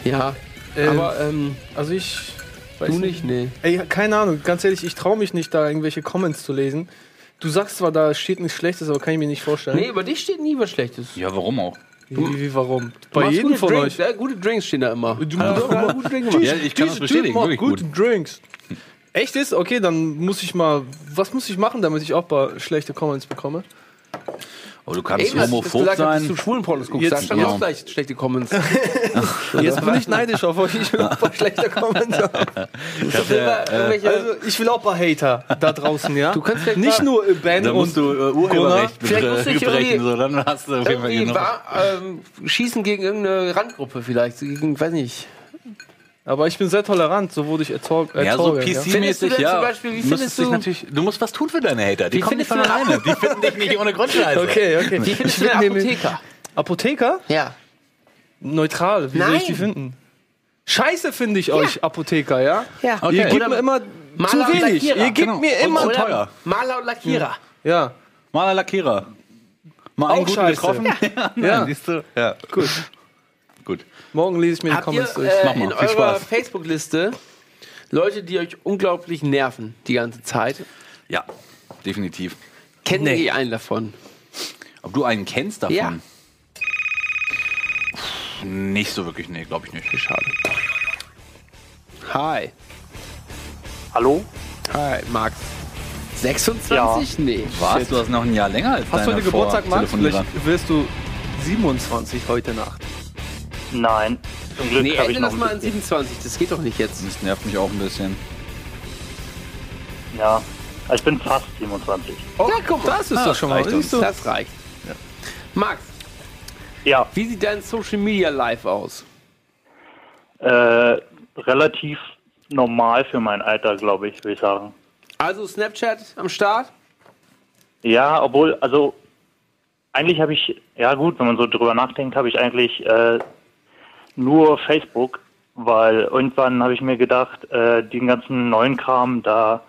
Speaker 1: Ja,
Speaker 3: Ähm,
Speaker 1: aber ähm,
Speaker 3: Also ich weiß
Speaker 1: du nicht, nee.
Speaker 3: Ey, keine Ahnung, ganz ehrlich, ich traue mich nicht, da irgendwelche Comments zu lesen. Du sagst zwar, da steht nichts Schlechtes, aber kann ich mir nicht vorstellen.
Speaker 1: Nee, über dich steht nie was Schlechtes.
Speaker 2: Ja, warum auch?
Speaker 3: Wie, wie, warum?
Speaker 1: Du
Speaker 3: Bei jedem
Speaker 1: gute
Speaker 3: von
Speaker 1: Drinks,
Speaker 3: euch.
Speaker 1: Ja, gute Drinks stehen da immer.
Speaker 3: Du musst
Speaker 1: er
Speaker 3: immer-
Speaker 1: gute Drinks.
Speaker 2: Ja, ich kann das bestätigen, wirklich
Speaker 3: gute
Speaker 2: gut.
Speaker 3: Drinks. Echt ist? Okay, dann muss ich mal. Was muss ich machen, damit ich auch ein paar schlechte Comments bekomme?
Speaker 2: Aber du kannst
Speaker 1: Eben,
Speaker 2: homophob
Speaker 1: gesagt dass
Speaker 2: sein.
Speaker 1: du schwulen Pornos guckst,
Speaker 3: Jetzt-
Speaker 1: stand
Speaker 2: ja.
Speaker 1: auch gleich schlechte Comments.
Speaker 3: Jetzt bin ich neidisch auf euch. Ich will auch ein paar schlechte Comments.
Speaker 2: Ich äh,
Speaker 3: Also, ich will auch ein paar Hater da draußen, ja?
Speaker 1: Du kannst
Speaker 3: nicht nur Ben
Speaker 2: da musst
Speaker 3: und.
Speaker 2: du äh, Urheberrecht brechen,
Speaker 1: irgendwie-
Speaker 2: so, dann hast du auf jeden Fall
Speaker 1: irgendwie
Speaker 2: genug.
Speaker 1: war, ähm, schießen gegen irgendeine Randgruppe vielleicht. Gegen, weiß nicht.
Speaker 3: Aber ich bin sehr tolerant, so wurde ich erzogen.
Speaker 2: Ja, so
Speaker 3: ja.
Speaker 1: Du
Speaker 2: PC-mäßig, ja.
Speaker 1: zum Beispiel, wie
Speaker 2: Du musst
Speaker 1: findest
Speaker 2: dich
Speaker 1: du-
Speaker 2: natürlich, du musst was tun für deine Hater. Die kommen nicht
Speaker 1: findest
Speaker 2: von
Speaker 1: du-
Speaker 2: alleine. Die finden dich nicht ohne Grund scheiße.
Speaker 3: Okay, okay.
Speaker 1: Wie findest du
Speaker 3: Ich
Speaker 1: den
Speaker 3: nehme-
Speaker 1: Apotheker?
Speaker 3: Apotheker?
Speaker 1: Ja.
Speaker 3: Neutral. Wie soll ich die
Speaker 1: Nein.
Speaker 3: finden? Scheiße finde ich euch, Apotheker, ja?
Speaker 1: Ja.
Speaker 2: Okay.
Speaker 3: Ihr gebt
Speaker 1: Oder
Speaker 3: mir immer
Speaker 1: Maler
Speaker 3: zu
Speaker 1: und
Speaker 3: wenig. Ihr gebt
Speaker 2: Genau.
Speaker 3: mir
Speaker 2: Und
Speaker 3: immer.
Speaker 1: Oder
Speaker 2: teuer.
Speaker 1: Maler und Lackierer.
Speaker 3: Ja,
Speaker 2: Maler Lackierer. Mal einen
Speaker 3: Auch
Speaker 2: guten
Speaker 3: scheiße.
Speaker 2: getroffen. Ja,
Speaker 3: Ja.
Speaker 2: siehst du? Ja.
Speaker 3: gut.
Speaker 2: Gut.
Speaker 3: Morgen lese ich mir die
Speaker 1: Habt ihr
Speaker 3: Comments durch.
Speaker 1: äh,
Speaker 2: Mach mal,
Speaker 1: in
Speaker 2: viel
Speaker 1: eurer
Speaker 2: Spaß.
Speaker 1: Facebook-Liste Leute, die euch unglaublich nerven die ganze Zeit?
Speaker 2: Ja, definitiv.
Speaker 1: Kennen
Speaker 3: Nee.
Speaker 1: die einen davon?
Speaker 2: Ob du einen kennst davon?
Speaker 1: Ja.
Speaker 2: Nicht so wirklich, nee, glaube ich nicht.
Speaker 1: Schade. Hi.
Speaker 7: Hallo?
Speaker 1: Hi, Max. 26? Nee.
Speaker 2: Was?
Speaker 1: Shit.
Speaker 2: Du hast noch ein Jahr länger als
Speaker 3: Hast du
Speaker 2: deine
Speaker 3: heute Geburtstag, Max?
Speaker 2: Vortelefonierer.
Speaker 3: Vielleicht wirst du 27 heute Nacht.
Speaker 7: Nein. Zum Glück
Speaker 1: Nee,
Speaker 7: habe ich noch
Speaker 1: das mal an
Speaker 7: bisschen.
Speaker 1: 27. Das geht doch nicht jetzt.
Speaker 2: Das nervt mich auch ein bisschen.
Speaker 7: Ja. Also ich bin fast 27.
Speaker 3: Oh,
Speaker 1: Ja, guck mal.
Speaker 3: das ist
Speaker 2: Ah,
Speaker 3: doch schon mal.
Speaker 2: reicht uns.
Speaker 3: Siehst du?
Speaker 1: Das reicht. Max,
Speaker 7: Ja,
Speaker 1: wie sieht dein Social Media Live aus?
Speaker 7: äh, relativ normal für mein Alter, glaube ich, würde ich sagen.
Speaker 1: Also Snapchat am Start?
Speaker 7: Ja, obwohl, also eigentlich habe ich, ja gut, wenn man so drüber nachdenkt, habe ich eigentlich äh, nur Facebook, weil irgendwann habe ich mir gedacht, äh, den ganzen neuen Kram, da,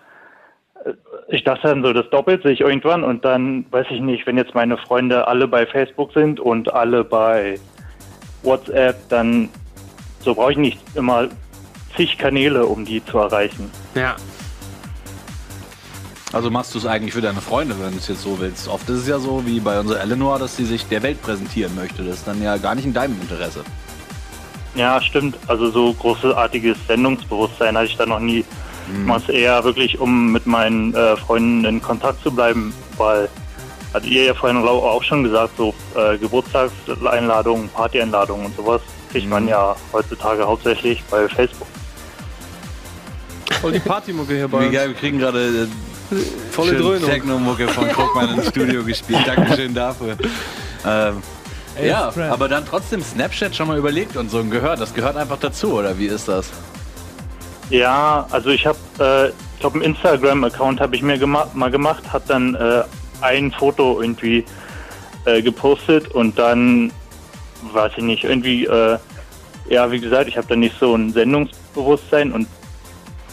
Speaker 7: äh, ich dachte dann so, das doppelt sich irgendwann und dann weiß ich nicht, wenn jetzt meine Freunde alle bei Facebook sind und alle bei WhatsApp, dann so brauche ich nicht immer zig Kanäle, um die zu erreichen.
Speaker 1: Ja.
Speaker 2: Also machst du es eigentlich für deine Freunde, wenn du es jetzt so willst. Oft ist es ja so wie bei unserer Eleanor, dass sie sich der Welt präsentieren möchte. Das ist dann ja gar nicht in deinem Interesse.
Speaker 7: Ja, stimmt. Also so großartiges Sendungsbewusstsein hatte ich da noch nie. Ich mache es eher wirklich, um mit meinen äh, Freunden in Kontakt zu bleiben, weil, hat ihr ja vorhin auch schon gesagt, so äh, Geburtstagseinladungen, Partyeinladungen und sowas.
Speaker 8: kriegt man ja heutzutage hauptsächlich bei Facebook.
Speaker 3: Voll die Partymucke hier bei
Speaker 2: Wie
Speaker 3: uns.
Speaker 2: geil, wir kriegen gerade äh,
Speaker 3: Volle Dröhnung.
Speaker 2: Techno-Mucke von Krugmann ins Studio gespielt. Dankeschön dafür. Ähm, ja,
Speaker 4: Friend.
Speaker 2: aber dann trotzdem Snapchat schon mal überlegt und so und gehört. Das gehört einfach dazu, oder wie ist das?
Speaker 8: Ja, also ich habe, äh, ich glaube, einen Instagram-Account habe ich mir gema mal gemacht, habe dann äh, ein Foto irgendwie äh, gepostet und dann, weiß ich nicht, irgendwie, äh, ja, wie gesagt, ich habe dann nicht so ein Sendungsbewusstsein und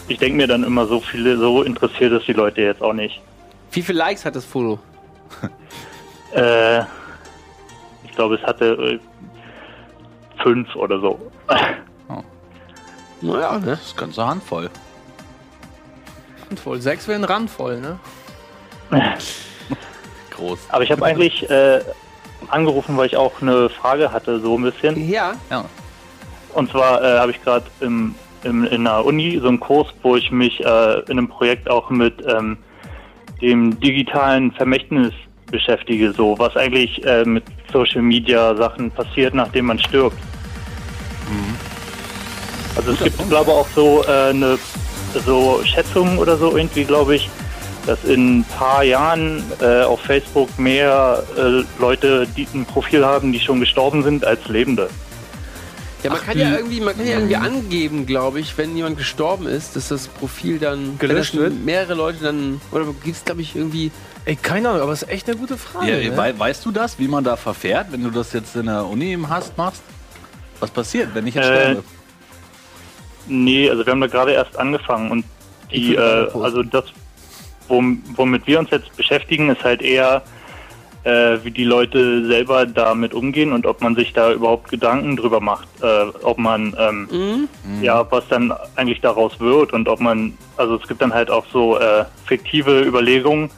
Speaker 8: ich denke mir dann immer so viele, so interessiert es die Leute jetzt auch nicht.
Speaker 1: Wie viele Likes hat das Foto?
Speaker 8: Äh, glaube, es hatte äh, fünf oder so.
Speaker 1: Naja, ne?
Speaker 2: Das ist ganz eine Handvoll.
Speaker 3: Randvoll. Sechs wären randvoll, ne?
Speaker 2: Groß.
Speaker 8: Aber ich habe eigentlich äh, angerufen, weil ich auch eine Frage hatte, so ein bisschen.
Speaker 1: Ja.
Speaker 2: Ja.
Speaker 8: Und zwar äh, habe ich gerade im, im, in der Uni so einen Kurs, wo ich mich äh, in einem Projekt auch mit ähm, dem digitalen Vermächtnis beschäftige, so was eigentlich äh, mit Social Media Sachen passiert, nachdem man stirbt. Also es gibt, glaube ich, auch so äh, eine so Schätzungen oder so irgendwie, glaube ich, dass in ein paar Jahren äh, auf Facebook mehr äh, Leute die ein Profil haben, die schon gestorben sind, als Lebende.
Speaker 1: Ja, man kann ja irgendwie, man kann ja irgendwie angeben, glaube ich, wenn jemand gestorben ist, dass das Profil dann
Speaker 3: Gelöscht wird?
Speaker 1: Mehrere Leute dann oder gibt es, glaube ich, irgendwie.
Speaker 3: Ey, keine Ahnung, aber es ist echt eine gute Frage.
Speaker 2: Ja,
Speaker 3: ne?
Speaker 2: wei- weißt du das, wie man da verfährt, wenn du das jetzt in der Uni im Hast machst? Was passiert, wenn ich jetzt
Speaker 8: Äh,
Speaker 2: sterbe?
Speaker 8: Nee, also wir haben da gerade erst angefangen und die, äh, also das, wom, womit wir uns jetzt beschäftigen, ist halt eher, äh, wie die Leute selber damit umgehen und ob man sich da überhaupt Gedanken drüber macht, äh, ob man, ähm, ja, was dann eigentlich daraus wird und ob man, also es gibt dann halt auch so äh, fiktive Überlegungen.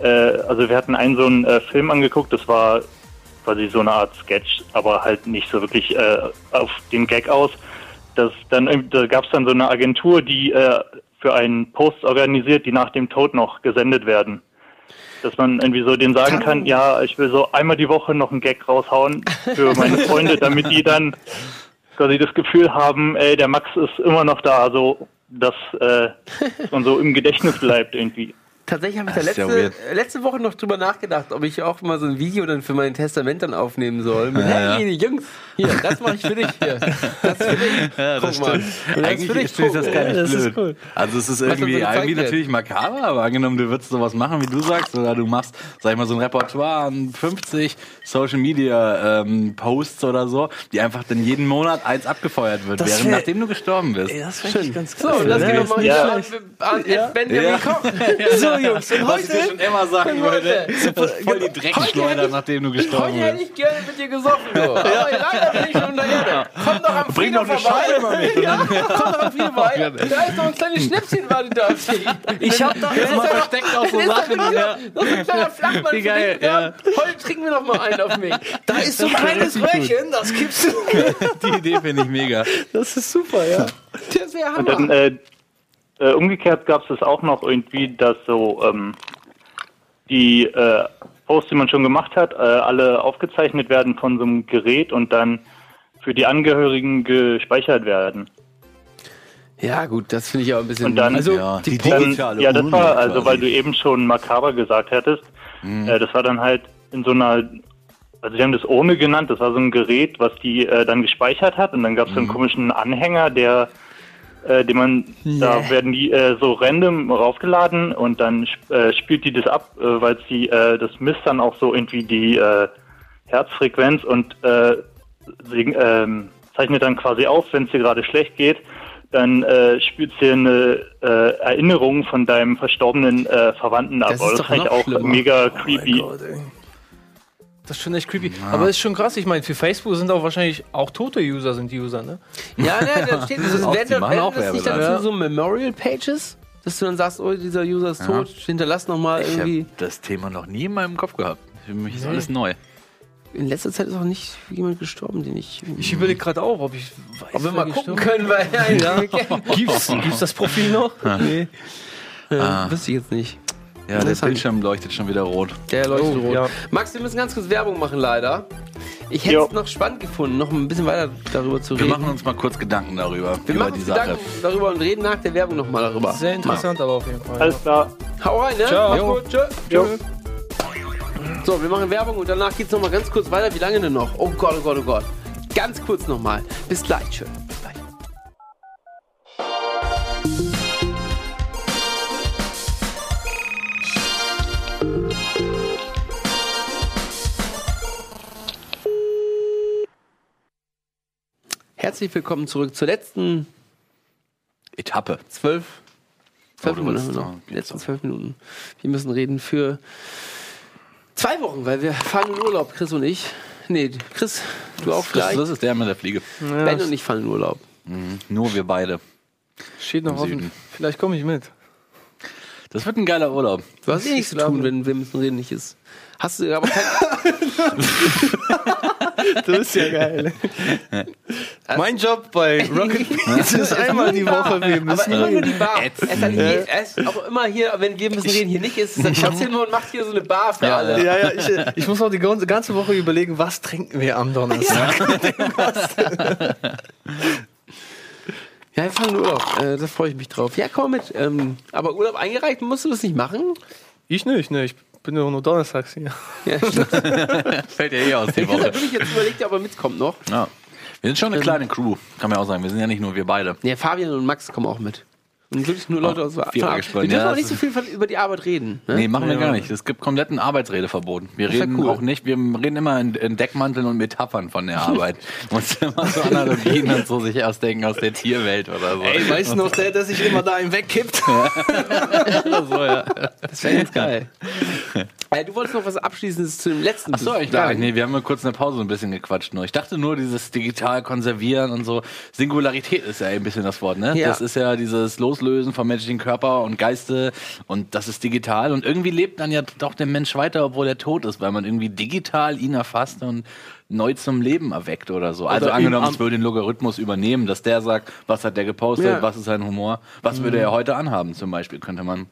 Speaker 8: Äh, also wir hatten einen so einen äh, Film angeguckt, das war quasi so eine Art Sketch, aber halt nicht so wirklich äh, auf den Gag aus. Das dann da gab es dann so eine Agentur, die äh, für einen Post organisiert, die nach dem Tod noch gesendet werden. Dass man irgendwie so denen sagen kann, ja, ich will so einmal die Woche noch einen Gag raushauen für meine Freunde, damit die dann quasi das Gefühl haben, ey, der Max ist immer noch da, so dass äh, man so im Gedächtnis bleibt irgendwie.
Speaker 1: Tatsächlich habe ich da
Speaker 2: Das ist ja
Speaker 1: letzte, letzte Woche noch drüber nachgedacht, ob ich auch mal so ein Video dann für mein Testament dann aufnehmen soll. Mit,
Speaker 2: Ja,
Speaker 1: hey, Jungs, hier, das mache ich für dich hier. Das für dich.
Speaker 2: Ja, das
Speaker 1: Guck mal.
Speaker 2: stimmt.
Speaker 1: Das
Speaker 2: Eigentlich
Speaker 1: für dich,
Speaker 2: ist das gar nicht
Speaker 3: das
Speaker 2: blöd.
Speaker 3: ist cool.
Speaker 2: Also es ist
Speaker 1: so
Speaker 2: irgendwie, irgendwie natürlich makaber, aber angenommen, du würdest sowas machen, wie du sagst, oder du machst, sag ich mal, so ein Repertoire an 50 Social Media ähm, Posts oder so, die einfach dann jeden Monat eins abgefeuert wird,
Speaker 3: Das
Speaker 2: während
Speaker 3: wär-
Speaker 2: nachdem du gestorben bist.
Speaker 3: das
Speaker 1: Schön.
Speaker 3: ganz
Speaker 1: So, und das geht nochmal
Speaker 8: Ja.
Speaker 1: an, an
Speaker 3: Ja.
Speaker 1: Benjamin
Speaker 2: Ja.
Speaker 1: Koch.
Speaker 3: So, Jungs, und
Speaker 2: Was ich dir
Speaker 3: heute,
Speaker 2: schon immer sagen wollte, das ist voll die
Speaker 1: Heute
Speaker 2: Dreckschleuder, nachdem du gestorben
Speaker 1: Heute hätte
Speaker 2: bist.
Speaker 1: ich gerne mit dir gesoffen, du. Aber leider bin ich schon unter Erde. Komm doch am
Speaker 2: doch eine
Speaker 1: vorbei.
Speaker 2: Scheibe mal mit.
Speaker 1: Ja, komm doch am Friedhof vorbei. Da ist noch ein kleines Schnäpschen, wartet da auf dich.
Speaker 3: ich hab
Speaker 1: ist
Speaker 3: mal
Speaker 1: ja-
Speaker 3: versteckt auch so Sachen.
Speaker 1: ist ein kleiner Flachmann
Speaker 2: Wie
Speaker 1: für
Speaker 2: geil,
Speaker 1: dich, ja. Heute trinken wir noch mal einen auf mich.
Speaker 3: Da ist so ein kleines Röhrchen, das gibst du.
Speaker 2: Die Idee finde ich mega.
Speaker 3: Das ist super, ja.
Speaker 1: Das wäre
Speaker 8: Und dann
Speaker 1: Hammer.
Speaker 8: äh, äh, umgekehrt gab es auch noch irgendwie, dass so ähm, die äh, Posts, die man schon gemacht hat, äh, alle aufgezeichnet werden von so einem Gerät und dann für die Angehörigen gespeichert werden.
Speaker 1: Ja, gut, das finde ich auch ein bisschen.
Speaker 8: Und dann,
Speaker 3: Also,
Speaker 2: Ja, die
Speaker 8: dann
Speaker 2: digitale
Speaker 8: ja, das war, also weil du eben schon makaber gesagt hattest, äh, das war dann halt in so einer, also die haben das Urne genannt, das war so ein Gerät, was die äh, dann gespeichert hat und dann gab es so einen komischen Anhänger, der äh, den man, da werden die äh, so random raufgeladen und dann sp- äh, spielt die das ab, äh, weil sie äh, das misst dann auch so irgendwie die äh, Herzfrequenz und äh, sie, ähm, zeichnet dann quasi auf, wenn es dir gerade schlecht geht, dann äh, spielt sie eine äh, Erinnerung von deinem verstorbenen äh, Verwandten ab.
Speaker 1: Das ist
Speaker 8: Aber das
Speaker 1: doch
Speaker 8: fand ich
Speaker 1: noch
Speaker 8: auch
Speaker 1: schlimmer.
Speaker 8: mega creepy.
Speaker 3: Gott, ey. Das ist schon echt creepy. Aber das ist schon krass. Ich meine, für Facebook sind auch wahrscheinlich auch tote User sind die User, ne?
Speaker 1: Ja, ne, da steht das.
Speaker 2: Auch,
Speaker 1: Werden
Speaker 2: machen auch
Speaker 1: das nicht dann
Speaker 2: Werbeleiter.
Speaker 1: zu so Memorial Pages? Dass du dann sagst, oh, dieser User ist tot, hinterlass nochmal
Speaker 2: Ich
Speaker 1: irgendwie.
Speaker 2: habe das Thema noch nie in meinem Kopf gehabt. Für mich ist
Speaker 3: Nee.
Speaker 2: alles neu.
Speaker 1: In letzter Zeit ist auch nicht jemand gestorben, den ich.
Speaker 3: Ich überlege gerade auch, ob ich weiß,
Speaker 1: Ob wir mal gucken
Speaker 3: gestorben
Speaker 1: können, weil ja.
Speaker 3: Gibt's, gibt's das Profil noch? Nee.
Speaker 1: Ja, Wüsste ich jetzt nicht.
Speaker 2: Ja, der. Bildschirm leuchtet schon wieder rot.
Speaker 1: Der leuchtet
Speaker 3: Oh,
Speaker 1: rot.
Speaker 3: ja.
Speaker 1: Max, wir müssen ganz kurz Werbung machen, leider. Ich hätte es noch spannend gefunden, noch ein bisschen weiter darüber zu
Speaker 2: Wir
Speaker 1: reden.
Speaker 2: machen uns mal kurz Gedanken darüber.
Speaker 1: Wir
Speaker 2: über
Speaker 1: machen
Speaker 2: die
Speaker 1: uns
Speaker 2: Sache.
Speaker 1: Gedanken darüber und reden nach der Werbung nochmal darüber.
Speaker 3: Sehr interessant, aber auf jeden Fall.
Speaker 6: Alles klar.
Speaker 1: Hau rein, ne?
Speaker 3: Ciao.
Speaker 1: Gut. Tschö.
Speaker 6: Jo.
Speaker 1: So, wir machen Werbung und danach geht's noch mal ganz kurz weiter. Wie lange denn noch? Oh Gott, oh Gott, oh Gott. Ganz kurz nochmal. Bis gleich. Tschö. Herzlich willkommen zurück zur letzten
Speaker 2: Etappe.
Speaker 1: zwölf, zwölf
Speaker 2: Oh,
Speaker 1: Minuten noch. Die
Speaker 2: geht's
Speaker 1: letzten zwölf Minuten. Wir müssen reden für zwei Wochen, weil wir fahren in Urlaub, Chris und ich. Nee, Chris, du auch
Speaker 2: Das,
Speaker 1: vielleicht.
Speaker 2: das ist der mit der Fliege.
Speaker 3: Ja,
Speaker 1: Ben und ich fahren in Urlaub.
Speaker 2: Mhm. Nur wir beide.
Speaker 3: steht noch offen. Vielleicht komme ich mit.
Speaker 2: Das wird ein geiler Urlaub.
Speaker 1: Du hast eh nichts zu tun, wenn wir müssen reden nicht ist. Hast du aber kein.
Speaker 3: Das ist ja geil. mein Job bei Rocket Beans ist einmal die Woche, wir
Speaker 1: aber
Speaker 3: müssen
Speaker 1: immer nur die Bar. Es ist, halt je, es ist auch immer hier, wenn wir müssen reden, hier nicht ist, ist dann trotzdem nur und macht hier so eine Bar für alle.
Speaker 3: Ja, ja, ich, ich muss auch die ganze ganze Woche überlegen, was trinken wir am Donnerstag.
Speaker 1: Ja, wir fahren in Urlaub. Äh, da freue ich mich drauf. Ja, komm mit. Ähm, aber Urlaub eingereicht, musst du das nicht machen?
Speaker 3: Ich nicht, ne, ich bin ja nur donnerstags hier.
Speaker 1: Ja, stimmt.
Speaker 2: Fällt ja eh aus die
Speaker 1: Ich habe
Speaker 2: Woche.
Speaker 1: wirklich jetzt überlegt, ob er mitkommt noch.
Speaker 2: Ja. Wir sind schon eine kleine Crew, kann man auch sagen. Wir sind ja nicht nur wir beide.
Speaker 1: Ja, Fabian und Max kommen auch mit. Und wirklich nur Leute aus der Wir dürfen
Speaker 2: ja,
Speaker 1: auch nicht so viel über die Arbeit reden. Ne?
Speaker 2: Nee, machen wir
Speaker 3: Ja.
Speaker 2: gar nicht. Es gibt kompletten Arbeitsredeverbot. Wir reden
Speaker 1: cool.
Speaker 2: auch nicht, wir reden immer in, in Deckmanteln und Metaphern von der Arbeit. Muss immer so Analogien und so sich ausdenken aus der Tierwelt oder so.
Speaker 3: Ey, weißt du noch, der, der sich immer da einen wegkippt?
Speaker 2: so, ja.
Speaker 1: Das wäre jetzt geil. äh, du wolltest noch was Abschließendes zu dem letzten
Speaker 2: Achso, ich gar nicht. Nee, wir haben mal kurz in der Pause so ein bisschen gequatscht nur. Ich dachte nur, dieses digital konservieren und so. Singularität ist ja ein bisschen das Wort, ne?
Speaker 1: Ja.
Speaker 2: Das ist ja dieses Loslösen vom menschlichen Körper und Geiste und das ist digital. Und irgendwie lebt dann ja doch der Mensch weiter, obwohl er tot ist, weil man irgendwie digital ihn erfasst und neu zum Leben erweckt oder so. Also
Speaker 3: Oder
Speaker 2: angenommen, es würde den Logarithmus übernehmen, dass der sagt, was hat der gepostet,
Speaker 1: Ja.
Speaker 2: was ist sein Humor, was würde er heute anhaben zum Beispiel, könnte man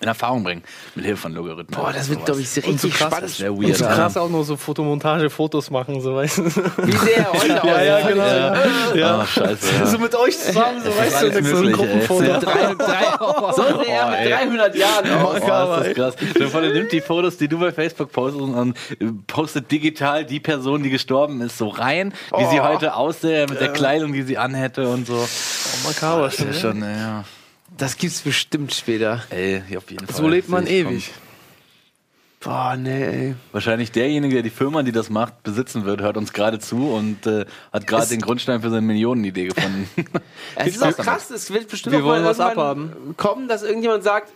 Speaker 2: in Erfahrung bringen, mit Hilfe von Logarithmen.
Speaker 1: Boah, das wird, glaube ich, sehr
Speaker 3: Und so
Speaker 1: richtig
Speaker 3: krass
Speaker 1: spannend.
Speaker 2: Das wäre
Speaker 3: Und
Speaker 2: weird.
Speaker 3: so
Speaker 2: ja.
Speaker 3: krass auch nur so Fotomontage-Fotos machen, so weißt du.
Speaker 1: Wie sehr heute
Speaker 3: Ja, ja,
Speaker 1: aussieht.
Speaker 3: genau. Ja.
Speaker 2: Ah, scheiße. Ja.
Speaker 3: So mit euch zusammen, so weißt du, so
Speaker 2: ey.
Speaker 3: Gruppenfoto.
Speaker 2: Ja.
Speaker 1: Drei, drei, so sähe er mit 300 Jahren aus.
Speaker 2: Oh, ist das krass. Der nimmt die Fotos, die du bei Facebook postest und äh, postet digital die Person, die gestorben ist, so rein, wie sie heute aussähe, mit der Kleidung, die sie anhätte und so.
Speaker 3: Oh, makaber
Speaker 2: Das ist schon, äh, ja.
Speaker 1: Das gibt's bestimmt später.
Speaker 2: Ey, auf jeden Fall.
Speaker 3: So lebt man ewig.
Speaker 1: Boah, nee, ey.
Speaker 2: Wahrscheinlich derjenige, der die Firma, die das macht, besitzen wird, hört uns gerade zu und äh, hat gerade den Grundstein für seine Millionenidee gefunden.
Speaker 1: Es ist auch krass, es wird bestimmt
Speaker 3: Wir
Speaker 1: auch mal
Speaker 3: wollen was
Speaker 1: irgendwann kommen, dass irgendjemand sagt,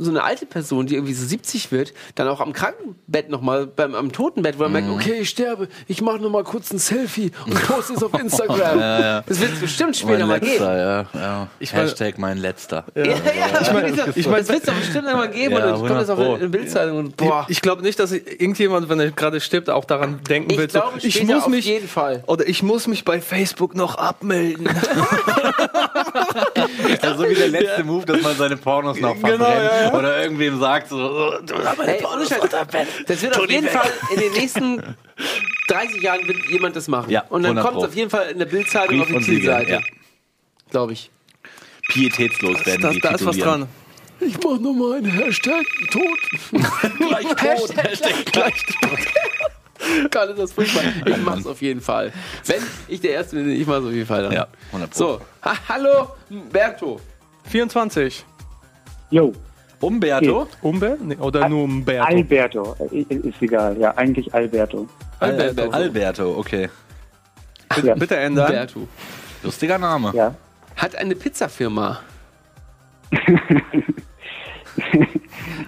Speaker 1: so eine alte Person, die irgendwie so 70 wird, dann auch am Krankenbett nochmal, beim am Totenbett, wo er merkt, okay, ich sterbe, ich mache nochmal kurz ein Selfie und poste es auf Instagram. Das wird bestimmt später
Speaker 2: mein
Speaker 1: mal geben.
Speaker 2: letzter, ja. ja.
Speaker 3: Ich mein-
Speaker 2: Hashtag mein letzter.
Speaker 1: Ja, ja, ich meine,
Speaker 3: ich mein-
Speaker 1: das wird es doch bestimmt einmal geben
Speaker 2: Ja,
Speaker 1: und dann kommt das auf
Speaker 2: 100 Pro.
Speaker 1: eine Bildzeitung und boah.
Speaker 3: Ich glaube nicht, dass irgendjemand, wenn er gerade stirbt, auch daran denken
Speaker 1: Ich
Speaker 3: will. So,
Speaker 1: glaube,
Speaker 3: ich muss
Speaker 1: auf
Speaker 3: mich
Speaker 1: jeden Fall.
Speaker 3: oder ich muss mich bei Facebook noch abmelden.
Speaker 2: Ja, so wie der letzte Move, dass man seine Pornos noch verbrennt
Speaker 3: Genau, ja, ja.
Speaker 2: oder irgendwem sagt so, oh, du hast meine
Speaker 1: Hey,
Speaker 2: Pornos runterbrennt.
Speaker 1: das wird auf
Speaker 2: Toni
Speaker 1: jeden
Speaker 2: weg.
Speaker 1: Fall in den nächsten 30 Jahren wird jemand das machen.
Speaker 2: Ja,
Speaker 1: und dann
Speaker 2: 100
Speaker 1: kommt es auf jeden Fall in der Bildzeitung auf die Zielseite.
Speaker 2: ja.
Speaker 1: Glaube ich.
Speaker 2: Pietätslos werden
Speaker 3: das,
Speaker 2: die
Speaker 3: da ist was dran.
Speaker 1: Ich mach nur mal einen Hashtag tot.
Speaker 2: Gleich tot.
Speaker 1: Hashtag gleich tot. Gott, ist das furchtbar. Ich mach's auf jeden Fall. Wenn ich der Erste bin, ich mach's auf jeden Fall. Dann.
Speaker 2: Ja, 100 Pro.
Speaker 1: So, ha hallo, Berto.
Speaker 3: 24.
Speaker 9: Jo,
Speaker 2: Umberto?
Speaker 3: Umber? Nee, oder nur Umberto?
Speaker 9: Alberto. Ist egal, ja, eigentlich Alberto.
Speaker 3: Alberto.
Speaker 2: Al- Alberto, okay.
Speaker 9: Ja,
Speaker 3: Bitte ändern.
Speaker 1: Berto.
Speaker 2: Lustiger Name.
Speaker 9: ja.
Speaker 1: Hat eine Pizzafirma.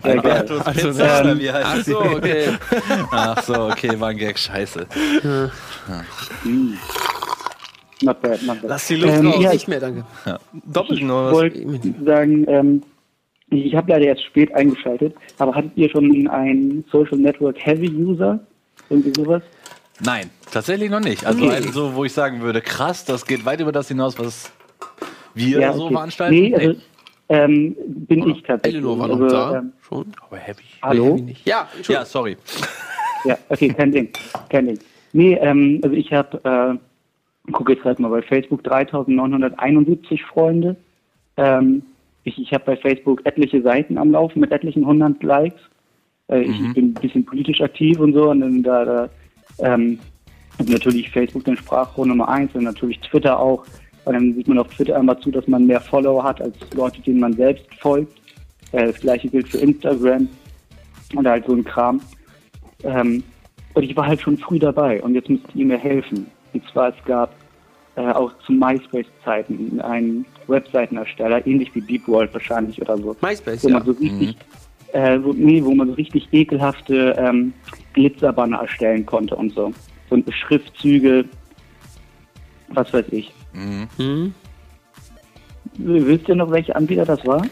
Speaker 2: Albertos
Speaker 3: Also,
Speaker 2: Pizza, oder wie heißt
Speaker 1: Ach so, okay.
Speaker 2: Ach so, okay, war ein Gag, scheiße.
Speaker 9: Not bad, not bad.
Speaker 3: Lass die Luft
Speaker 9: Ähm,
Speaker 3: raus.
Speaker 9: ja,
Speaker 1: Nicht mehr, danke.
Speaker 3: Doppelt nur
Speaker 9: Ich wollte sagen, ähm, ich habe leider erst spät eingeschaltet, aber hattet ihr schon einen Social Network Heavy User? Irgendwie sowas?
Speaker 2: Nein, tatsächlich noch nicht. Also,
Speaker 9: Okay.
Speaker 2: also wo ich sagen würde, krass, das geht weit über das hinaus, was wir
Speaker 9: Ja,
Speaker 2: so
Speaker 9: okay.
Speaker 2: veranstalten.
Speaker 9: Nee, also ähm, bin ich tatsächlich.
Speaker 1: Eleanor war noch
Speaker 9: also,
Speaker 1: da.
Speaker 9: Ähm,
Speaker 1: Schon.
Speaker 2: aber heavy.
Speaker 9: hallo?
Speaker 1: Nicht. Ja,
Speaker 2: Ja, sorry.
Speaker 9: Ja, okay, kein Ding. Kein Ding. Nee, ähm, also ich habe, äh, gucke jetzt gerade mal bei Facebook, 3971 Freunde. Ähm, ich ich habe bei Facebook etliche Seiten am Laufen mit etlichen 100 Likes. Äh, ich, ich bin ein bisschen politisch aktiv und so und dann da, da ähm, und natürlich Facebook dann Sprachrohr Nummer eins und natürlich Twitter auch. Weil dann sieht man auf Twitter immer zu, dass man mehr Follower hat als Leute, denen man selbst folgt. Äh, das gleiche gilt für Instagram und halt so ein Kram. Ähm, und ich war halt schon früh dabei und jetzt müsst ihr mir helfen. Und zwar, es gab äh, auch zu MySpace-Zeiten einen Webseitenersteller, ähnlich wie Deep World wahrscheinlich oder so.
Speaker 1: MySpace,
Speaker 9: wo
Speaker 1: ja.
Speaker 9: man so richtig, äh, wo, nee, wo man so richtig ekelhafte ähm, Glitzerbanner erstellen konnte und so. So Schriftzüge, was weiß ich.
Speaker 1: Mhm.
Speaker 9: Wisst ihr noch, welche Anbieter das war?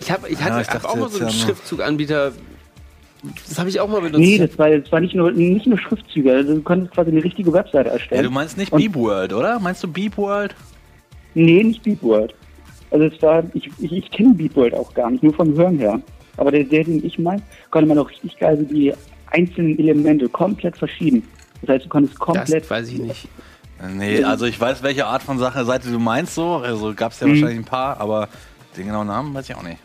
Speaker 1: Ich habe ich
Speaker 2: Ja,
Speaker 1: hatte
Speaker 2: ich dachte
Speaker 1: auch mal so einen
Speaker 2: ja
Speaker 1: Schriftzuganbieter. Das habe ich auch mal benutzt.
Speaker 9: Nee, das war, das war nicht, nur, nicht nur Schriftzüge, also du konntest quasi eine richtige Webseite
Speaker 2: Ja,
Speaker 9: erstellen.
Speaker 2: du meinst nicht
Speaker 9: Und-
Speaker 2: Beep World, oder? Meinst du Beep World?
Speaker 9: Nee, nicht Beep World. Also es war, ich, ich, ich kenne Beep World auch gar nicht, nur vom Hören her. Aber der, der den ich meine, konnte man auch richtig geil so die einzelnen Elemente komplett verschieben. Das heißt, du konntest komplett.
Speaker 1: das weiß ich nicht.
Speaker 2: Nee, also ich weiß, welche Art von Sache Seite du meinst so. Also gab es ja
Speaker 9: Mhm.
Speaker 2: wahrscheinlich ein paar, aber den genauen Namen weiß ich auch nicht.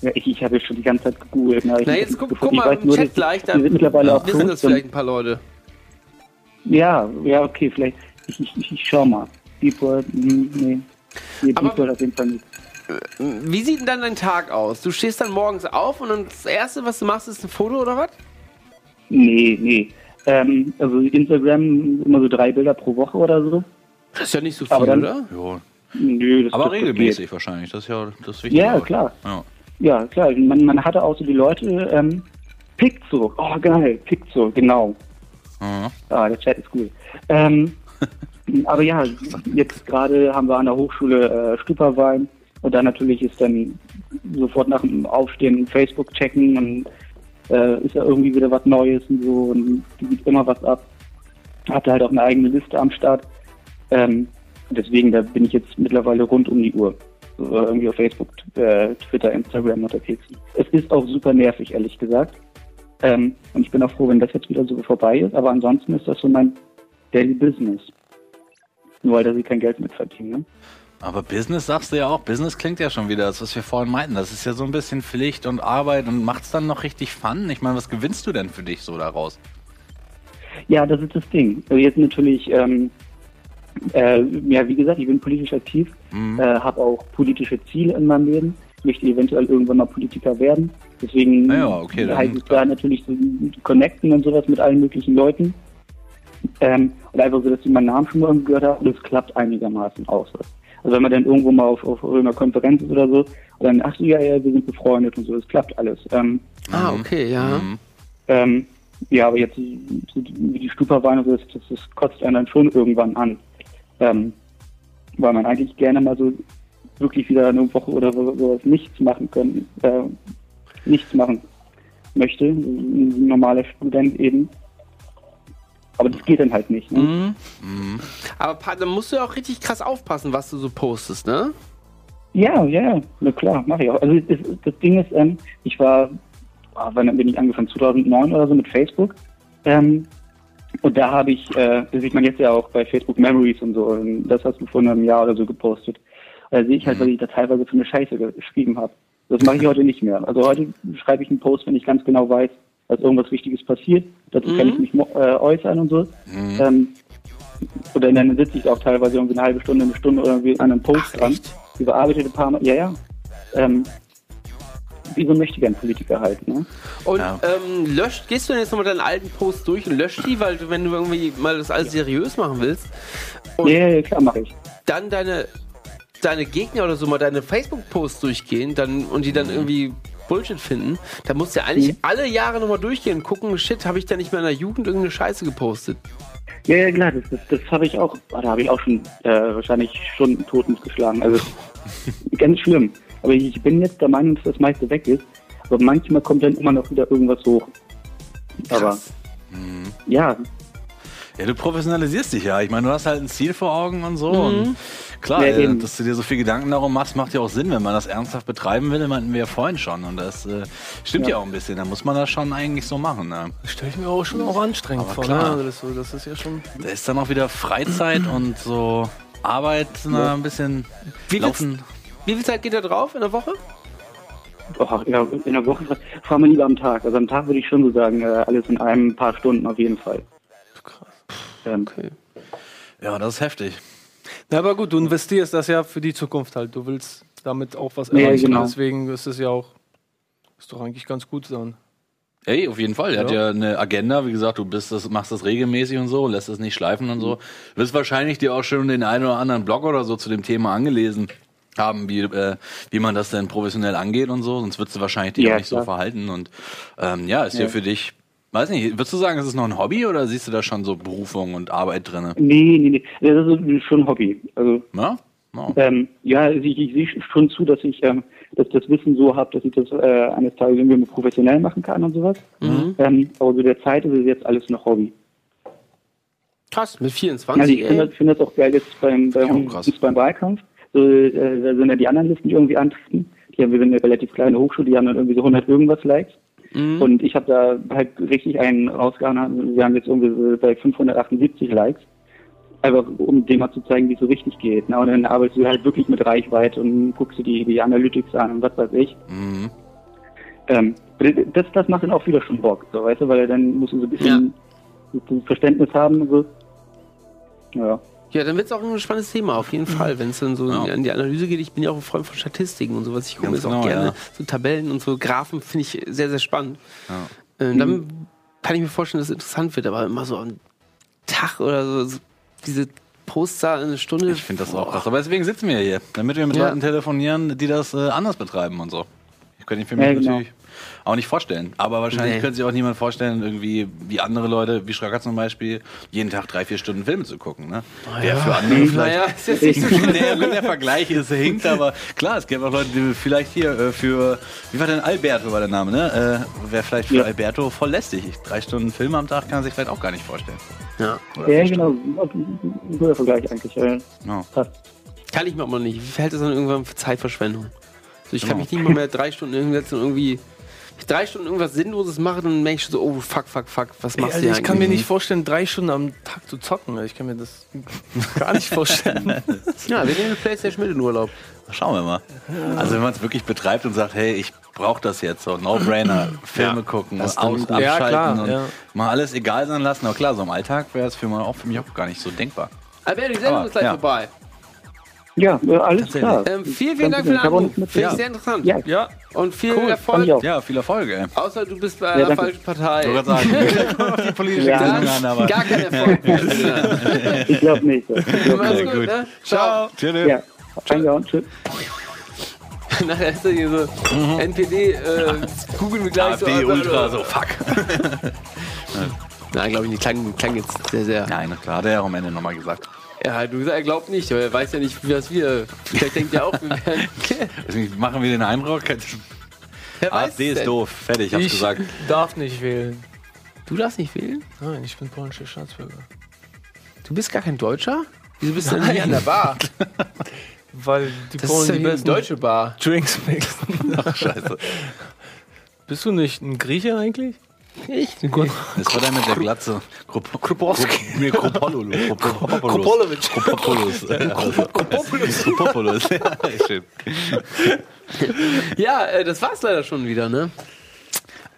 Speaker 9: Ja, ich ich habe jetzt schon die ganze Zeit gegoogelt. Ne?
Speaker 1: Na, jetzt guck, guck mal im
Speaker 9: nur,
Speaker 1: Chat gleich, dann
Speaker 9: sind mittlerweile auch
Speaker 1: wissen das
Speaker 9: und-
Speaker 1: vielleicht ein paar Leute.
Speaker 9: Ja, ja, okay, vielleicht. Ich, ich, ich, ich schau mal. Beep World, hm, nee. Nee,
Speaker 1: Aber-
Speaker 9: Beep World auf jeden Fall nicht.
Speaker 1: Wie sieht denn dann dein Tag aus? Du stehst dann morgens auf und dann das Erste, was du machst, ist ein Foto oder was?
Speaker 9: Nee, nee. Ähm, also Instagram immer so drei Bilder pro Woche oder so.
Speaker 1: Das ist ja nicht so viel,
Speaker 9: Aber dann-
Speaker 1: oder?
Speaker 2: Jo.
Speaker 9: Nö, das
Speaker 2: Aber
Speaker 9: das
Speaker 2: regelmäßig wahrscheinlich. Das ist ja das
Speaker 9: Geht.
Speaker 2: Wichtige.
Speaker 9: Ja, klar.
Speaker 2: Ja.
Speaker 9: Ja, klar. Man, man hatte auch so die Leute, ähm, Piczo. Oh, geil. Piczo, genau.
Speaker 2: Mhm.
Speaker 9: Ah, der Chat ist cool. Ähm, aber ja, jetzt gerade haben wir an der Hochschule äh, Stupawein und dann natürlich ist dann sofort nach dem Aufstehen Facebook checken und äh, ist ja irgendwie wieder was Neues und so und gibt immer was ab. Hatte halt auch eine eigene Liste am Start. Ähm, deswegen, da bin ich jetzt mittlerweile rund um die Uhr. Irgendwie auf Facebook, äh, Twitter, Instagram unterwegs. Es ist auch super nervig, ehrlich gesagt. Ähm, und ich bin auch froh, wenn das jetzt wieder so vorbei ist. Aber ansonsten ist das so mein Daily Business. Nur weil da sie kein Geld mit verdienen. Ne?
Speaker 2: Aber Business sagst du ja auch. Business klingt ja schon wieder, das, was wir vorhin meinten. Das ist ja so ein bisschen Pflicht und Arbeit und macht's dann noch richtig Fun. Ich meine, was gewinnst du denn für dich so daraus?
Speaker 9: Ja, das ist das Ding. Also jetzt natürlich, ähm, äh, ja, wie gesagt, ich bin politisch aktiv,
Speaker 2: Mhm.
Speaker 9: äh, habe auch politische Ziele in meinem Leben, möchte eventuell irgendwann mal Politiker werden. Deswegen
Speaker 2: Ja, okay, dann-
Speaker 9: heißt es da natürlich so connecten und sowas mit allen möglichen Leuten. Ähm, und einfach so, dass sie meinen Namen schon mal gehört haben und es klappt einigermaßen aus. Also wenn man dann irgendwo mal auf, auf irgendeiner Konferenz ist oder so, dann, ach so, ja, ja, wir sind befreundet und so, es klappt alles. Ähm,
Speaker 1: Ah, okay, ja.
Speaker 2: Mhm.
Speaker 9: ähm, ja, aber jetzt die- wie die Stupaweine, so, das, das, das kotzt einen dann schon irgendwann an. Ähm, weil man eigentlich gerne mal so wirklich wieder eine Woche oder so, sowas nichts machen können, äh, nichts machen möchte, ein normaler Student eben. Aber das geht dann halt nicht. Ne?
Speaker 1: Mhm.
Speaker 2: Mhm.
Speaker 1: Aber dann musst du ja auch richtig krass aufpassen, was du so postest, ne?
Speaker 9: Ja, ja, na klar, mache ich auch. Also das, das Ding ist, ähm, ich war, ah, wann bin ich angefangen? 2009 oder so mit Facebook. Ähm, und da habe ich, äh, das sieht man jetzt ja auch bei Facebook Memories und so, ähm, das hast du vor einem Jahr oder so gepostet. Da sehe ich halt, was ich da teilweise für eine Scheiße ge- geschrieben habe. Das mache ich heute nicht mehr. Also heute schreibe ich einen Post, wenn ich ganz genau weiß, dass irgendwas Wichtiges passiert. Dazu kann ich mich mo- äh, äußern und so. Ähm, oder dann sitze ich auch teilweise irgendwie eine halbe Stunde, eine Stunde oder irgendwie an einem Post dran. Überarbeitet ein paar Mal. Ja, ja. Ähm, wieso möchte ich gern Politiker halten, ne?
Speaker 1: Und
Speaker 2: Ja.
Speaker 1: ähm, löscht, gehst du denn jetzt nochmal deinen alten Post durch und löscht die, weil du, wenn du irgendwie mal das alles seriös machen willst, Und-
Speaker 9: Ja, ja, klar, mache ich.
Speaker 1: dann deine, deine Gegner oder so mal deine Facebook-Posts durchgehen dann, und die dann irgendwie Bullshit finden, dann musst du ja eigentlich
Speaker 9: Mhm.
Speaker 1: alle Jahre nochmal durchgehen und gucken, shit, habe ich da nicht mehr in der Jugend irgendeine Scheiße gepostet?
Speaker 9: Ja, ja, klar, das, das, das habe ich auch, ah, da habe ich auch schon äh, wahrscheinlich schon tot mitgeschlagen. Also ganz schlimm. Aber ich bin jetzt der Meinung, dass das meiste weg ist. Aber manchmal kommt dann immer noch wieder irgendwas hoch. Aber
Speaker 1: Krass.
Speaker 9: ja,
Speaker 2: Ja, du professionalisierst dich ja. Ich meine, du hast halt ein Ziel vor Augen und so. Und Klar,
Speaker 9: Ja,
Speaker 2: äh, dass du dir so viel Gedanken darum machst, macht ja auch Sinn, wenn man das ernsthaft betreiben will, meinten wir ja vorhin schon. Und das äh, stimmt ja. auch ein bisschen. Da muss man das schon eigentlich so machen. Ne?
Speaker 3: Das stelle ich mir auch schon auch anstrengend
Speaker 2: Aber
Speaker 3: vor.
Speaker 2: klar.
Speaker 3: Ne? Also das, das ist ja schon.
Speaker 2: Da ist dann auch wieder Freizeit und so Arbeit na, ein bisschen
Speaker 1: Wie, willst,
Speaker 2: laufen.
Speaker 1: Wie viel Zeit geht da drauf in der Woche?
Speaker 9: In, der, in der Woche fahren wir lieber am Tag. Also am Tag würde ich schon so sagen, äh, alles in einem paar Stunden auf jeden Fall. Ähm,
Speaker 1: Okay.
Speaker 2: Ja, das ist heftig.
Speaker 3: Na, aber gut, du investierst das ja für die Zukunft halt. Du willst damit auch was
Speaker 9: Ja,
Speaker 3: erreichen.
Speaker 9: genau.
Speaker 3: Deswegen ist es ja auch. Ist doch eigentlich ganz gut dann.
Speaker 2: Ey, auf jeden Fall. Er hat
Speaker 3: Ja.
Speaker 2: ja eine Agenda, wie gesagt, du bist das, machst das regelmäßig und so, lässt es nicht schleifen und so. Du wirst wahrscheinlich dir auch schon den einen oder anderen Blog oder so zu dem Thema angelesen haben, wie, äh, wie man das denn professionell angeht und so, sonst würdest du wahrscheinlich dich
Speaker 9: Ja,
Speaker 2: auch nicht so
Speaker 9: klar.
Speaker 2: verhalten. Und ähm, ja, ist ja. Für dich, weiß nicht, würdest du sagen, ist es noch ein Hobby oder siehst du da schon so Berufung und Arbeit drinne?
Speaker 9: nee, nee, nee. Das ist schon ein Hobby. Also
Speaker 2: Ja? Oh.
Speaker 9: ähm, ja, ich, ich sehe schon zu, dass ich ähm, dass das Wissen so habe, dass ich das äh, eines Tages irgendwie professionell machen kann und sowas. Ähm, aber zu der Zeit ist es jetzt alles noch Hobby.
Speaker 1: Krass, mit 24.
Speaker 9: Also ich finde das, find das auch geil jetzt beim, bei
Speaker 2: Ja,
Speaker 9: uns beim Wahlkampf. So, äh, da sind ja die anderen Listen, die irgendwie antreten. Die haben, wir sind eine relativ kleine Hochschule, die haben dann irgendwie so 100 irgendwas Likes.
Speaker 1: Mhm.
Speaker 9: Und ich habe da halt richtig einen rausgehauen. Wir haben jetzt irgendwie so bei 578 Likes. Einfach um dem mal zu zeigen, wie es so richtig geht. Ne? Und dann arbeitest du halt wirklich mit Reichweite und guckst dir die, die Analytics an und was weiß ich.
Speaker 2: Mhm.
Speaker 9: Ähm, das, das macht dann auch wieder schon Bock, so weißt du, weil dann musst du so ein bisschen so Verständnis haben so. Ja.
Speaker 1: Ja, dann wird es auch ein spannendes Thema, auf jeden Fall, wenn es dann so
Speaker 2: Ja.
Speaker 1: an die Analyse geht. Ich bin ja auch ein Freund von Statistiken und sowas. Ich gucke mir das auch
Speaker 2: genau,
Speaker 1: gerne.
Speaker 2: ja.
Speaker 1: So Tabellen und so Graphen finde ich sehr, sehr spannend.
Speaker 2: Ja.
Speaker 1: Ähm, dann kann ich mir vorstellen, dass es interessant wird, aber immer so am Tag oder so, so diese Postzahl eine Stunde.
Speaker 2: Ich finde das auch krass. Aber deswegen sitzen wir hier, damit wir mit
Speaker 1: Ja.
Speaker 2: Leuten telefonieren, die das äh, anders betreiben und so. Ich könnte ich für mich
Speaker 9: Ja, genau.
Speaker 2: natürlich auch nicht vorstellen. Aber wahrscheinlich
Speaker 1: Nee.
Speaker 2: könnte sich auch niemand vorstellen, irgendwie wie andere Leute, wie Schracker zum Beispiel, jeden Tag drei, vier Stunden Filme zu gucken. Ne? Wäre für andere vielleicht.
Speaker 1: naja, ist jetzt nicht so
Speaker 2: der Vergleich ist hinkt, aber klar, es gibt auch Leute, die vielleicht hier äh, für, wie war denn Alberto war der Name, ne? Äh, Wäre vielleicht für
Speaker 9: Ja.
Speaker 2: Alberto voll lästig. Drei Stunden Film am Tag kann er sich vielleicht auch gar nicht vorstellen.
Speaker 1: Ja.
Speaker 2: Oder
Speaker 9: Ja, genau. Ein guter Vergleich eigentlich. Ja.
Speaker 2: Ja.
Speaker 9: Passt.
Speaker 1: Kann ich mir aber nicht. Wie hält das dann irgendwann für Zeitverschwendung? So, ich kann
Speaker 2: Genau.
Speaker 1: mich nicht mal mehr drei Stunden hinsetzen und irgendwie. Drei Stunden irgendwas Sinnloses mache, dann merke ich schon so, oh fuck, fuck, fuck, was
Speaker 3: Ey,
Speaker 1: machst
Speaker 3: Alter,
Speaker 1: du hier
Speaker 3: ich kann mir nicht vorstellen, drei Stunden am Tag zu zocken. Ich kann mir das gar nicht vorstellen.
Speaker 1: Ja, wir nehmen eine Playstation mit in Urlaub.
Speaker 2: Schauen wir mal. Also wenn man es wirklich betreibt und sagt, hey, ich brauche das jetzt so, No-Brainer, Filme gucken,
Speaker 1: das
Speaker 2: aus,
Speaker 1: dann-
Speaker 3: Ja,
Speaker 2: abschalten
Speaker 3: klar,
Speaker 2: und
Speaker 3: ja.
Speaker 2: mal alles egal sein lassen. Aber klar, so im Alltag wäre es für, mich auch gar nicht so denkbar.
Speaker 1: Alberto, die Sendung
Speaker 2: Aber,
Speaker 1: ist gleich
Speaker 2: ja.
Speaker 1: vorbei.
Speaker 9: Ja, äh, alles klar.
Speaker 1: Ähm, vielen, vielen Dank für den Anruf. Finde ich
Speaker 2: Ja.
Speaker 1: sehr interessant.
Speaker 9: Ja,
Speaker 3: Ja,
Speaker 1: Und viel
Speaker 9: cool.
Speaker 1: Erfolg.
Speaker 2: Ja, viel Erfolg, ey.
Speaker 1: Außer du bist bei
Speaker 9: Ja,
Speaker 1: einer falschen Partei.
Speaker 2: Ich wollte sagen, die politische
Speaker 9: Ja.
Speaker 2: An, aber.
Speaker 1: Gar kein Erfolg.
Speaker 9: Ich glaube nicht. Ich glaub
Speaker 1: Mach's
Speaker 9: nicht.
Speaker 1: gut,
Speaker 2: gut.
Speaker 1: ne? Ciao.
Speaker 2: Tschüss.
Speaker 9: Ja, reingehauen. Tschüss.
Speaker 1: Nachher ist er hier so NPD, äh, googeln wir gleich
Speaker 2: AfD,
Speaker 1: so.
Speaker 2: Ultra, so, fuck.
Speaker 1: Nein, glaube ich nicht. Klang, klang jetzt sehr, sehr.
Speaker 2: Nein, klar, hat er ja auch am Ende nochmal gesagt.
Speaker 1: Ja, du sagst, er glaubt nicht, aber er weiß ja nicht, was wir. Vielleicht denkt er auch, wir werden.
Speaker 2: Deswegen machen wir den Eindruck,
Speaker 1: Wer
Speaker 2: AfD ist
Speaker 1: denn?
Speaker 2: doof. Fertig, ich hab's
Speaker 3: ich
Speaker 2: gesagt.
Speaker 3: darf nicht wählen.
Speaker 1: Du darfst nicht wählen?
Speaker 3: Nein, ich bin polnischer Staatsbürger.
Speaker 1: Du bist gar kein Deutscher? Wieso bist du denn hier an der Bar?
Speaker 3: Weil die
Speaker 1: Das
Speaker 3: Polen
Speaker 1: ist ja
Speaker 3: die besten
Speaker 1: deutsche Bar.
Speaker 3: Drinks mixen.
Speaker 2: Ach, scheiße.
Speaker 3: Bist du nicht ein Grieche eigentlich?
Speaker 1: Ich?
Speaker 2: Das war der mit der Glatze. Krup-
Speaker 3: Krupowski.
Speaker 2: Krup- Nee, Kropololo.
Speaker 3: Kropolowitsch.
Speaker 2: Kropopoulos. Kropopoulos. Kropopoulos. Ja,
Speaker 1: äh, das war's leider schon wieder, ne?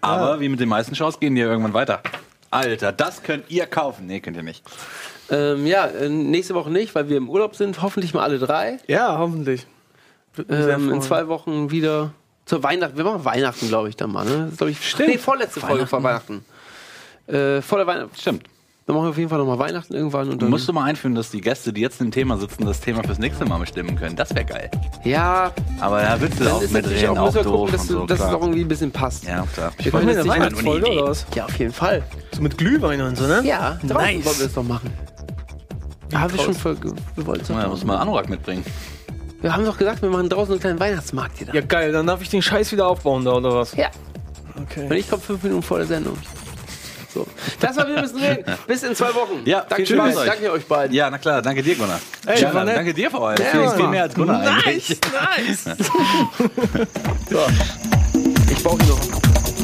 Speaker 2: Aber wie mit den meisten Shows gehen die ja irgendwann weiter. Alter, das könnt ihr kaufen. Nee, könnt ihr nicht.
Speaker 1: Ähm, ja, äh, nächste Woche nicht, weil wir im Urlaub sind. Hoffentlich mal alle drei.
Speaker 3: Ja, hoffentlich.
Speaker 1: Ähm, in zwei Wochen wieder zur Weihnachten. Wir machen Weihnachten, glaube ich, dann mal. Ne? Das ist, glaub ich, Stimmt. Nee, vorletzte Folge vor Weihnachten. Äh, vor der Weihnachten.
Speaker 2: Stimmt.
Speaker 1: Dann machen wir auf jeden Fall nochmal Weihnachten irgendwann. Und
Speaker 2: Du
Speaker 1: dann,
Speaker 2: musst du mal einführen, dass die Gäste, die jetzt im Thema sitzen, das Thema fürs nächste Mal bestimmen können. Das wäre geil.
Speaker 1: ja,
Speaker 2: Aber da willst du auch mitreden,
Speaker 1: auch,
Speaker 2: auch doof
Speaker 1: gucken, dass,
Speaker 2: und so.
Speaker 1: dass es
Speaker 2: klar.
Speaker 1: auch irgendwie ein bisschen passt.
Speaker 2: Ja, klar.
Speaker 1: Wir
Speaker 3: Machen eine Weihnachtsfolge oder was?
Speaker 1: Ja, auf jeden Fall.
Speaker 3: So mit Glühwein und so, ne?
Speaker 1: Ja, draußen
Speaker 3: Nice.
Speaker 1: wollen wir das doch machen. Ja, haben wir schon voll ge- gewollt.
Speaker 2: Ja, muss mal Anorak mitbringen.
Speaker 1: Wir haben doch gesagt, wir machen draußen einen kleinen Weihnachtsmarkt hier.
Speaker 3: Ja, geil. Dann darf ich den Scheiß wieder aufbauen da, oder was?
Speaker 1: Ja.
Speaker 3: Okay.
Speaker 1: Und ich komme fünf Minuten vor der Sendung. So. Das war wir müssen reden. Bis in zwei Wochen.
Speaker 2: Ja,
Speaker 1: danke,
Speaker 2: viel Spaß
Speaker 1: euch.
Speaker 2: euch.
Speaker 1: danke euch beiden.
Speaker 2: Ja, na klar, danke dir, Gunnar.
Speaker 3: Ey,
Speaker 2: ja, danke dir vor allem.
Speaker 1: Ja,
Speaker 2: viel, mehr als Gunnar eigentlich.
Speaker 3: nice.
Speaker 1: Ich brauche ihn noch.